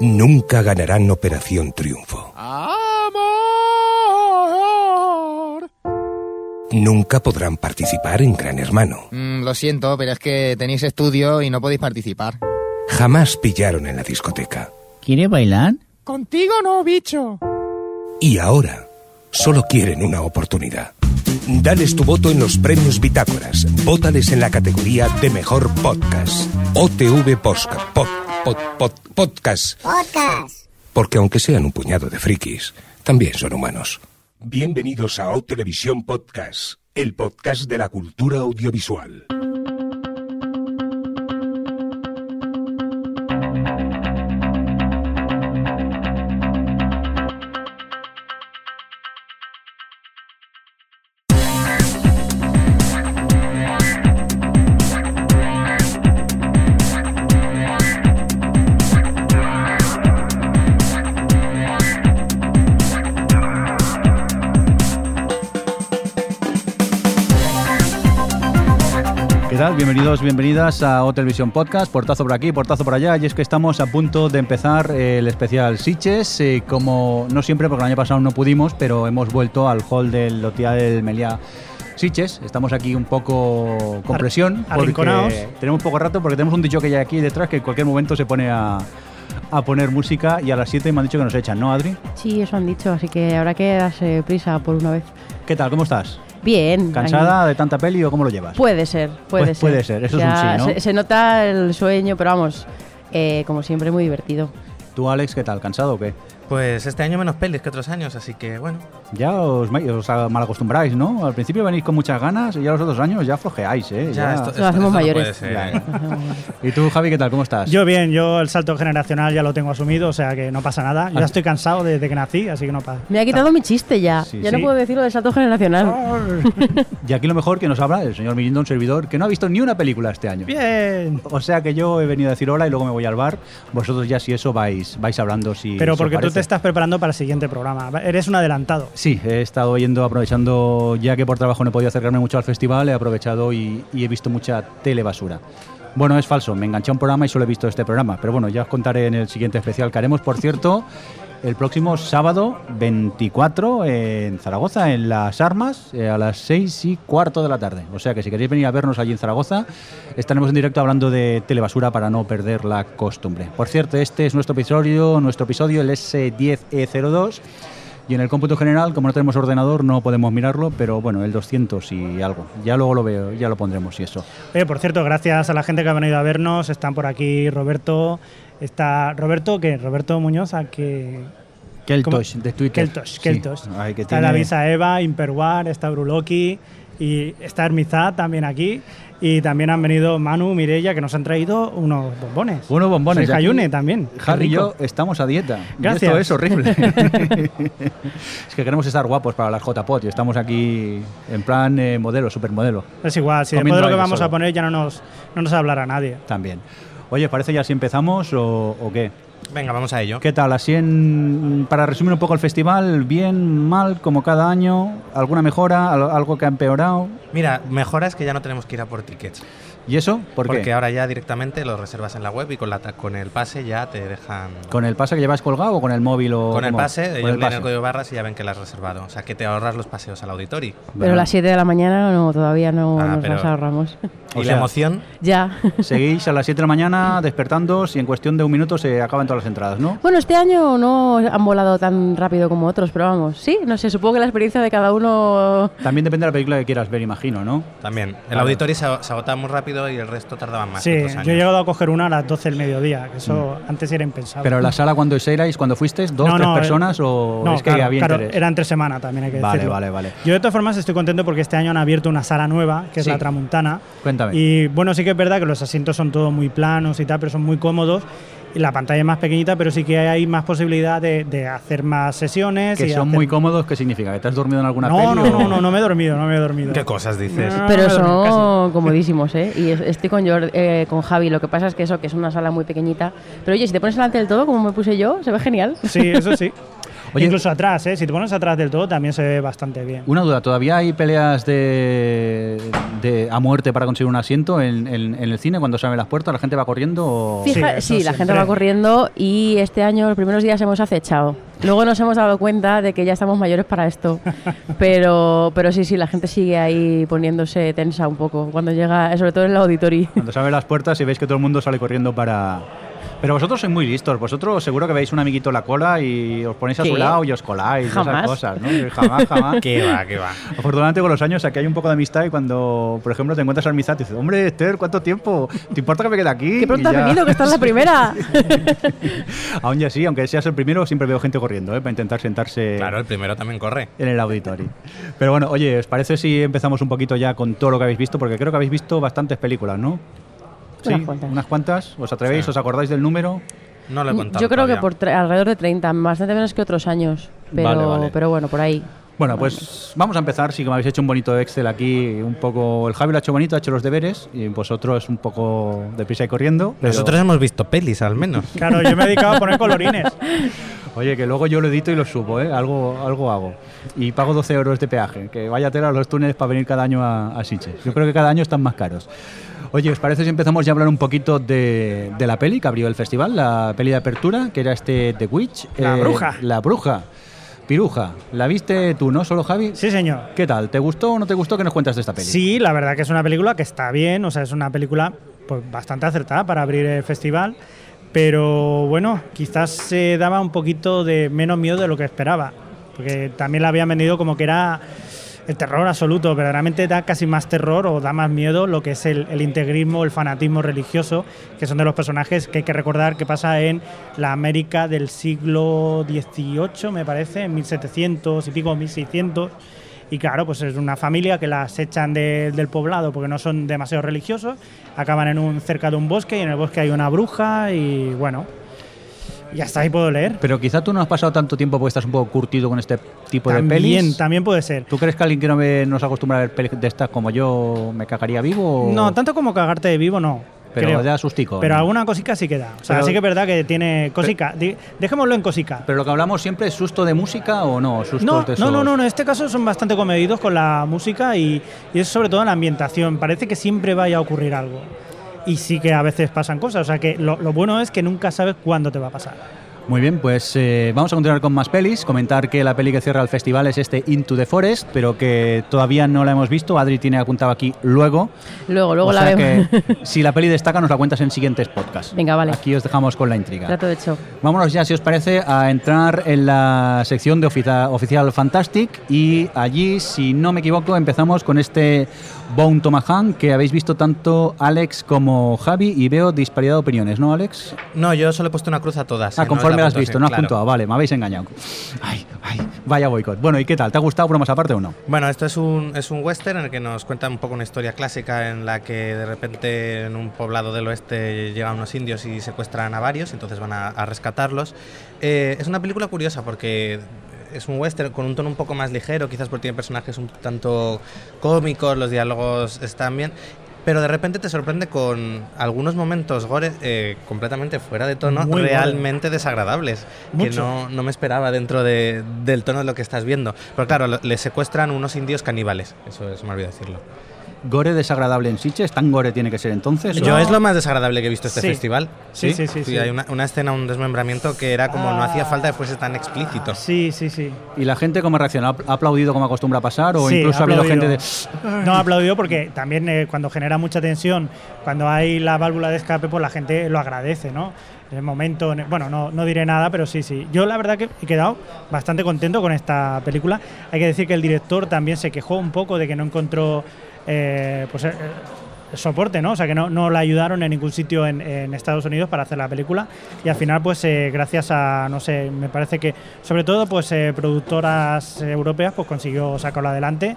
nunca ganarán Operación Triunfo. ¡Amor! Nunca podrán participar en Gran Hermano. Mm, lo siento, pero es que tenéis estudio y no podéis participar. Jamás pillaron en la discoteca. ¿Quiere bailar? Contigo no, bicho. Y ahora solo quieren una oportunidad. Dales tu voto en los premios Bitácoras. Vótales en la categoría de mejor podcast. OTV Podcast. Pod, pod, pod, podcast. Podcast. Porque aunque sean un puñado de frikis, también son humanos. Bienvenidos a O Televisión Podcast, el podcast de la cultura audiovisual. Bienvenidos, bienvenidas a O Televisión Podcast, portazo por aquí, portazo por allá, y es que estamos a punto de empezar el especial Siches, eh, como no siempre, porque el año pasado no pudimos, pero hemos vuelto al hall del Lotia del Meliá Siches, estamos aquí un poco con presión, tenemos poco rato, porque tenemos un dicho que hay aquí detrás que en cualquier momento se pone a, a poner música, y a las 7 me han dicho que nos echan, ¿no, Adri? Sí, eso han dicho, así que habrá que darse prisa por una vez. ¿Qué tal? ¿Cómo estás? Bien. ¿Cansada de tanta peli o cómo lo llevas? Puede ser, puede Pues ser. puede ser, eso es un sí, ¿no? Se, se nota el sueño, pero vamos, eh, como siempre, muy divertido. ¿Tú, Alex, qué tal? ¿Cansado o qué? Pues este año menos pelis que otros años, así que bueno. Ya os, os mal acostumbráis, ¿no? Al principio venís con muchas ganas y ya los otros años ya flojeáis, ¿eh? Ya. esto- Nos hacemos mayores. ser. Ya. ¿Y tú, Javi, qué tal? ¿Cómo estás? Yo bien, yo el salto generacional ya lo tengo asumido, o sea que no pasa nada. Yo ya estoy cansado desde que nací, así que no pasa. Me ha quitado mi chiste ya. Sí, ya sí. no puedo decirlo del salto generacional. Y aquí lo mejor que nos habla el señor Mirindo, un servidor, que no ha visto ni una película este año. Bien. O sea que yo he venido a decir hola y luego me voy al bar. Vosotros ya si eso vais, vais hablando si Pero porque tú parece. Te estás preparando para el siguiente programa. Eres un adelantado. Sí, he estado yendo, aprovechando, ya que por trabajo no he podido acercarme mucho al festival, he aprovechado y, y he visto mucha telebasura. Bueno, es falso, me enganché a un programa y solo he visto este programa, pero bueno, ya os contaré en el siguiente especial que haremos, por cierto, el próximo sábado 24 en Zaragoza, en Las Armas, eh, a las 6 y cuarto de la tarde. O sea que si queréis venir a vernos allí en Zaragoza, estaremos en directo hablando de telebasura para no perder la costumbre. Por cierto, este es nuestro episodio, nuestro episodio, el S10E02. Y en el cómputo general, como no tenemos ordenador, no podemos mirarlo, pero bueno, el 200 y algo. Ya luego lo veo, ya lo pondremos y eso. Por cierto, gracias a la gente que ha venido a vernos. Están por aquí Roberto. Está Roberto, ¿qué? Roberto Muñoz, a que. Keltosh, de Twitter. Keltosh, Sí. Keltosh. Ay, que está tiene- David Saeva, Imperwar, está Bruloki y está Hermizad también aquí. Y también han venido Manu, Mirella, que nos han traído unos bombones. Unos bombones. Y aquí Hayune también. Harry y yo estamos a dieta. Y Gracias. Esto es horrible. es que queremos estar guapos para las JPOT y estamos aquí en plan eh, modelo, supermodelo Es igual, si Comiendo después de lo que vamos solo. a poner ya no nos, no nos hablará nadie. también. Oye, ¿parece ya si empezamos o, o qué? Venga, vamos a ello. ¿Qué tal? Así en, para resumir un poco el festival, bien, mal, como cada año, alguna mejora, Al- algo que ha empeorado. Mira, mejora es que ya no tenemos que ir a por tickets. ¿Y eso? ¿Por porque qué? ahora ya directamente lo reservas en la web y con, la, ta- con el pase ya te dejan. ¿Con el pase que llevas colgado o con el móvil o Con el cómo? pase, Con ellos el leen el código barras y ya ven que lo has reservado. O sea, que te ahorras los paseos al auditorio. Pero a las 7 de la mañana no, todavía no Ah, nos pero- las ahorramos. Y O la emoción, ya. Seguís a las 7 de la mañana despertando y en cuestión de un minuto se acaban todas las entradas, ¿no? Bueno, este año no han volado tan rápido como otros, pero vamos, sí, no sé, supongo que la experiencia de cada uno... También depende de la película que quieras ver, imagino, ¿no? también. El Vale. auditorio se, se agotaba muy rápido y el resto tardaban más. Sí, yo he llegado a coger una a las 12 del mediodía, que eso antes era impensable. Mm. Pero la sala cuando erais, cuando fuisteis, dos, No, tres no, eh, personas o no, es que claro, había claro, interés. era entre semana también hay que Vale, decirlo. vale, vale. Yo de todas formas estoy contento porque este año han abierto una sala nueva, que es Sí. la Tramuntana. Cuéntame. Y bueno, sí que es verdad que los asientos son todos muy planos y tal, pero son muy cómodos. Y la pantalla es más pequeñita, pero sí que hay más posibilidad de, de hacer más sesiones. que y son hacer- muy cómodos, ¿qué significa? ¿Que te has dormido en alguna No, peli? no, o- no, no, no me he dormido, no me he dormido. ¿Qué cosas dices? No, Pero no he dormido, son comodísimos, ¿eh? Y es- estoy con, Jor- eh, con Javi, lo que pasa es que eso, que es una sala muy pequeñita. Pero oye, si te pones delante del todo, como me puse yo, se ve genial. Sí, eso sí. Oye- Incluso atrás, ¿eh? si te pones atrás del todo también se ve bastante bien. Una duda, ¿todavía hay peleas de, de- a muerte para conseguir un asiento en, en- en el cine cuando se abren las puertas? ¿La gente va corriendo? o- Sí, Fija, sí, la gente va corriendo y este año, los primeros días, hemos acechado. Luego nos hemos dado cuenta de que ya estamos mayores para esto. Pero, pero sí, sí, la gente sigue ahí poniéndose tensa un poco cuando llega, sobre todo en el auditorio. Cuando se abren las puertas y veis que todo el mundo sale corriendo para... Pero vosotros sois muy listos. Vosotros seguro que veis un amiguito en la cola y os ponéis a su ¿Qué? lado y os coláis. y Esas Jamás. cosas, ¿no? Y Jamás, jamás. ¿Qué va, qué va? Afortunadamente con los años aquí hay un poco de amistad y cuando, por ejemplo, te encuentras a amistad y dices, hombre, Esther, ¿cuánto tiempo? ¿Te importa que me quede aquí? ¡Qué pronto has venido, que estás la primera! Aún ya sí, aunque seas el primero, siempre veo gente corriendo ¿eh? para intentar sentarse Claro, el primero también corre. en el auditorio. Pero bueno, oye, ¿os parece si empezamos un poquito ya con todo lo que habéis visto? Porque creo que habéis visto bastantes películas, ¿no? Sí, Unas cuantas. unas cuantas. ¿Os atrevéis? Sí. ¿Os acordáis del número? No lo he contado. Yo creo que por tre- alrededor de 30, bastante menos que otros años. Pero, Vale, vale. pero bueno, por ahí. Bueno, pues vamos a empezar. Sí que me habéis hecho un bonito Excel aquí, un poco... El Javi lo ha hecho bonito, ha hecho los deberes y vosotros un poco deprisa y corriendo. pero- Nosotros hemos visto pelis, al menos. Claro, yo me he dedicado a poner colorines. Oye, que luego yo lo edito y lo subo, ¿eh? Algo, algo hago. Y pago 12 euros de peaje. Que vaya tela a los túneles para venir cada año a, a Sitges. Yo creo que cada año están más caros. Oye, ¿os parece si empezamos ya a hablar un poquito de, de la peli que abrió el festival? La peli de apertura, que era este The Witch. La eh, bruja. La bruja. Piruja. ¿La viste tú, no? ¿Solo Javi? Sí, señor. ¿Qué tal? ¿Te gustó o no te gustó? ¿Qué nos cuentas de esta peli? Sí, la verdad que es una película que está bien, o sea, es una película pues, bastante acertada para abrir el festival, pero bueno, quizás se daba un poquito de menos miedo de lo que esperaba, porque también la habían vendido como que era el terror absoluto, verdaderamente da casi más terror o da más miedo lo que es el, el integrismo, el fanatismo religioso, que son de los personajes que hay que recordar que pasa en la América del siglo XVIII, me parece, en 1700 y pico, 1600. Y claro, pues es una familia que las echan de- del poblado porque no son demasiado religiosos, acaban en un cerca de un bosque y en el bosque hay una bruja y bueno, y hasta ahí puedo leer. Pero quizá tú no has pasado tanto tiempo porque estás un poco curtido con este tipo de También, pelis. también puede ser. ¿Tú crees que alguien que no, ve, no se acostumbra a ver pelis de estas como yo me cagaría vivo? o- No, tanto como cagarte de vivo, no. Pero creo. da sustico. Pero ¿no? alguna cosica sí que da. O sea, Pero- sí que es verdad que tiene cosica. Di- Dejémoslo en cosica. Pero lo que hablamos siempre es susto de música o no, sustos No, de no, no, esos- no, en este caso son bastante comedidos con la música y, y es sobre todo en la ambientación. Parece que siempre vaya a ocurrir algo. Y sí que a veces pasan cosas. O sea que lo, lo bueno es que nunca sabes cuándo te va a pasar. Muy bien, pues eh, vamos a continuar con más pelis. Comentar que la peli que cierra el festival es este Into the Forest, pero que todavía no la hemos visto. Adri tiene apuntado aquí luego. Luego, luego O la sea vemos. que si la peli destaca nos la cuentas en siguientes podcasts. Venga, vale. Aquí os dejamos con la intriga. Trato de hecho. Vámonos ya, si os parece, a entrar en la sección de oficia- Oficial Fantastic y allí, si no me equivoco, empezamos con este Bone Tomahawk que habéis visto tanto Alex como Javi y veo disparidad de opiniones, ¿no, Alex? No, yo solo he puesto una cruz a todas. Ah, eh, no conforme la la has visto, no has claro. puntuado, vale, me habéis engañado. Ay, ay, vaya boicot. Bueno, ¿y qué tal? ¿Te ha gustado bromas aparte o no? Bueno, esto es un, es un western en el que nos cuenta un poco una historia clásica en la que de repente en un poblado del oeste llegan unos indios y secuestran a varios, entonces van a, a rescatarlos. Eh, es una película curiosa porque es un western con un tono un poco más ligero, quizás porque tiene personajes un tanto cómicos, los diálogos están bien. Pero de repente te sorprende con algunos momentos gore eh, completamente fuera de tono, Muy gore. realmente desagradables, que no, no me esperaba dentro de- del tono de lo que estás viendo. Pero claro, le secuestran unos indios caníbales, eso es, me olvidó decirlo. Gore desagradable en Sitges, ¿tan gore tiene que ser entonces? Yo o- es lo más desagradable que he visto este Sí. festival. Sí, sí, sí, sí. Hay una, una escena, un desmembramiento que era como no hacía falta que fuese tan explícito. Sí, sí, sí. ¿Y la gente cómo reacciona? ¿Ha aplaudido como acostumbra pasar? ¿O incluso ha habido gente de... No ha aplaudido porque también eh, cuando genera mucha tensión, cuando hay la válvula de escape, pues la gente lo agradece, ¿no? En el momento, bueno, no, no diré nada, pero sí, sí. Yo la verdad que he quedado bastante contento con esta película. Hay que decir que el director también se quejó un poco de que no encontró eh, pues, eh, eh, soporte, ¿no? O sea, que no, no la ayudaron en ningún sitio en, en Estados Unidos para hacer la película. Y al final, pues eh, gracias a, no sé, me parece que sobre todo pues eh, productoras europeas, pues consiguió sacarlo adelante.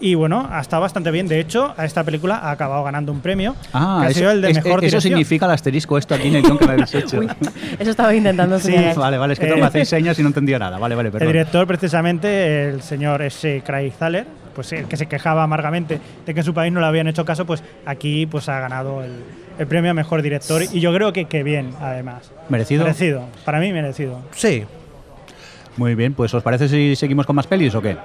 Y bueno, ha estado bastante bien. De hecho, a esta película ha acabado ganando un premio. Ah, que ha eso, sido el de es- mejor eso dirección. significa el asterisco esto aquí en el guion que me habéis hecho. Uy, eso estaba intentando Sí, señalar. Vale, vale, es que Eh, tú me hacéis señas y no entendía nada. Vale, vale, El perdón. director, precisamente, el señor S. Craig Thaler, pues el que se quejaba amargamente de que en su país no le habían hecho caso, pues aquí pues ha ganado el, el premio a mejor director. Y yo creo que, que bien, además. ¿Merecido? Merecido. Para mí, merecido. Sí, Muy bien, pues ¿os parece si seguimos con más pelis o qué?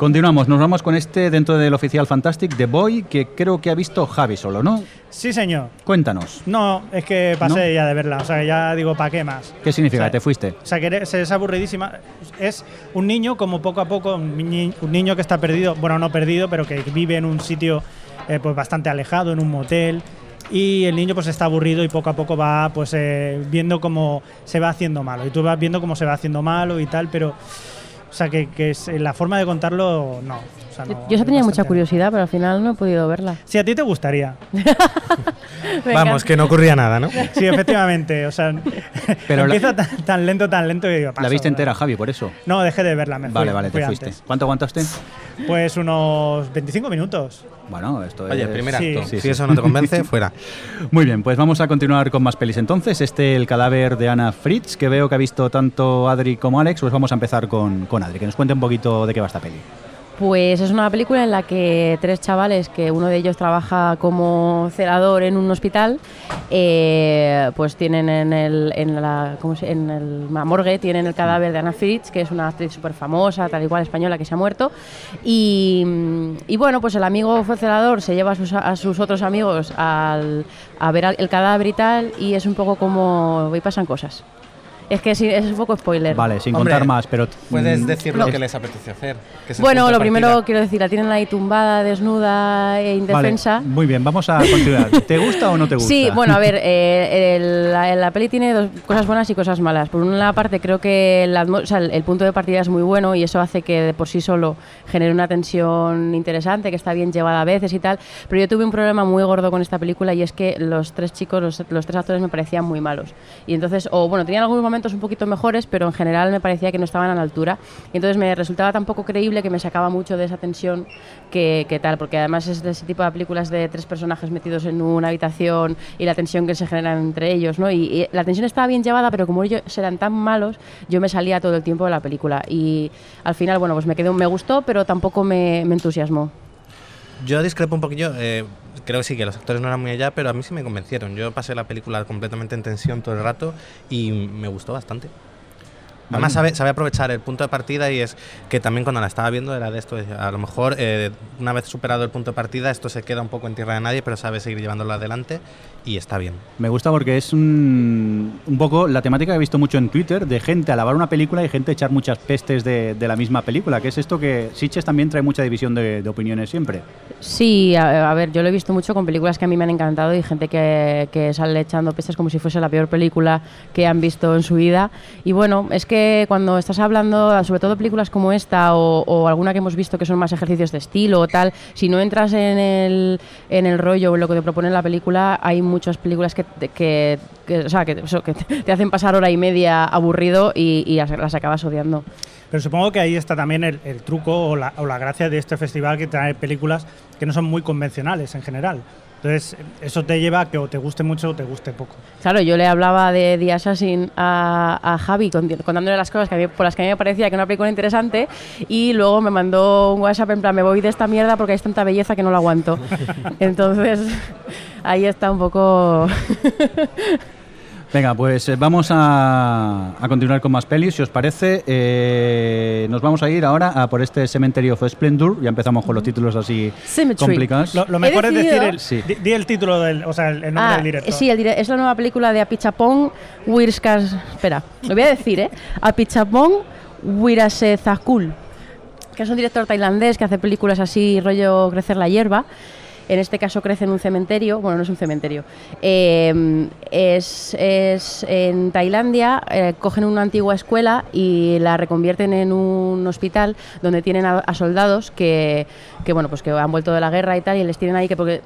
Continuamos, nos vamos con este dentro del oficial Fantastic, The Boy, que creo que ha visto Javi solo, ¿no? Sí, señor. Cuéntanos, No, es que pasé ¿No? ya de verla. O sea, que ya digo, ¿para qué más? ¿qué significa? O sea, ¿Te fuiste? O sea, que eres- es aburridísima. Es un niño como poco a poco, un, un niño que está perdido, bueno, no perdido, pero que vive en un sitio eh, pues bastante alejado, en un motel. Y el niño pues está aburrido y poco a poco va pues eh, viendo cómo se va haciendo malo. Y tú vas viendo cómo se va haciendo malo y tal, pero... O sea, que, que es, la forma de contarlo, no. No, yo esa es tenía mucha curiosidad, pero al final no he podido verla. Sí, a ti te gustaría. Vamos, que no ocurría nada, ¿no? Sí, efectivamente. O sea, Pero la- empieza tan, tan lento, tan lento que digo, La paso, viste ¿verdad? entera, Javi, por eso. No, dejé de verla, me fui. Vale, vale, fui te fuiste. antes. ¿Cuánto aguantaste? Pues unos 25 minutos. Bueno, esto Oye, es... primer Sí. acto. Sí, si sí. eso no te convence, fuera. Muy bien, pues vamos a continuar con más pelis entonces. Este, el cadáver de Ana Fritz, que veo que ha visto tanto Adri como Alex, pues vamos a empezar con, con Adri, que nos cuente un poquito de qué va esta peli. Pues es una película en la que tres chavales, que uno de ellos trabaja como celador en un hospital, eh, pues tienen en, el, en, la, ¿cómo se- en el- la morgue tienen el cadáver de Ana Fritz, que es una actriz súper famosa, tal y cual española, que se ha muerto. Y, bueno, pues el amigo fue celador, se lleva a sus, a sus otros amigos al- a ver el cadáver y tal, y es un poco como... y pasan cosas. Es que sí, es un poco spoiler. Vale, sin Hombre, contar más, pero... Puedes mm, decir lo que les apetece hacer. que es Bueno, lo primero partida. quiero decir, la tienen ahí tumbada, desnuda e indefensa. Vale, muy bien, vamos a continuar. ¿Te gusta o no te gusta? Sí, bueno, a ver, eh, el- la, la peli tiene dos cosas buenas y cosas malas. Por una parte, creo que la o sea, el, el punto de partida es muy bueno y eso hace que de por sí solo genere una tensión interesante, que está bien llevada a veces y tal. Pero yo tuve un problema muy gordo con esta película y es que los tres chicos, los, los tres actores me parecían muy malos. Y entonces, o bueno, tenían algunos momentos un poquito mejores, pero en general me parecía que no estaban a la altura. Y entonces me resultaba tan poco creíble que me sacaba mucho de esa tensión que, que tal, porque además es de ese tipo de películas de tres personajes metidos en una habitación y la tensión que se genera entre ellos, ¿no? Y, y la tensión estaba bien llevada, pero como ellos eran tan malos, yo me salía todo el tiempo de la película. Y al final, bueno, pues me quedó, me gustó, pero tampoco me, me entusiasmó. Yo discrepo un poquillo. eh, creo que sí, que los actores no eran muy allá, pero a mí sí me convencieron. Yo pasé la película completamente en tensión todo el rato y me gustó bastante. Además, sabe, sabe aprovechar el punto de partida y es que también cuando la estaba viendo era de esto. A lo mejor, eh, una vez superado el punto de partida, esto se queda un poco en tierra de nadie, pero sabe seguir llevándolo adelante y está bien. Me gusta porque es un, un poco la temática que he visto mucho en Twitter de gente alabar una película y gente echar muchas pestes de, de la misma película, que es esto que Sitches también trae mucha división de, de opiniones siempre. Sí, a, a ver, yo lo he visto mucho con películas que a mí me han encantado y gente que, que sale echando pestes como si fuese la peor película que han visto en su vida. Y bueno, es que cuando estás hablando, sobre todo películas como esta o, o alguna que hemos visto que son más ejercicios de estilo o tal, si no entras en el, en el rollo o en lo que te propone la película, hay muchas películas que, que, o sea, que, te hacen pasar hora y media aburrido y, las, acabas odiando. Pero supongo que ahí está también el, el truco o la, o la gracia de este festival que trae películas que no son muy convencionales en general. Entonces, eso te lleva a que o te guste mucho o te guste poco. Claro, yo le hablaba de The Assassin a, a Javi con- contándole las cosas que a mí- por las que a mí me parecía que era una película interesante y luego me mandó un WhatsApp en plan, me voy de esta mierda porque hay tanta belleza que no lo aguanto. Entonces, ahí está un poco... Venga, pues eh, vamos a, a continuar con más pelis, si os parece. Eh, nos vamos a ir ahora a por este Cemetery of Splendor. Ya empezamos con los títulos así Symmetry. complicados. Lo, lo mejor es decidido- decir el, Sí. di, di el título del, o sea, el, el nombre Ah, del director. sí, el dire- es la nueva película de Apichapong Wirskas... Espera, lo voy a decir, ¿eh? Apichapong Wirasezakul, que es un director tailandés que hace películas así, rollo Crecer la hierba. En este caso crece en un cementerio, bueno, no es un cementerio, eh, es, es en Tailandia, eh, cogen una antigua escuela y la reconvierten en un hospital donde tienen a, soldados que, que, bueno, pues que han vuelto de la guerra y tal, y les tienen ahí que porque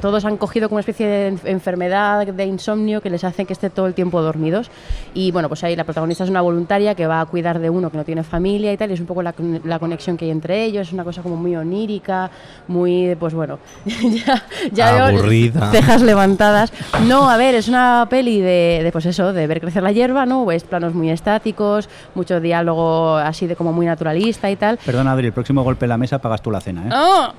todos han cogido como una especie de en- enfermedad de insomnio que les hace que esté todo el tiempo dormidos. Y bueno, pues ahí la protagonista es una voluntaria que va a cuidar de uno que no tiene familia y tal, y es un poco la, la conexión que hay entre ellos, es una cosa como muy onírica, muy, pues bueno, ya, ya veo Aburrida. cejas levantadas. No, a ver, es una peli de, de, pues eso, de ver crecer la hierba, ¿no? Ves planos muy estáticos, mucho diálogo así de como muy naturalista y tal. Perdona, Adri, el próximo golpe en la mesa pagas tú la cena, ¿eh? ¡Ah!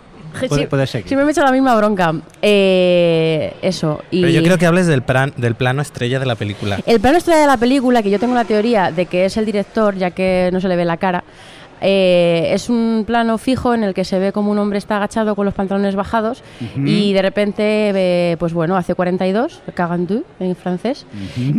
Puede- Sí, puede seguir. Siempre me he hecho la misma bronca. Eh, eso. Y Pero yo creo que hables del, plan, del plano estrella de la película. El plano estrella de la película, que yo tengo la teoría de que es el director, ya que no se le ve la cara, eh, es un plano fijo en el que se ve como un hombre está agachado con los pantalones bajados y de repente, ve, pues bueno, hace 42, cagandu en francés,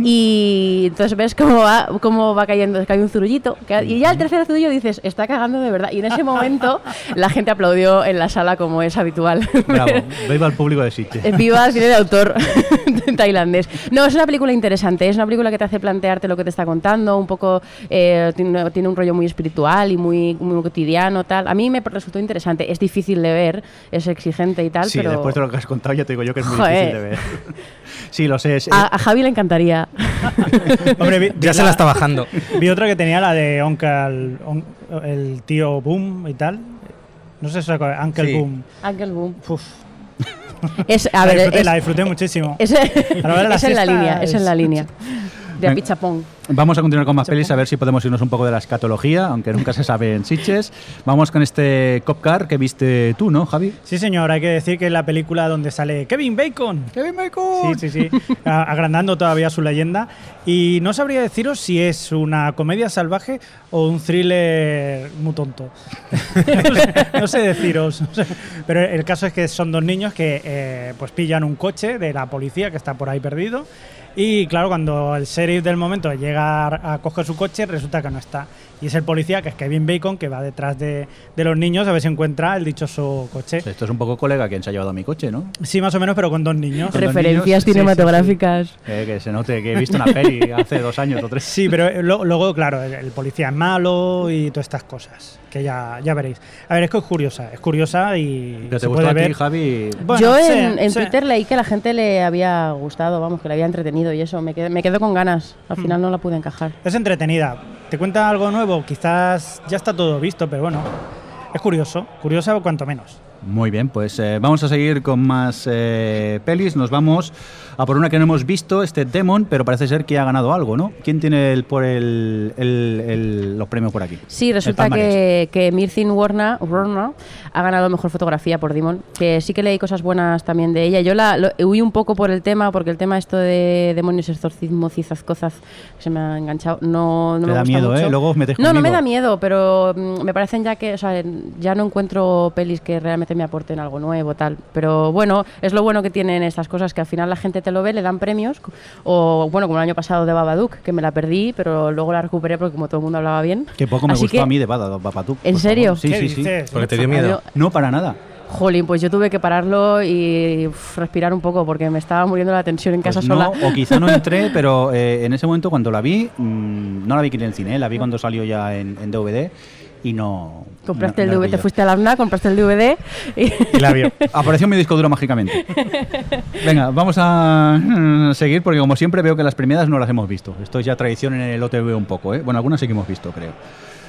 y entonces ves cómo va, cómo va cayendo, cae un zurullito, que- y ya el tercer zurullo dices, está cagando de verdad, y en ese momento la gente aplaudió en la sala como es habitual. Bravo, viva al público de Sitges. Eh, Viva el cine de autor tailandés. No, es una película interesante, es una película que te hace plantearte lo que te está contando, un poco, eh, tiene, tiene un rollo muy espiritual y muy, muy cotidiano, tal. A mí me resultó interesante, es difícil de ver, es exigente y tal, Sí, pero después de lo que has contado ya te digo yo que es muy Joder. difícil de ver. sí, lo sé. es- a, a Javi le encantaría. Hombre, vi, Ya se la está bajando. vi otra que tenía la de Uncle, Un- el tío Boom y tal. No sé si acordáis, Uncle Sí. Boom. Uncle Boom. Uf, Es, a la, ver, disfruté, es, la disfruté muchísimo. es- la es en la línea, es en la es- línea. De Ven- Apichapón. Vamos a continuar con más pelis, a ver si podemos irnos un poco de la escatología, aunque nunca se sabe en Sitges. Vamos con este Cop Car que viste tú, ¿no, Javi? Sí, señor, hay que decir que es la película donde sale Kevin Bacon. ¡Kevin Bacon! Sí, sí, sí. Agrandando todavía su leyenda. Y no sabría deciros si es una comedia salvaje o un thriller muy tonto. no, sé, no sé deciros. no sé. Pero el caso es que son dos niños que eh, pues pillan un coche de la policía que está por ahí perdido. Y claro, cuando el sheriff del momento llega a, coger su coche, resulta que no está. Y es el policía, que es Kevin Bacon, que va detrás de, de los niños a ver si encuentra el dichoso coche. Esto es un poco colega quien se ha llevado a mi coche, ¿no? Sí, más o menos, pero con dos niños. Con dos Referencias niños, sí, sí, cinematográficas. Eh, que se note que he visto una peli hace dos años o tres. Sí, pero eh, lo- luego, claro, el, el policía es malo y todas estas cosas, que ya, ya veréis. A ver, es que es curiosa, es curiosa y ¿Pero se te gustó puede a ti, ver. Javi? Bueno, Yo sí, en, en sí. Twitter leí que la gente le había gustado, vamos, que le había entretenido y eso. Me quedé, me quedo con ganas. Al Hmm. final no la pude encajar. Es entretenida. ¿Te cuenta algo nuevo? Quizás ya está todo visto, pero bueno, es curioso, curiosa cuanto menos. Muy bien, pues eh, vamos a seguir con más eh, pelis. Nos vamos a por una que no hemos visto, este Demon, pero parece ser que ha ganado algo, ¿no? ¿Quién tiene el, por el, el- el- los premios por aquí? Sí, resulta que, que Mirthin Warner, Warner ha ganado mejor fotografía por Demon, que sí que leí cosas buenas también de ella. Yo la lo- huí un poco por el tema, porque el tema esto de demonios, exorcismo, cizaz, cosas, que se me ha enganchado, no, no Te me da gusta miedo, mucho. ¿eh? Luego os metéis No, no me conmigo. da miedo, pero mm, me parecen ya que, o sea, ya no encuentro pelis que realmente me aporten algo nuevo, tal. Pero bueno, es lo bueno que tienen estas cosas, que al final la gente te lo ve, le dan premios, o bueno, como el año pasado de Babadook, que me la perdí, pero luego la recuperé porque como todo el mundo hablaba bien. Que poco me Así gustó que- a mí de Babadook, ¿En serio? favor. Sí, ¿Qué sí, sí. Porque te dio miedo. Yo- No, para nada. Jolín, pues yo tuve que pararlo y uf, respirar un poco porque me estaba muriendo la tensión en Pues casa no, sola. o quizá no entré, pero eh, en ese momento cuando la vi, mm, no la vi aquí en el cine, la vi cuando salió ya en, en DVD y no... Compraste no- el DVD, te fuiste a la UNA, compraste el DVD y Y la vio. Apareció mi disco duro mágicamente. Venga, vamos a mm, seguir porque como siempre veo que las premiadas no las hemos visto. Esto es ya tradición en el OTV un poco, ¿eh? Bueno, algunas sí que hemos visto, creo.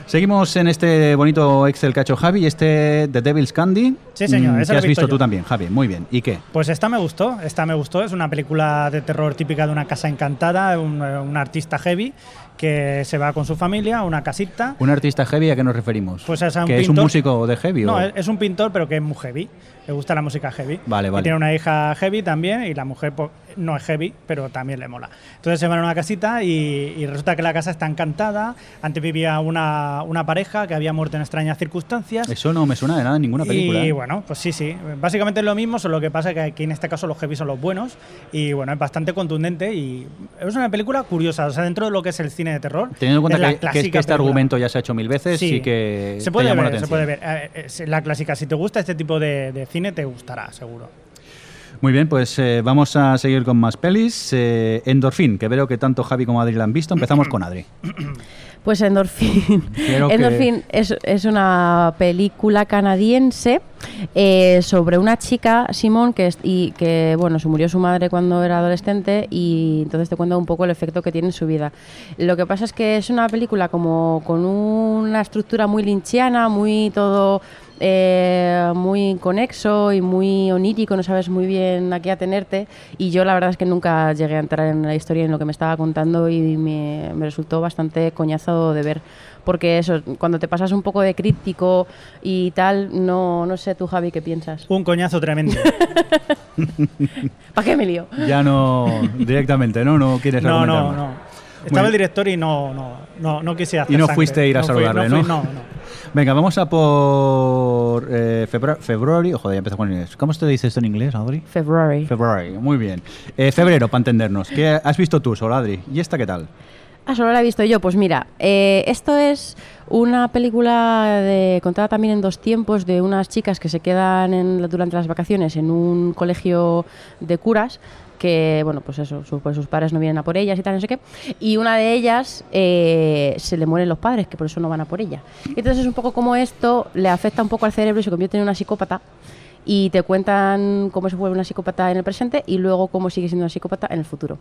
Seguimos en este bonito Excel que ha hecho Javi este The Devil's Candy. Sí, señor, mm, esa que la has visto visto tú también, Javi. Muy bien. ¿Y qué? Pues esta me gustó, esta me gustó. Es una película de terror típica de una casa encantada, un, eh, un artista heavy que se va con su familia a una casita. ¿Un artista heavy a qué nos referimos? Pues es a un ¿Que es un músico de heavy? No, o- es un pintor, pero que es muy heavy. Le gusta la música heavy. Vale, Y vale. tiene una hija heavy también, y la mujer pues, no es heavy, pero también le mola. Entonces se van a una casita y, y resulta que la casa está encantada. Antes vivía una, una pareja que había muerto en extrañas circunstancias. Eso no me suena de nada en ninguna película. Y ¿eh? bueno, pues sí, sí. Básicamente es lo mismo, solo que pasa que aquí en este caso los heavy son los buenos. Y bueno, es bastante contundente y es una película curiosa. O sea, dentro de lo que es el cine de terror. Teniendo en cuenta es la que, que es que este película. argumento ya se ha hecho mil veces Sí, y que se te puede la ver, se atención. puede ver. Eh, Es la clásica. Si te gusta este tipo de, de cine, te gustará, seguro. Muy bien, pues eh, vamos a seguir con más pelis. Eh, Endorphin, que veo que tanto Javi como Adri la han visto. Empezamos con Adri. Pues. Quiero que- Endorphin es, es una película canadiense eh, sobre una chica, Simón, que, es- y, que bueno, se murió su madre cuando era adolescente y entonces te cuenta un poco el efecto que tiene en su vida. Lo que pasa es que es una película como con una estructura muy linchiana, muy todo eh, muy conexo y muy onírico, no sabes muy bien a qué atenerte. Y yo la verdad es que nunca llegué a entrar en la historia, en lo que me estaba contando y me, me resultó bastante coñazo de ver. Porque eso, cuando te pasas un poco de críptico y tal, no, no sé tú, Javi, qué piensas. Un coñazo tremendo. ¿Para qué me lío? Ya no directamente, ¿no? No quieres No, no, no. Estaba el director y no, no, no, no quise hacer Y no sangre. fuiste a ir a No fui- saludarle, no ¿no? fui- no, no. Venga, vamos a por eh, febrero. Joder, ya empezó con inglés. ¿Cómo se dice esto en inglés, Adri? February. Febrero, muy bien. Eh, febrero, para entendernos. ¿Qué has visto tú, Sol, Adri? ¿Y esta qué tal? Ah, solo la he visto yo. Pues mira, eh, esto es una película de, contada también en dos tiempos de unas chicas que se quedan en- durante las vacaciones en un colegio de curas que, bueno, pues eso, su- pues sus padres no vienen a por ellas y tal, no sé qué. Y una de ellas eh, se le mueren los padres, que por eso no van a por ella. Entonces es un poco como esto le afecta un poco al cerebro y se convierte en una psicópata. Y te cuentan cómo se vuelve una psicópata en el presente y luego cómo sigue siendo una psicópata en el futuro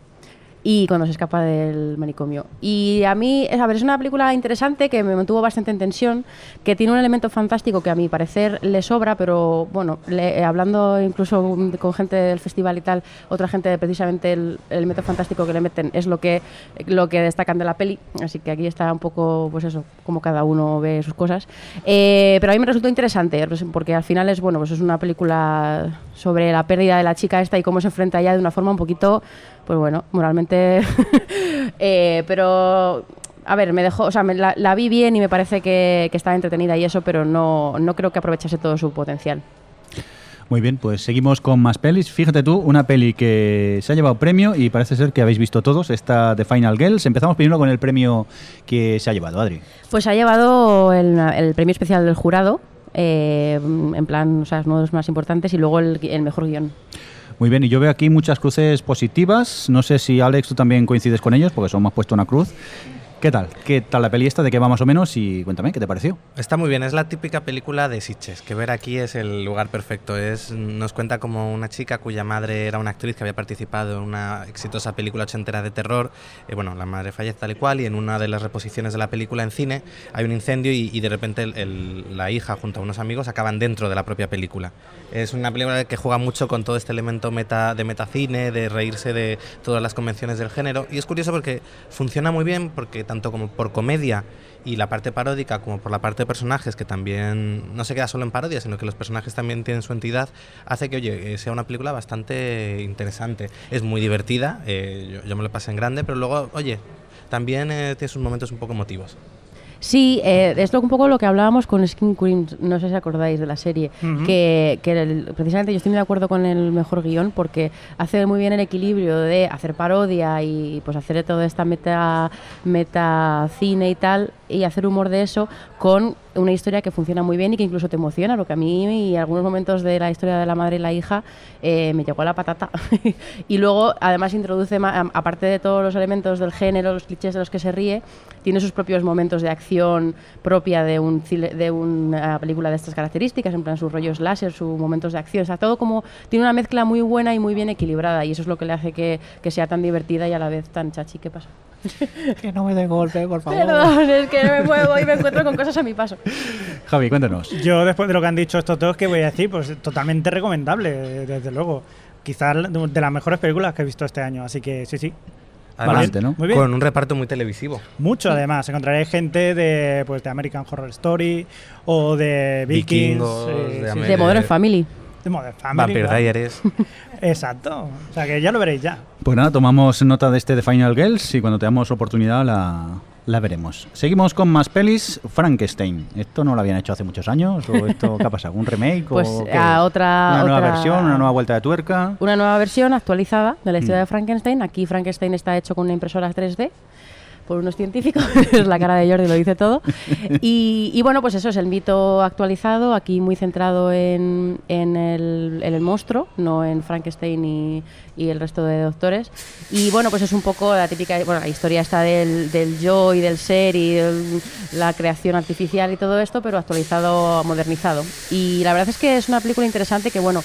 y cuando se escapa del manicomio. Y a mí, a ver, es una película interesante que me mantuvo bastante en tensión, que tiene un elemento fantástico que a mi parecer le sobra, pero bueno, le- eh, hablando incluso con gente del festival y tal, otra gente precisamente el, el elemento fantástico que le meten es lo que, lo que destacan de la peli, así que aquí está un poco, pues eso, como cada uno ve sus cosas. Eh, pero a mí me resultó interesante, pues, porque al final es, bueno, pues es una película sobre la pérdida de la chica esta y cómo se enfrenta ella de una forma un poquito, pues bueno, moralmente... eh, pero... A ver, me dejó, o sea, me la, la vi bien y me parece que, que estaba entretenida y eso, pero no, no creo que aprovechase todo su potencial. Muy bien, pues seguimos con más pelis. Fíjate tú, una peli que se ha llevado premio y parece ser que habéis visto todos, esta de Final Girls. Empezamos primero con el premio que se ha llevado, Adri. Pues ha llevado el, el premio especial del jurado, eh, en plan, o sea, es uno de los más importantes, y luego el, el mejor guion. Muy bien, y yo veo aquí muchas cruces positivas. No sé si Alex tú también coincides con ellos, porque solo hemos puesto una cruz. ¿Qué tal? ¿Qué tal la peli esta? ¿De qué va más o menos? Y cuéntame, ¿qué te pareció? Está muy bien, es la típica película de Sitges, que ver aquí es el lugar perfecto. Es, nos cuenta como una chica cuya madre era una actriz que había participado en una exitosa película ochentera de terror. Eh, bueno, la madre fallece tal y cual, y en una de las reposiciones de la película en cine hay un incendio y, y de repente el- el- la hija junto a unos amigos acaban dentro de la propia película. Es una película que juega mucho con todo este elemento meta, de metacine, de reírse de todas las convenciones del género. Y es curioso porque funciona muy bien, porque tanto como por comedia y la parte paródica como por la parte de personajes, que también no se queda solo en parodia, sino que los personajes también tienen su entidad, hace que, oye, eh, sea una película bastante interesante. Es muy divertida, eh, yo, yo me lo pasé en grande, pero luego, oye, también eh, tiene sus momentos un poco emotivos. Sí, eh, es lo, un poco lo que hablábamos con Skin Queens, no sé si acordáis de la serie, que, que el- precisamente yo estoy muy de acuerdo con el mejor guion porque hace muy bien el equilibrio de hacer parodia y pues hacer toda esta meta, meta cine y tal y hacer humor de eso con una historia que funciona muy bien y que incluso te emociona, lo que a mí y algunos momentos de la historia de la madre y la hija eh, me llegó a la patata. y luego además introduce, aparte de todos los elementos del género, los clichés de los que se ríe, tiene sus propios momentos de acción propia de, un, de una película de estas características, en plan sus rollos láser, sus momentos de acción, o sea, todo como tiene una mezcla muy buena y muy bien equilibrada y eso es lo que le hace que, que sea tan divertida y a la vez tan chachi. ¿Qué pasa? Que no me dé golpe, por Perdón, es que me muevo y me encuentro con cosas a mi paso. Javi, cuéntanos. Yo, después de lo que han dicho estos dos, ¿qué voy a decir? Pues totalmente recomendable, desde luego. Quizás de las mejores películas que he visto este año, así que sí, sí. Además, Valiente, ¿no? Muy bien. Con un reparto muy televisivo. Mucho además, encontraréis gente de, pues, de American Horror Story o de Vikings, Vikingos, eh, de sí, Amer- De Modern Family. De Modern Family. Vampire claro. Diaries. Exacto. O sea que ya lo veréis ya. Pues nada, tomamos nota de este de Final Girls y cuando tengamos oportunidad la, la veremos. Seguimos con más pelis. Frankenstein. ¿Esto no lo habían hecho hace muchos años? ¿O esto qué ha pasado? ¿Un remake? Pues, o qué a otra- Una nueva otra- versión, una nueva vuelta de tuerca. Una nueva versión actualizada de la historia Mm. de Frankenstein. Aquí Frankenstein está hecho con una impresora 3D por unos científicos, la cara de Jordi, lo dice todo. Y, y bueno, pues eso es el mito actualizado, aquí muy centrado en, en el, en el monstruo, no en Frankenstein y, y el resto de doctores. Y bueno, pues es un poco la típica, bueno, la historia está del, del yo y del ser y el- la creación artificial y todo esto, pero actualizado, modernizado. Y la verdad es que es una película interesante que, bueno,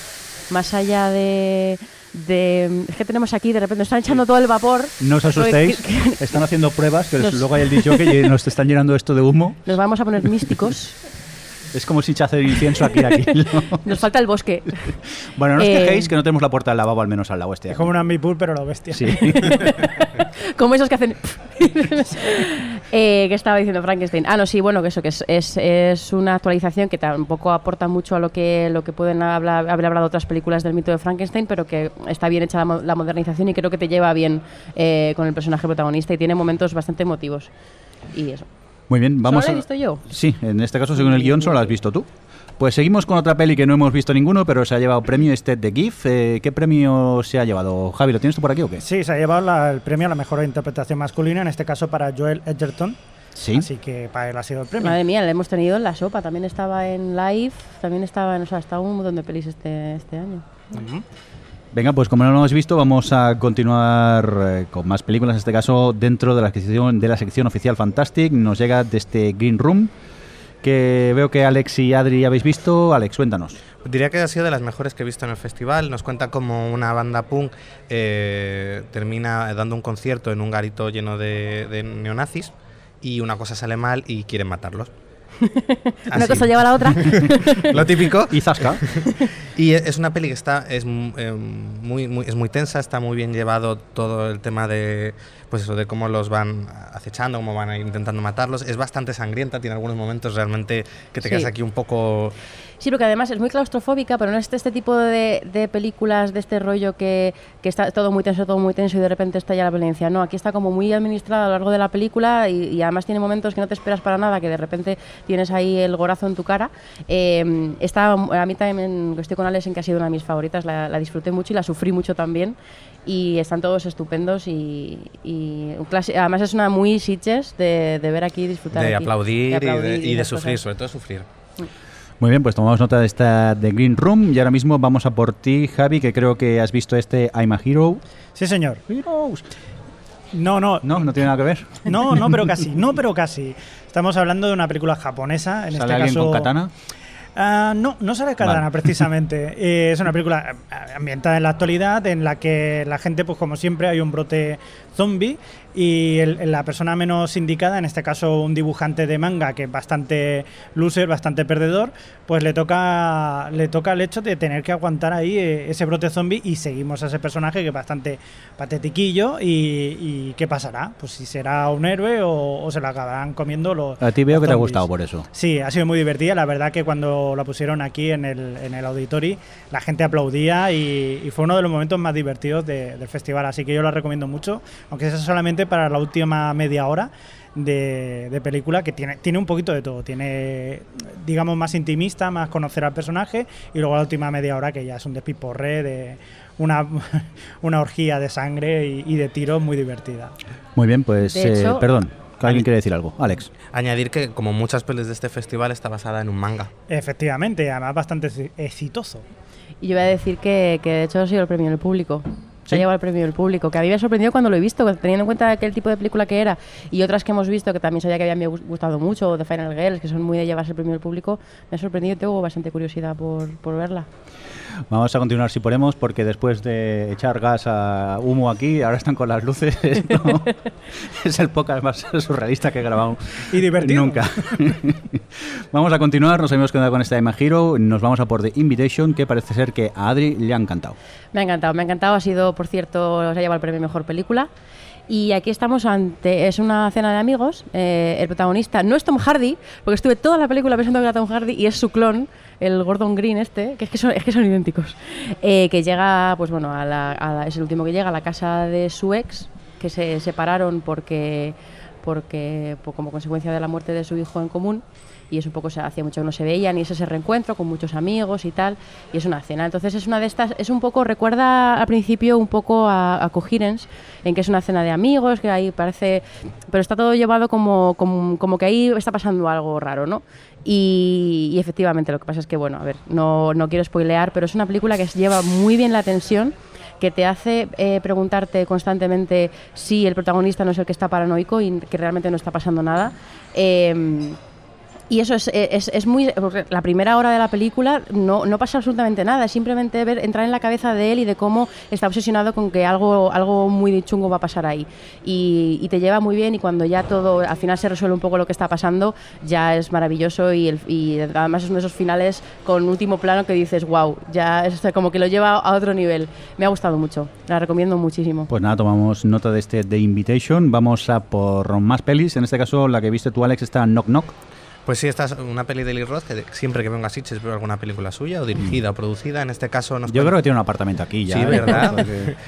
más allá de... de es que tenemos aquí, de repente, nos están echando todo el vapor. No os asustéis, Que- que- están haciendo pruebas, que Nos- luego hay el dicho que nos están llenando esto de humo. Nos vamos a poner místicos. Es como si hacer incienso aquí, aquí. ¿no? Nos falta el bosque. Bueno, no os Eh, quejéis que no tenemos la puerta del lavabo al menos al lado este. Es como un Ambipur, pero lo bestia. Sí. Como esos que hacen. eh, que estaba diciendo Frankenstein. Ah, no, sí, bueno, que eso, que es, es, es una actualización que tampoco aporta mucho a lo que, lo que pueden hablar, haber hablado otras películas del mito de Frankenstein, pero que está bien hecha la, la modernización y creo que te lleva bien eh, con el personaje protagonista y tiene momentos bastante emotivos. Y eso. Muy bien, vamos ¿Solo la he visto yo? Sí, en este caso, según el guion, solo lo has visto tú. Pues seguimos con otra peli que no hemos visto ninguno, pero se ha llevado premio este de GIF. Eh, ¿Qué premio se ha llevado? Javi, ¿lo tienes tú por aquí o qué? Sí, se ha llevado la- el premio a la mejor interpretación masculina, en este caso para Joel Edgerton. Sí. Así que para él ha sido el premio. Madre mía, la hemos tenido en la sopa. También estaba en Live, también estaba en. O sea, estaba un montón de pelis este, este año. Venga, pues como no lo hemos visto, vamos a continuar eh, con más películas, en este caso dentro de la sección, de la sección oficial Fantastic. Nos llega de este Green Room, que veo que Alex y Adri habéis visto. Alex, cuéntanos. Diría que ha sido de las mejores que he visto en el festival. Nos cuenta como una banda punk eh, termina dando un concierto en un garito lleno de neonazis y una cosa sale mal y quieren matarlos. Una Así. cosa lleva a la otra. Lo típico. Y Zasca. Y es una peli que está es eh, muy, muy es muy tensa, está muy bien llevado todo el tema de pues eso de cómo los van acechando, cómo van intentando matarlos. Es bastante sangrienta, tiene algunos momentos realmente que te Sí. quedas aquí un poco Sí, porque además es muy claustrofóbica, pero no es este tipo de, de películas de este rollo que, que está todo muy tenso, todo muy tenso y de repente estalla la violencia. No, aquí está como muy administrada a lo largo de la película y, y además tiene momentos que no te esperas para nada, que de repente tienes ahí el gorazo en tu cara. Eh, está, a mí también, estoy con Alex en que ha sido una de mis favoritas, la, la disfruté mucho y la sufrí mucho también. Y están todos estupendos y, y un además es una muy sitches de, de ver aquí disfrutar. de aquí, aplaudir, y de, aplaudir y de esas sufrir, cosas. sobre todo sufrir. Muy bien, pues tomamos nota de esta de Green Room y ahora mismo vamos a por ti, Javi, que creo que has visto este I'm a Hero. Sí, señor. No, no, No, no tiene nada que ver. no, no, pero casi, no, pero casi. Estamos hablando de una película japonesa, en ¿Sale este alguien caso. con katana? Ah, no, no sale katana Vale. precisamente. Eh, es una película eh, ambientada en la actualidad en la que la gente, pues como siempre, hay un brote zombie y el- la persona menos indicada, en este caso un dibujante de manga que es bastante loser, bastante perdedor, pues le toca le toca el hecho de tener que aguantar ahí eh, ese brote zombie y seguimos a ese personaje que es bastante patetiquillo y, y ¿qué pasará? Pues si será un héroe o, o se lo acabarán comiendo los A ti veo que te ha gustado por eso. Sí, ha sido muy divertida. La verdad que cuando la pusieron aquí en el, en el auditori, la gente aplaudía y, y fue uno de los momentos más divertidos de- del festival. Así que yo la recomiendo mucho, aunque sea solamente para la última media hora de, de película, que tiene, tiene un poquito de todo. Tiene, digamos, más intimista, más conocer al personaje, y luego la última media hora que ya es un despiporre de una, una orgía de sangre y, y de tiros muy divertida. Muy bien, pues eh, perdón, alguien quiere decir algo. Alex. Añadir que como muchas pelis de este festival está basada en un manga. Efectivamente, además bastante exi- exitoso. Y yo voy a decir que, que de hecho ha sido el premio del público. Se ha llevado el premio del público, que a mí me ha sorprendido cuando lo he visto, teniendo en cuenta aquel tipo de película que era y otras que hemos visto que también sabía que habían gustado mucho, The Final Girls, que son muy de llevarse el premio del público, me ha sorprendido y tengo bastante curiosidad por, por verla. Vamos a continuar si podemos, porque después de echar gas a humo aquí, ahora están con las luces. Esto es el podcast más surrealista que he grabado Y divertido. nunca. vamos a continuar, nos hemos quedado con esta Emma Hero, nos vamos a por The Invitation, que parece ser que a Adri le ha encantado. Me ha encantado, me ha encantado. Ha sido, por cierto, se ha llevado el premio Mejor Película. Y aquí estamos ante, es una cena de amigos. eh, el protagonista no es Tom Hardy, porque estuve toda la película pensando que era Tom Hardy y es su clon, el Gordon Green este, que es que son, es que son idénticos. eh, que llega, pues bueno, a la- a la- es el último que llega a la casa de su ex, que se separaron porque, porque por- como consecuencia de la muerte de su hijo en común y es un poco, se hacía mucho que no se veían y es ese reencuentro con muchos amigos y tal, y es una cena. Entonces es una de estas, es un poco, recuerda al principio un poco a, a Coherence, en que es una cena de amigos, que ahí parece, pero está todo llevado como, como, como que ahí está pasando algo raro, ¿no? Y, y efectivamente, lo que pasa es que, bueno, a ver, no, no quiero spoilear, pero es una película que lleva muy bien la tensión que te hace eh, preguntarte constantemente si el protagonista no es el que está paranoico y que realmente no está pasando nada. Eh, Y eso es, eh, es, es muy. La primera hora de la película no, no pasa absolutamente nada, es simplemente ver, entrar en la cabeza de él y de cómo está obsesionado con que algo, algo muy chungo va a pasar ahí. Y, y te lleva muy bien, y cuando ya todo, al final se resuelve un poco lo que está pasando, ya es maravilloso. Y, el- y además es uno de esos finales con último plano que dices, wow, ya es como que lo lleva a otro nivel. Me ha gustado mucho, la recomiendo muchísimo. Pues nada, tomamos nota de este The Invitation. Vamos a por más pelis. En este caso, la que viste tú, Alex, está Knock Knock. Pues sí, esta es una peli de Lee Roth que siempre que vengo a Sitges veo alguna película suya o dirigida o producida. En este caso nos Yo creo que tiene un apartamento aquí ya. Sí, ¿eh? ¿verdad? Porque-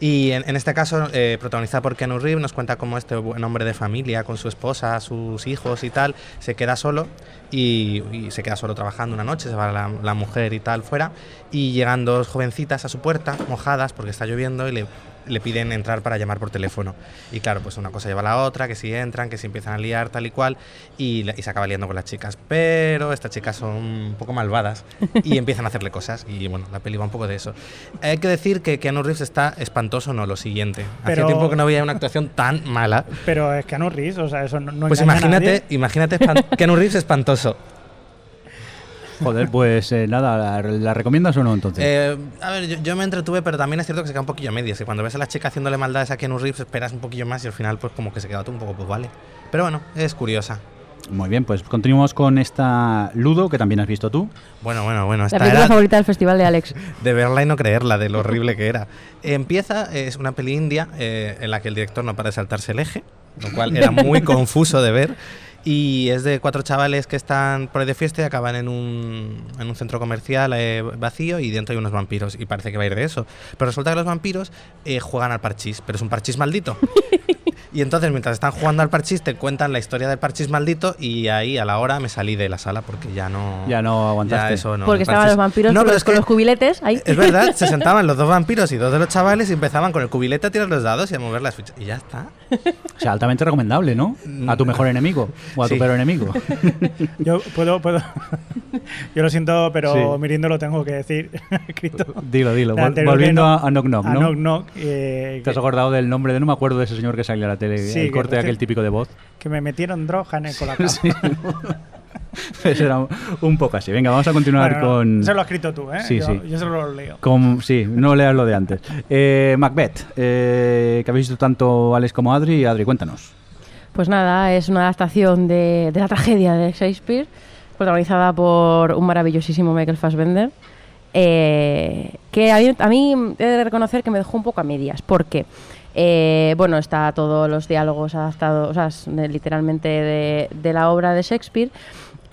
Y en, en este caso, eh, protagonizada por Keanu Reeves, nos cuenta cómo este buen hombre de familia, con su esposa, sus hijos y tal, se queda solo y, y se queda solo trabajando una noche, se va la, la mujer y tal fuera, y llegan dos jovencitas a su puerta, mojadas porque está lloviendo, y le, le piden entrar para llamar por teléfono. Y claro, pues una cosa lleva a la otra, que si entran, que si empiezan a liar, tal y cual, y, y se acaba liando con las chicas. Pero estas chicas son un poco malvadas y empiezan a hacerle cosas, y bueno, la peli va un poco de eso. Hay que decir que Keanu Reeves está espantoso, no, lo siguiente. Pero- tiempo que no veía una actuación tan mala. Pero es no Reeves, o sea, eso no, no Pues engaña a imagínate, nadie. imagínate Keanu Reeves espantoso. Joder, pues eh, nada, ¿la, la recomiendas o no entonces? Eh, a ver, yo, yo me entretuve, pero también es cierto que se queda un poquillo a medias. Que cuando ves a la chica haciéndole maldades a Keanu Reeves, esperas un poquillo más y al final, pues como que se queda todo un poco, pues vale. Pero bueno, es curiosa. Muy bien, pues continuamos con esta Ludo, que también has visto tú. Bueno, bueno, bueno. La Esta película era favorita del festival de Alex. de verla y no creerla, de lo horrible que era. Empieza, es una peli india eh, en la que el director no para de saltarse el eje, lo cual era muy confuso de ver. Y es de cuatro chavales que están por ahí de fiesta y acaban en un, en un centro comercial eh, vacío y dentro hay unos vampiros. Y parece que va a ir de eso. Pero resulta que los vampiros eh, juegan al parchís, pero es un parchís maldito. Y entonces, mientras están jugando al parchís, te cuentan la historia del parchís maldito. Y ahí, a la hora, me salí de la sala porque ya no. Ya no aguantaste. ya eso no, Porque estaban los vampiros No, con, pero los, es con que- los cubiletes ahí. es verdad, se sentaban los dos vampiros y dos de los chavales y empezaban con el cubilete a tirar los dados y a mover las fichas. Y ya está. O sea, altamente recomendable, ¿no? A tu mejor enemigo o a tu Sí. peor enemigo. Yo puedo, puedo. Yo lo siento, pero Sí. Mirindo lo tengo que decir escrito. dilo, dilo. Volviendo no- a, a Knock Knock, a ¿no? Knock Knock, eh, ¿Te has acordado del nombre de no me acuerdo de ese señor que salía a la tele? Sí, el que corte recién- aquel típico de voz. que me metieron droga en el colacao. Ese era un- poco así. Venga, vamos a continuar Bueno, no, con. Se lo has escrito tú, ¿eh? Sí, yo, sí. yo solo lo leo. con- sí, no leas lo de antes. Eh, Macbeth, eh, que habéis visto tanto Alex como Adri. Adri, cuéntanos. Pues nada, es una adaptación de, de la tragedia de Shakespeare, protagonizada por un maravillosísimo Michael Fassbender, eh, que a mí, a mí he de reconocer que me dejó un poco a medias, porque, eh, bueno, está todos los diálogos adaptados, o sea, literalmente de, de la obra de Shakespeare,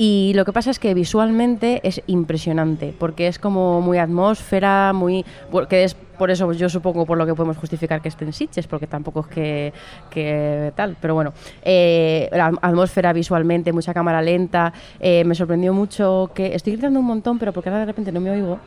y lo que pasa es que visualmente es impresionante, porque es como muy atmósfera, muy. que es por eso yo supongo por lo que podemos justificar que esté en Sitges, porque tampoco es que, que tal. Pero bueno, eh, la atmósfera visualmente, mucha cámara lenta. eh, me sorprendió mucho que. Estoy gritando un montón, pero porque ahora de repente no me oigo.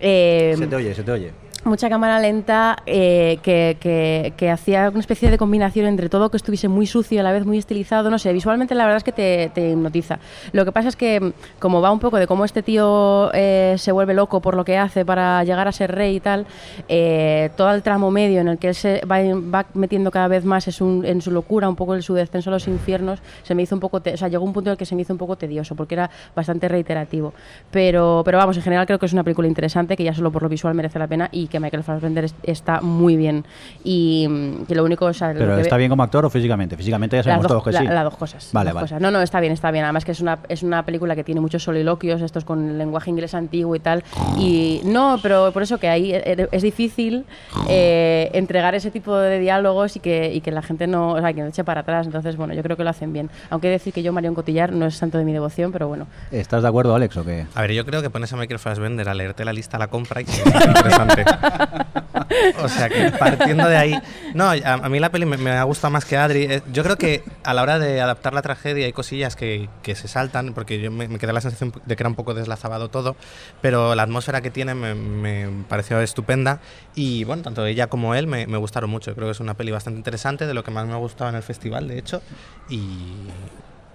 Eh, se te oye, se te oye. Mucha cámara lenta eh, que, que- que hacía una especie de combinación entre todo que estuviese muy sucio a la vez muy estilizado. No sé, visualmente la verdad es que te, te hipnotiza. Lo que pasa es que, mm, como va un poco de cómo este tío eh, se vuelve loco por lo que hace para llegar a ser rey y tal, eh, todo el tramo medio en el que él se va, va metiendo cada vez más en su, en su locura, un poco en su descenso a los infiernos, se me hizo un poco, te- o sea, llegó un punto en el que se me hizo un poco tedioso porque era bastante reiterativo. Pero, pero vamos, en general creo que es una película interesante que ya solo por lo visual merece la pena y que Michael Fassbender es- está muy bien. Y mm, que lo único, o sea, lo Pero que ¿está ve- bien como actor o físicamente? Físicamente ya sabemos dos, todos que la- sí. las dos cosas. Vale, vale. cosas. No, no, está bien, está bien. Además que es una, es una película que tiene muchos soliloquios, estos con el lenguaje inglés antiguo y tal. Y no, pero por eso que ahí eh, es difícil eh, entregar ese tipo de diálogos y que, y que la gente no, o sea, que no eche para atrás. Entonces, bueno, yo creo que lo hacen bien. Aunque he de decir que yo, Marion Cotillar, no es santo de mi devoción, pero bueno. ¿Estás de acuerdo, Alex, o qué? A ver, yo creo que pones a Michael Fassbender a leerte la lista a la compra y es interesante. o sea que partiendo de ahí. No, a, mí la peli me, me ha gustado más que Adri. Eh, Yo creo que a la hora de adaptar la tragedia hay cosillas que, que se saltan, porque yo me, me quedé la sensación de que era un poco deslazabado todo, pero la atmósfera que tiene me, me pareció estupenda y bueno, tanto ella como él me, me gustaron mucho. Creo que es una peli bastante interesante, de lo que más me ha gustado en el festival, de hecho, y,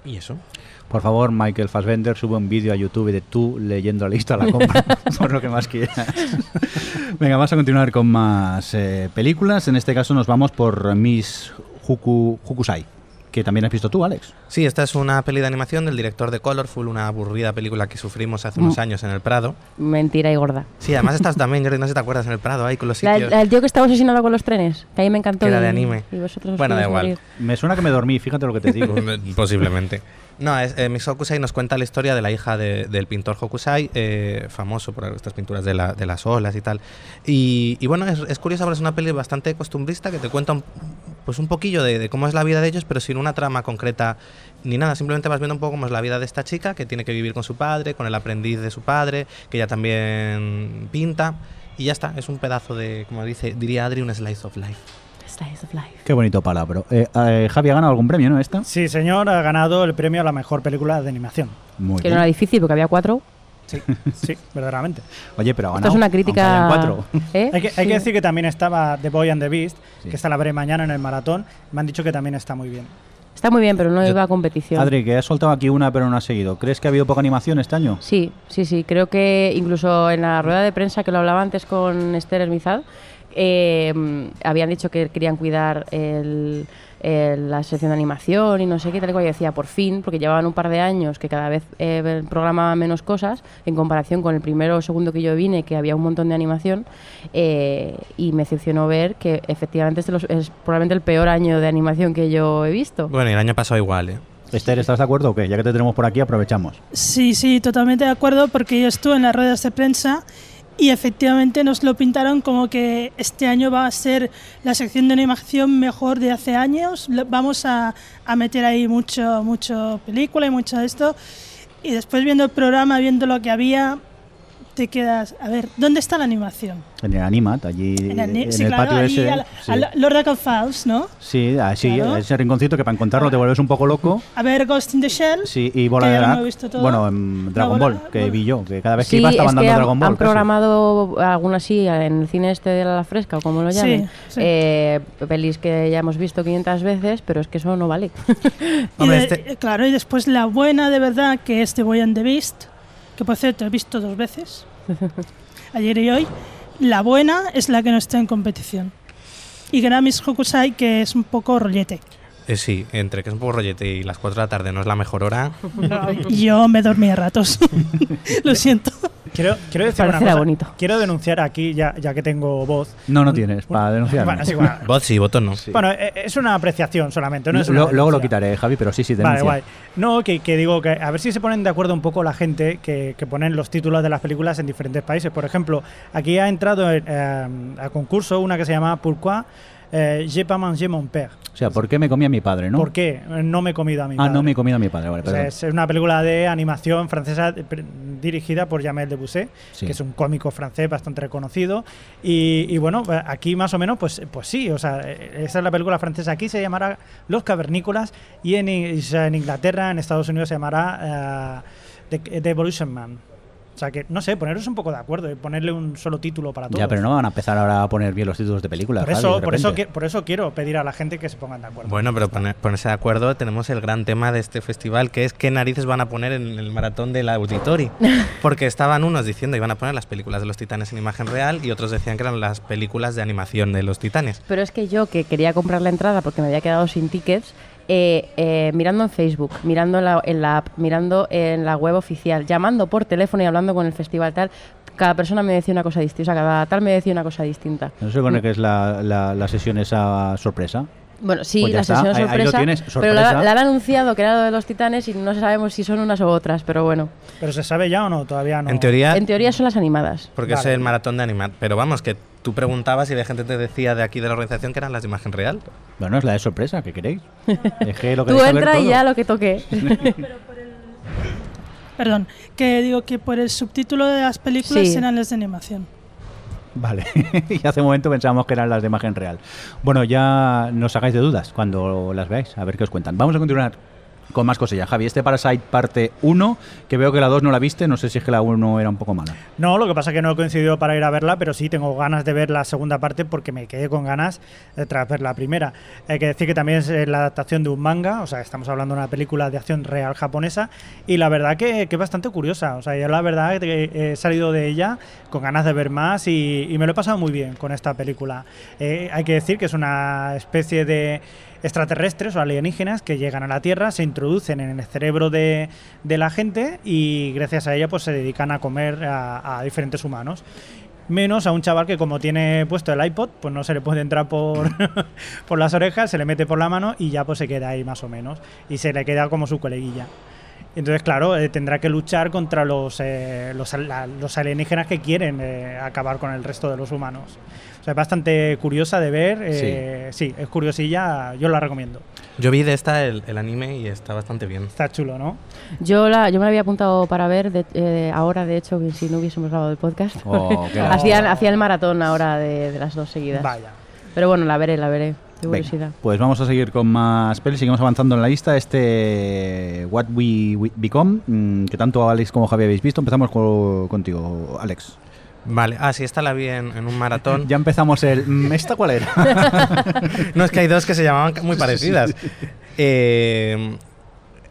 y eso. Por favor, Michael Fassbender, sube un vídeo a YouTube de tú leyendo la lista a la compra, por lo que más quieras. Venga, vamos a continuar con más eh, películas. En este caso nos vamos por Miss Huku, Hukusai. Que también has visto tú, Alex. Sí, esta es una peli de animación del director de Colorful, una aburrida película que sufrimos hace unos Mm. años en el Prado. Mentira y gorda. Sí, además estás también, Jordi, no sé si te acuerdas, en el Prado, ahí con los sitios. la- el tío que estaba obsesionado con los trenes, que a mí me encantó. Que era de anime. Y vosotros os Bueno, da igual. morir. Me suena que me dormí, fíjate lo que te digo. Posiblemente. No, es, eh, Hokusai nos cuenta la historia de la hija de- del pintor Hokusai, eh, famoso por estas pinturas de, la- de las olas y tal. Y, y bueno, es, es curiosa es una peli bastante costumbrista que te cuenta un, pues un poquillo de, de cómo es la vida de ellos, pero sin una trama concreta ni nada. Simplemente vas viendo un poco cómo es la vida de esta chica que tiene que vivir con su padre, con el aprendiz de su padre, que ella también pinta. Y ya está, es un pedazo de, como dice, diría Adri, un slice of life. Slice of life. Qué bonito palabra. Eh, eh, Javi ha ganado algún premio, ¿no? Esta. Sí, señor, ha ganado el premio a la mejor película de animación. Muy Que bien. no era difícil porque había cuatro. Sí, sí, verdaderamente. Oye, pero ha Esto ganado. es una crítica. cuatro. ¿Eh? Hay que, hay Sí. que decir que también estaba The Boy and the Beast, Sí. que esta la veré mañana en el maratón. Me han dicho que también está muy bien. Está muy bien, pero no iba a competición. Adri, que has soltado aquí una, pero no has seguido. ¿Crees que ha habido poca animación este año? Sí, sí, sí. Creo que incluso en la rueda de prensa que lo hablaba antes con Esther Hermizad, eh, habían dicho que querían cuidar el- el- la sección de animación y no sé qué, tal y cual. Yo decía, por fin, porque llevaban un par de años que cada vez eh, programaban menos cosas en comparación con el primero o segundo que yo vine, que había un montón de animación. eh, y me decepcionó ver que efectivamente es, de los- es probablemente el peor año de animación que yo he visto. Bueno, y el año pasado igual, ¿eh? Esther, ¿estás de acuerdo o qué? Ya que te tenemos por aquí, aprovechamos. Sí, sí, totalmente de acuerdo porque yo estuve en las ruedas de prensa y efectivamente nos lo pintaron como que este año va a ser la sección de animación mejor de hace años. Vamos a, a meter ahí mucho, mucho película y mucho de esto. Y después viendo el programa, viendo lo que había, te quedas, a ver, ¿dónde está la animación? En el Animat, allí en, En el, el sí, claro, patio allí ese. al, sí. al Lord of Falls, ¿no? Sí, así, Claro. ese rinconcito que para encontrarlo te vuelves un poco loco. A ver Ghost in the Shell. Sí, y bola Que de drag. he visto todo. Bueno, en Dragon bola- Ball, que bola- vi yo, que cada vez que Sí, iba es estaban que dando han, Dragon Ball. han casi. programado alguna así en el cine este de la fresca o como lo llamen. sí. eh, pelis que ya hemos visto 500 veces, pero es que eso no vale. Y Hombre, de- este- eh, Claro, y después la buena de verdad, que es The Boy and the Beast, que por cierto he visto dos veces, ayer y hoy. La buena es la que no está en competición. Y Grammys Hokusai, que es un poco rollete. Eh, sí, entre que es un poco rollete y las 4 de la tarde no es la mejor hora. Y Yo me dormí a ratos. Lo siento. Quiero, quiero decir una Parecerá cosa. bonito. Quiero denunciar aquí, ya, ya que tengo voz. No, no tienes, para denunciar. Bueno, es igual. Voz sí, voto no. Bueno, eh, es una apreciación solamente. No es una luego lo denuncia. quitaré, Javi, pero sí, sí, Vale, denuncia. guay. No, que, que digo que a ver si se ponen de acuerdo un poco la gente que, que ponen los títulos de las películas en diferentes países. Por ejemplo, aquí ha entrado en, eh, a concurso una que se llama Pourquoi eh, j'ai pas mangé mon père. O sea, ¿por qué me comí a mi padre, no? ¿Por qué? No me he comido a mi Ah, padre. no me he comido a mi padre, vale, O sea, es una película de animación francesa eh, dirigida por Jamel Debbouze, Sí. que es un cómico francés bastante reconocido. Y, y bueno, eh, aquí más o menos, pues, pues sí, o sea, eh, esa es la película francesa. Aquí se llamará Los Cavernícolas y en, Inglaterra, en Estados Unidos, se llamará eh, The, The Evolution Man. O sea que, no sé, poneros un poco de acuerdo y ponerle un solo título para todos. Ya, pero no van a empezar ahora a poner bien los títulos de películas. Por eso, de por, eso, repente. que- por eso quiero pedir a la gente que se pongan de acuerdo. Bueno, pero poner- ponerse de acuerdo, tenemos el gran tema de este festival, que es qué narices van a poner en el maratón del Auditori. Porque estaban unos diciendo iban a poner las películas de los titanes en imagen real y otros decían que eran las películas de animación de los titanes. Pero es que yo, que quería comprar la entrada porque me había quedado sin tickets, eh, eh, mirando en Facebook, mirando en la, en la app, mirando en la web oficial, llamando por teléfono y hablando con el festival tal, cada persona me decía una cosa distinta, o sea, cada tal me decía una cosa distinta. No se supone que es la, la, la sesión esa sorpresa. Bueno, sí, Pues la está, sesión ahí- ahí lo sorpresa, pero la, han anunciado que era lo de los titanes y no sabemos si son unas u otras, pero bueno, ¿Pero se sabe ya o no? Todavía no. En teoría, en teoría son las animadas. porque es el maratón de animar. Pero vamos, que tú preguntabas y la gente te decía de aquí de la organización que eran las de imagen real. Bueno, es la de sorpresa, ¿qué queréis? Dejé lo que Tú entra y ya lo que toque. Perdón, que digo que por el subtítulo de las películas Sí. eran las de animación. Vale, y hace un momento pensábamos que eran las de imagen real. Bueno, ya no os hagáis de dudas cuando las veáis, a ver qué os cuentan. Vamos a continuar con más cosillas. Javi, este Parasite parte 1, que veo que la 2 no la viste, no sé si es que la 1 era un poco mala. No, lo que pasa es que no he coincidido para ir a verla, pero sí tengo ganas de ver la segunda parte porque me quedé con ganas eh, tras ver la primera. Hay que decir que también es eh, la adaptación de un manga, o sea, estamos hablando de una película de acción real japonesa y la verdad que, es bastante curiosa. O sea, yo la verdad que he salido de ella con ganas de ver más y, y me lo he pasado muy bien con esta película. Eh, hay que decir que es una especie de extraterrestres o alienígenas que llegan a la Tierra, se introducen en el cerebro de, de la gente y gracias a ella pues se dedican a comer a, a diferentes humanos. Menos a un chaval que como tiene puesto el iPod, pues no se le puede entrar por, por las orejas, se le mete por la mano y ya pues se queda ahí más o menos. Y se le queda como su coleguilla. Entonces, claro, eh, tendrá que luchar contra los, eh, los, la- los alienígenas que quieren eh, acabar con el resto de los humanos. O sea, es bastante curiosa de ver. eh, sí. es curiosilla, yo la recomiendo. Yo vi de esta el, el anime y está bastante bien. Está chulo, ¿no? Yo, la, yo me la había apuntado para ver de- eh, ahora, de hecho, que si no hubiésemos grabado el podcast. Oh, hacía, hacía el maratón ahora de, de las dos seguidas. Vaya. Pero bueno, la veré, la veré. Qué Venga, curiosidad. pues vamos a seguir con más pelis, seguimos avanzando en la lista. Este What We, We Become, mm, que tanto Alex como Javi habéis visto. Empezamos co- contigo, Alex. Vale, ah, sí, esta la vi en, en un maratón. Ya empezamos el... mm, ¿Esta cuál era? No, es que hay dos que se llamaban muy parecidas. Eh,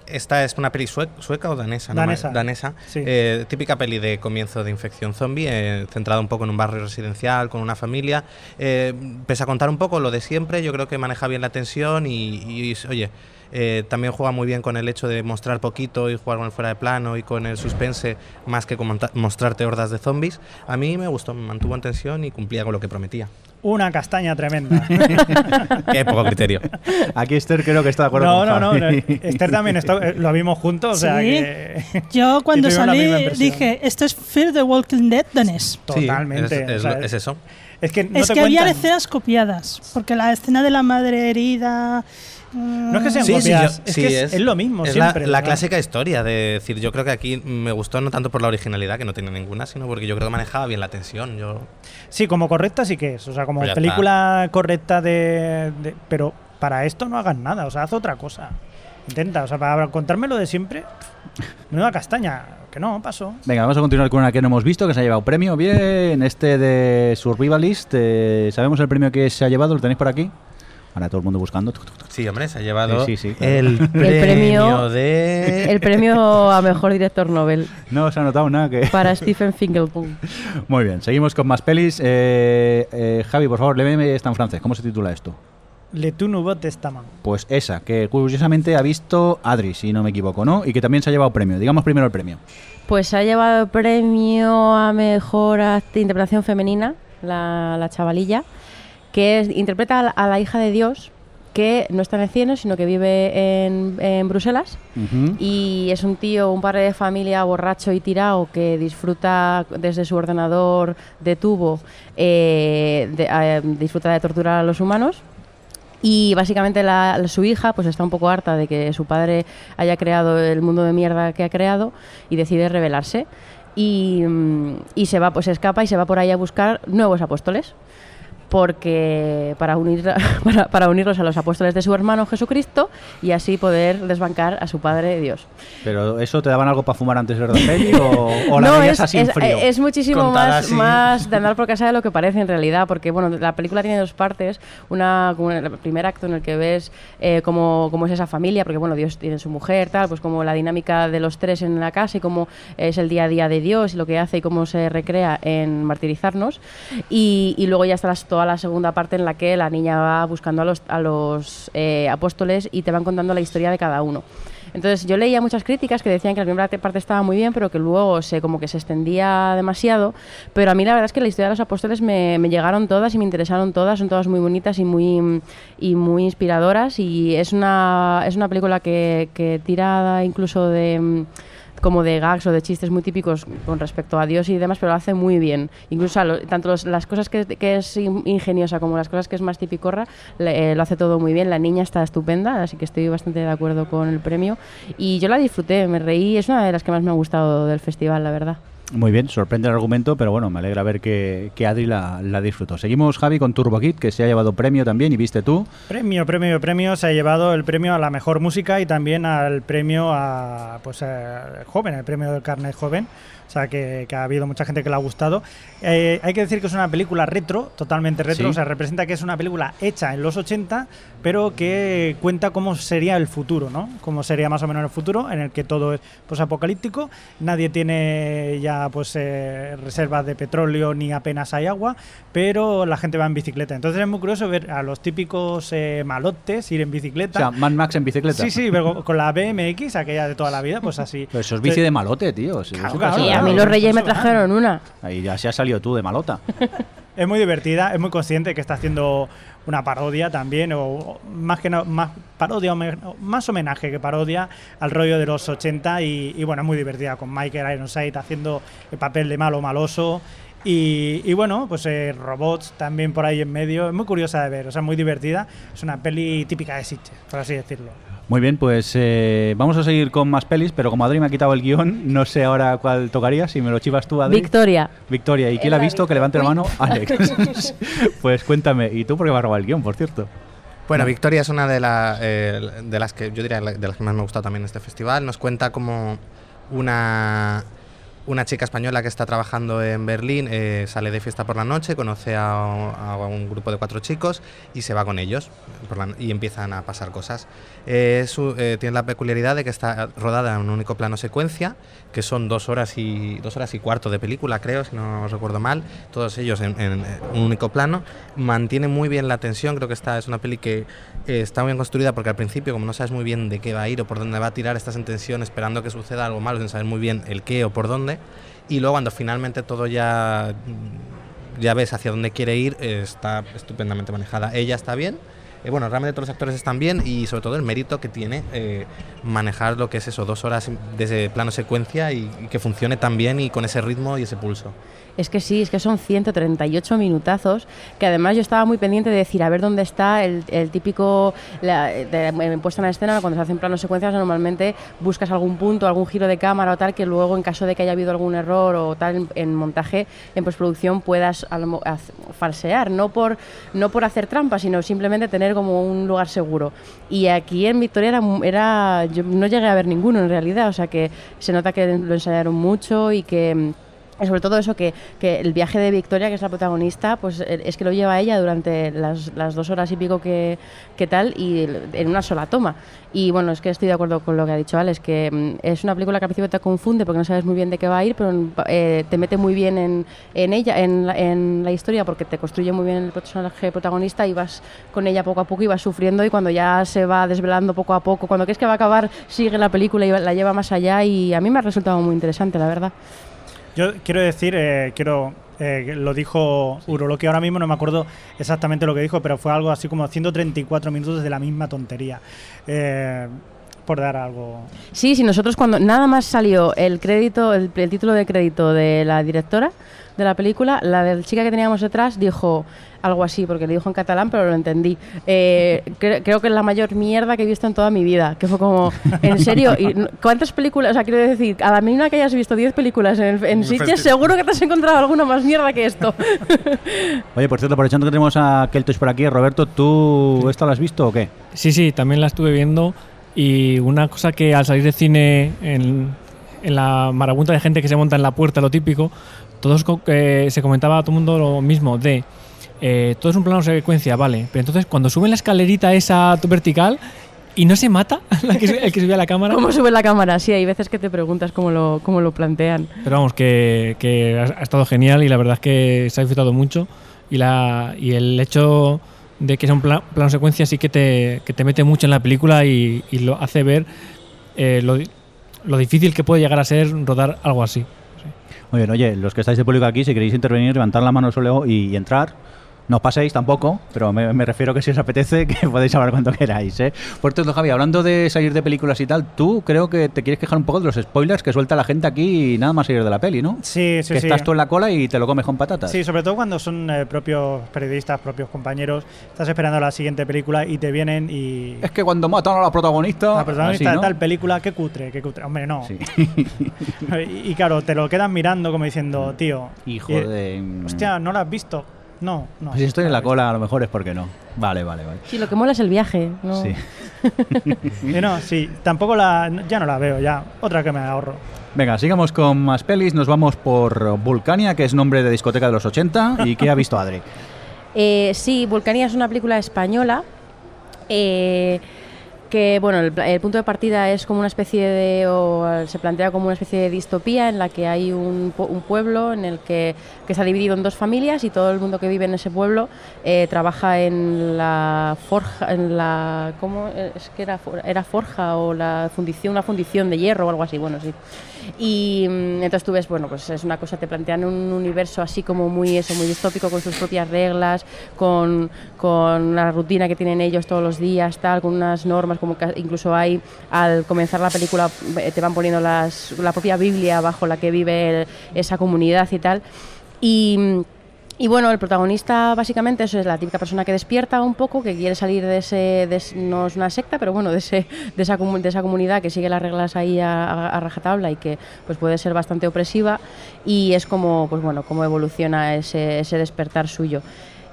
esta es una peli sue- sueca o danesa, ¿no? Danesa. danesa. Sí. Eh, típica peli de comienzo de infección zombie, eh, centrada un poco en un barrio residencial, con una familia. Eh, pese a contar un poco lo de siempre, yo creo que maneja bien la tensión y, y, oye, eh, también juega muy bien con el hecho de mostrar poquito y jugar con el fuera de plano y con el suspense, más que con mostrarte hordas de zombies. A mí me gustó, me mantuvo en tensión y cumplía con lo que prometía. Una castaña tremenda. Qué poco criterio. Aquí Esther creo que está de acuerdo no, con no, no, no. Esther también está- eh, lo vimos juntos, o sea Sí. que. Yo cuando salí dije, esto es Fear the Walking Dead danés. Totalmente. Sí, es, es o sea, es eso. es que no es te que había escenas copiadas, porque la escena de la madre herida... No es que sean Sí, yo- es sí, que es, es lo mismo es la- siempre. La, ¿verdad? clásica historia de decir, yo creo que aquí me gustó no tanto por la originalidad, que no tiene ninguna, sino porque yo creo que manejaba bien la tensión. Yo, Sí, como correcta sí que es. O sea, como Pues película correcta de, de- Pero para esto no hagas nada, o sea, haz otra cosa. Intenta, o sea, para contarme lo de siempre, nueva castaña. Que no, pasó. Venga, vamos a continuar con una que no hemos visto, que se ha llevado premio. Bien, este de Survivalist. eh, ¿Sabemos el premio que se ha llevado? ¿Lo tenéis por aquí? Ahora todo el mundo buscando. sí, hombre, se ha llevado Sí, sí, sí, claro. el, premio- premio de... El premio a mejor director Nobel No os ha notado nada que... para Stephen Finkelpun. Muy bien, seguimos con más pelis. Eh, eh, Javi, por favor, léeme esta en francés. ¿Cómo se titula esto? Le nouveau testament. Pues esa, que curiosamente ha visto Adri, si no me equivoco, ¿no? Y que también se ha llevado premio. Digamos primero el premio. Pues ha llevado el premio a mejor interpretación femenina, la, la chavalilla, que es- interpreta a la, a la hija de Dios, que no está en el cielo, sino que vive en, en Bruselas. Y es un tío, un padre de familia borracho y tirado que disfruta desde su ordenador de tubo, eh, de- eh, disfruta de torturar a los humanos. Y básicamente la- la- su hija pues está un poco harta de que su padre haya creado el mundo de mierda que ha creado y decide rebelarse. Y, mm, y se va, pues se escapa y se va por ahí a buscar nuevos apóstoles. Porque para, unir, para, para unirlos a los apóstoles de su hermano Jesucristo y así poder desbancar a su padre Dios. ¿Pero eso te daban algo para fumar antes de la peli o, o la no, es, así en es- frío? es muchísimo Contada más, así. más de andar por casa de lo que parece en realidad, porque bueno, la película tiene dos partes. Una, como el primer acto en el que ves eh, cómo, cómo es esa familia, porque bueno, Dios tiene su mujer, tal, pues como la dinámica de los tres en la casa y cómo es el día a día de Dios y lo que hace y cómo se recrea en martirizarnos. Y, y luego ya está las- toda la segunda parte en la que la niña va buscando a los, eh, apóstoles y te van contando la historia de cada uno. Entonces yo leía muchas críticas que decían que la primera parte estaba muy bien, pero que luego se como que se extendía demasiado. Pero a mí la verdad es que la historia de los apóstoles me, llegaron todas y me interesaron todas, son todas muy bonitas y muy y muy inspiradoras. Y es una, es una película que, que tira incluso de como de gags o de chistes muy típicos con respecto a Dios y demás, pero lo hace muy bien. Incluso tanto los- las cosas que, es in- ingeniosa como las cosas que es más tipicorra, le- eh, lo hace todo muy bien. La niña está estupenda, así que estoy bastante de acuerdo con el premio. Y yo la disfruté, me reí, es una de las que más me ha gustado del festival, la verdad. Muy bien, sorprende el argumento, pero bueno, me alegra ver que, que Adri la, la disfrutó. Seguimos, Javi, con Turbo Kid, que se ha llevado premio también, y viste tú. Premio, premio, premio. Se ha llevado el premio a la mejor música y también al premio a pues eh, joven, el premio del carnet joven. O sea, que, que ha habido mucha gente que le ha gustado. Eh, hay que decir que es una película retro, totalmente retro. Sí. O sea, representa que es una película hecha en los 80, pero que cuenta cómo sería el futuro, ¿no? Cómo sería más o menos el futuro, en el que todo es pues, apocalíptico. Nadie tiene ya pues eh, reservas de petróleo ni apenas hay agua, pero la gente va en bicicleta. Entonces es muy curioso ver a los típicos eh, malotes ir en O bicicleta. sea, Mad Max en bicicleta. Sí, sí, pero con la BMX, aquella de toda la vida, pues así. Pero eso es bici de malote, tío. Claro, claro, a mí los reyes me trajeron una. Ahí ya se has salido tú de malota. Es muy divertida, es muy consciente que está haciendo una parodia también, o o más que no, más parodia, más homenaje que parodia al rollo de los 80 y, y bueno, es muy divertida con Michael Ironside haciendo el papel de malo maloso y, y bueno, pues eh, robots también por ahí en medio, es muy curiosa de ver, o sea, muy divertida, es una peli típica de Sitges, por así decirlo. Muy bien, pues eh, vamos a seguir con más pelis, pero como Adri me ha quitado el guion, no sé ahora cuál tocaría, si me lo chivas tú, Adri. Victoria. Victoria, ¿y quién la ha visto? Que levante la mano. Alex. pues cuéntame, ¿y tú por qué me has robado el guion, por cierto? Bueno, Victoria es una de, la, eh, de las que yo diría de las que más me ha gustado también este festival. Nos cuenta como una, una chica española que está trabajando en Berlín eh, sale de fiesta por la noche, conoce a, un grupo de cuatro chicos y se va con ellos y empiezan a pasar cosas. Eh, eh, tiene la peculiaridad de que está rodada en un único plano secuencia, que son dos horas y dos horas y cuarto de película, creo, si no recuerdo mal, todos ellos en, en, un único plano. Mantiene muy bien la tensión, creo que esta es una peli que está muy bien construida porque al principio, como no sabes muy bien de qué va a ir o por dónde va a tirar, estás en tensión esperando que suceda algo malo sin saber muy bien el qué o por dónde. Y luego cuando finalmente todo ya ya ves hacia dónde quiere ir, eh, está estupendamente manejada. Ella está bien. eh, bueno, realmente todos los actores están bien y sobre todo el mérito que tiene eh, manejar lo que es eso, dos horas de ese plano secuencia y que funcione tan bien y con ese ritmo y ese pulso. Es que sí, es que son 138 minutazos, que además yo estaba muy pendiente de decir, a ver dónde está el, el típico, la, de, en puesta en escena, cuando se hacen planos secuencias, normalmente buscas algún punto, algún giro de cámara o tal, que luego en caso de que haya habido algún error o tal en, montaje, en postproducción, puedas falsear, no por, no por hacer trampa, sino simplemente tener como un lugar seguro. Y aquí en Victoria era, era yo no llegué a ver ninguno en realidad, o sea que se nota que lo ensayaron mucho y que... mm, y sobre todo eso, que, que el viaje de Victoria, que es la protagonista, pues eh, es que lo lleva ella durante las, las dos horas y pico que, que tal, y en una sola toma. Y bueno, es que estoy de acuerdo con lo que ha dicho Alex, que mm, es una película que al principio te confunde porque no sabes muy bien de qué va a ir, pero eh, te mete muy bien en, en ella, en la, en la historia, porque te construye muy bien el personaje protagonista y vas con ella poco a poco y vas sufriendo, y cuando ya se va desvelando poco a poco, cuando crees que va a acabar, sigue la película y la lleva más allá, y a mí me ha resultado muy interesante, la verdad. Yo quiero decir, eh, quiero eh, lo dijo Uroloqui ahora mismo, no me acuerdo exactamente lo que dijo, pero fue algo así como 134 minutos de la misma tontería. Eh, por dar algo. Sí, sí, nosotros cuando nada más salió el crédito, el, el título de crédito de la directora de la película, la del chica que teníamos detrás dijo algo así, porque le dijo en catalán, pero lo entendí. Eh, cre- creo que es la mayor mierda que he visto en toda mi vida, que fue como, ¿en serio? ¿Y ¿Cuántas películas? O sea, quiero decir, a la mínima que hayas visto 10 películas en, en Sitges, seguro que te has encontrado alguna más mierda que esto. Oye, por cierto, aprovechando que tenemos a Keltosh por aquí, Roberto, ¿tú esto lo has visto o qué? Sí, sí, también la estuve viendo y una cosa que al salir de cine en, en la marabunta de gente que se monta en la puerta, lo típico, todos eh, se comentaba a todo el mundo lo mismo de eh, todo es un plano secuencia, vale, pero entonces cuando suben la escalerita esa vertical y no se mata la que, el que sube a la cámara, ¿Cómo sube la cámara? Sí, hay veces que te preguntas cómo lo, cómo lo plantean. pero vamos, que, que ha, ha estado genial y la verdad es que se ha disfrutado mucho y, la, y el hecho de que sea un pla- plano secuencia sí que te, que te mete mucho en la película y, y lo hace ver eh, lo, lo difícil que puede llegar a ser rodar algo así. Muy bien, oye, los que estáis de público aquí, si queréis intervenir, levantar la mano solo y, y entrar. No os paséis tampoco, pero me, me refiero que si os apetece, que podéis hablar cuando queráis. ¿eh? Por cierto, Javi, hablando de salir de películas y tal, tú creo que te quieres quejar un poco de los spoilers que suelta la gente aquí y nada más salir de la peli, ¿no? Sí, sí, que sí. estás tú en la cola y te lo comes con patatas. Sí, sobre todo cuando son eh, propios periodistas, propios compañeros, estás esperando la siguiente película y te vienen y... Es que cuando matan a la protagonista... La protagonista así, ¿no? de tal película, qué cutre, qué cutre. Hombre, no. Sí. Y, y claro, te lo quedan mirando como diciendo, tío. Hijo y- de... Hostia, ¿no lo has visto? No, no. Pues si estoy en la cola, a lo mejor es porque no. Vale, vale, vale. Sí, lo que mola es el viaje. ¿no? Sí. Y no, sí, tampoco la. Ya no la veo, ya. Otra que me ahorro. Venga, sigamos con más pelis. Nos vamos por Vulcania, que es nombre de discoteca de los 80. ¿Y qué ha visto Adri? Eh, sí, Vulcania es una película española eh, que, bueno, el, punto de partida es como una especie de, o se plantea como una especie de distopía en la que hay un, un pueblo en el que, que está dividido en dos familias y todo el mundo que vive en ese pueblo eh, trabaja en la forja, en la, ¿cómo? Es que era, era forja o la fundición, una fundición de hierro o algo así, bueno, sí. Y mm, entonces tú ves, bueno, pues es una cosa, te plantean un universo así como muy eso, muy distópico, con sus propias reglas, con, con la rutina que tienen ellos todos los días, tal, con unas normas, como que incluso hay, al comenzar la película, eh, te van poniendo las, la propia Biblia bajo la que vive esa comunidad y tal. Y. bueno, el protagonista básicamente eso es la típica persona que despierta un poco, que quiere salir de ese, de no es una secta, pero bueno, de, ese, de, esa, de esa comunidad que sigue las reglas ahí a, a- rajatabla y que pues puede ser bastante opresiva y es como, pues bueno, cómo evoluciona ese despertar suyo.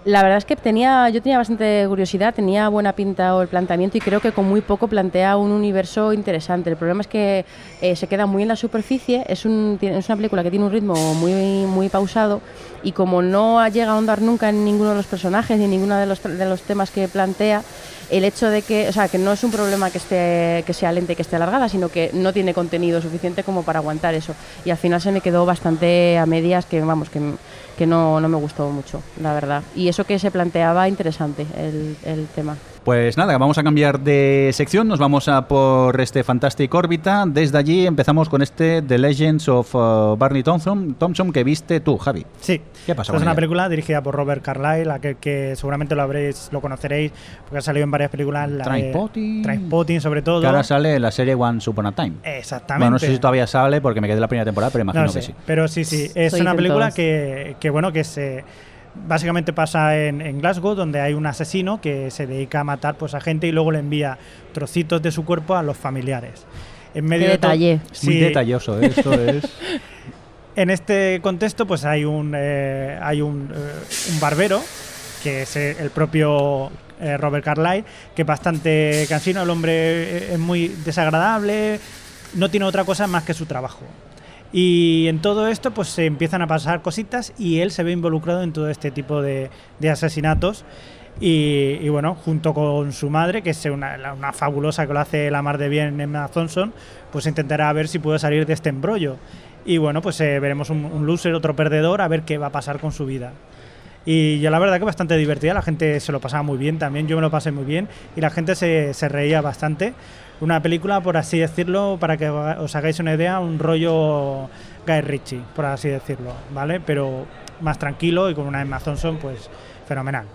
La verdad es que tenía, yo tenía bastante curiosidad, tenía buena pinta o el planteamiento y creo que con muy poco plantea un universo interesante. El problema es que eh, se queda muy en la superficie, es, un, es una película que tiene un ritmo muy, muy pausado y como no llega a ahondar nunca en ninguno de los personajes ni en ninguno de los, de los temas que plantea, el hecho de que, o sea, que no es un problema que esté que sea lenta y que esté alargada, sino que no tiene contenido suficiente como para aguantar eso. Y al final se me quedó bastante a medias que vamos que, que no, no me gustó mucho, la verdad. Y eso que se planteaba interesante el, el tema. Pues nada, vamos a cambiar de sección, nos vamos a por este Fantastic Órbita. Desde allí empezamos con este The Legends of uh, Barney Thompson, Thompson que viste tú, Javi. Sí. ¿Qué pasa es una ella? película dirigida por Robert Carlyle, aquel que seguramente lo habréis, lo conoceréis, porque ha salido en varias películas. la Trainspotting. Trainspotting, sobre todo. Que ahora sale en la serie Once Upon a Time. Exactamente. Bueno, no sé si todavía sale porque me quedé en la primera temporada, pero imagino No que sí. Pero sí, sí. Es Soy una película que, que, bueno, que se básicamente pasa en, en Glasgow, donde hay un asesino que se dedica a matar pues, a gente y luego le envía trocitos de su cuerpo a los familiares. En medio Qué de todo- detalle. Muy detalloso, ¿eh? esto es... en este contexto, pues hay un eh, hay un, eh, un barbero que es eh, el propio eh, Robert Carlyle, que es bastante cansino. El hombre es muy desagradable, no tiene otra cosa más que su trabajo. Y en todo esto, pues se empiezan a pasar cositas y él se ve involucrado en todo este tipo de, de asesinatos. Y, y bueno, junto con su madre, que es una, una fabulosa que lo hace la mar de bien, Emma Thompson, pues intentará ver si puede salir de este embrollo. Y bueno, pues eh, veremos un, un loser, otro perdedor, a ver qué va a pasar con su vida. Y yo la verdad que bastante divertida, la gente se lo pasaba muy bien también, yo me lo pasé muy bien y la gente se, se reía bastante. Una película, por así decirlo, para que os hagáis una idea, un rollo Guy Ritchie, por así decirlo, ¿vale? Pero más tranquilo y con una Emma Thompson, pues fenomenal.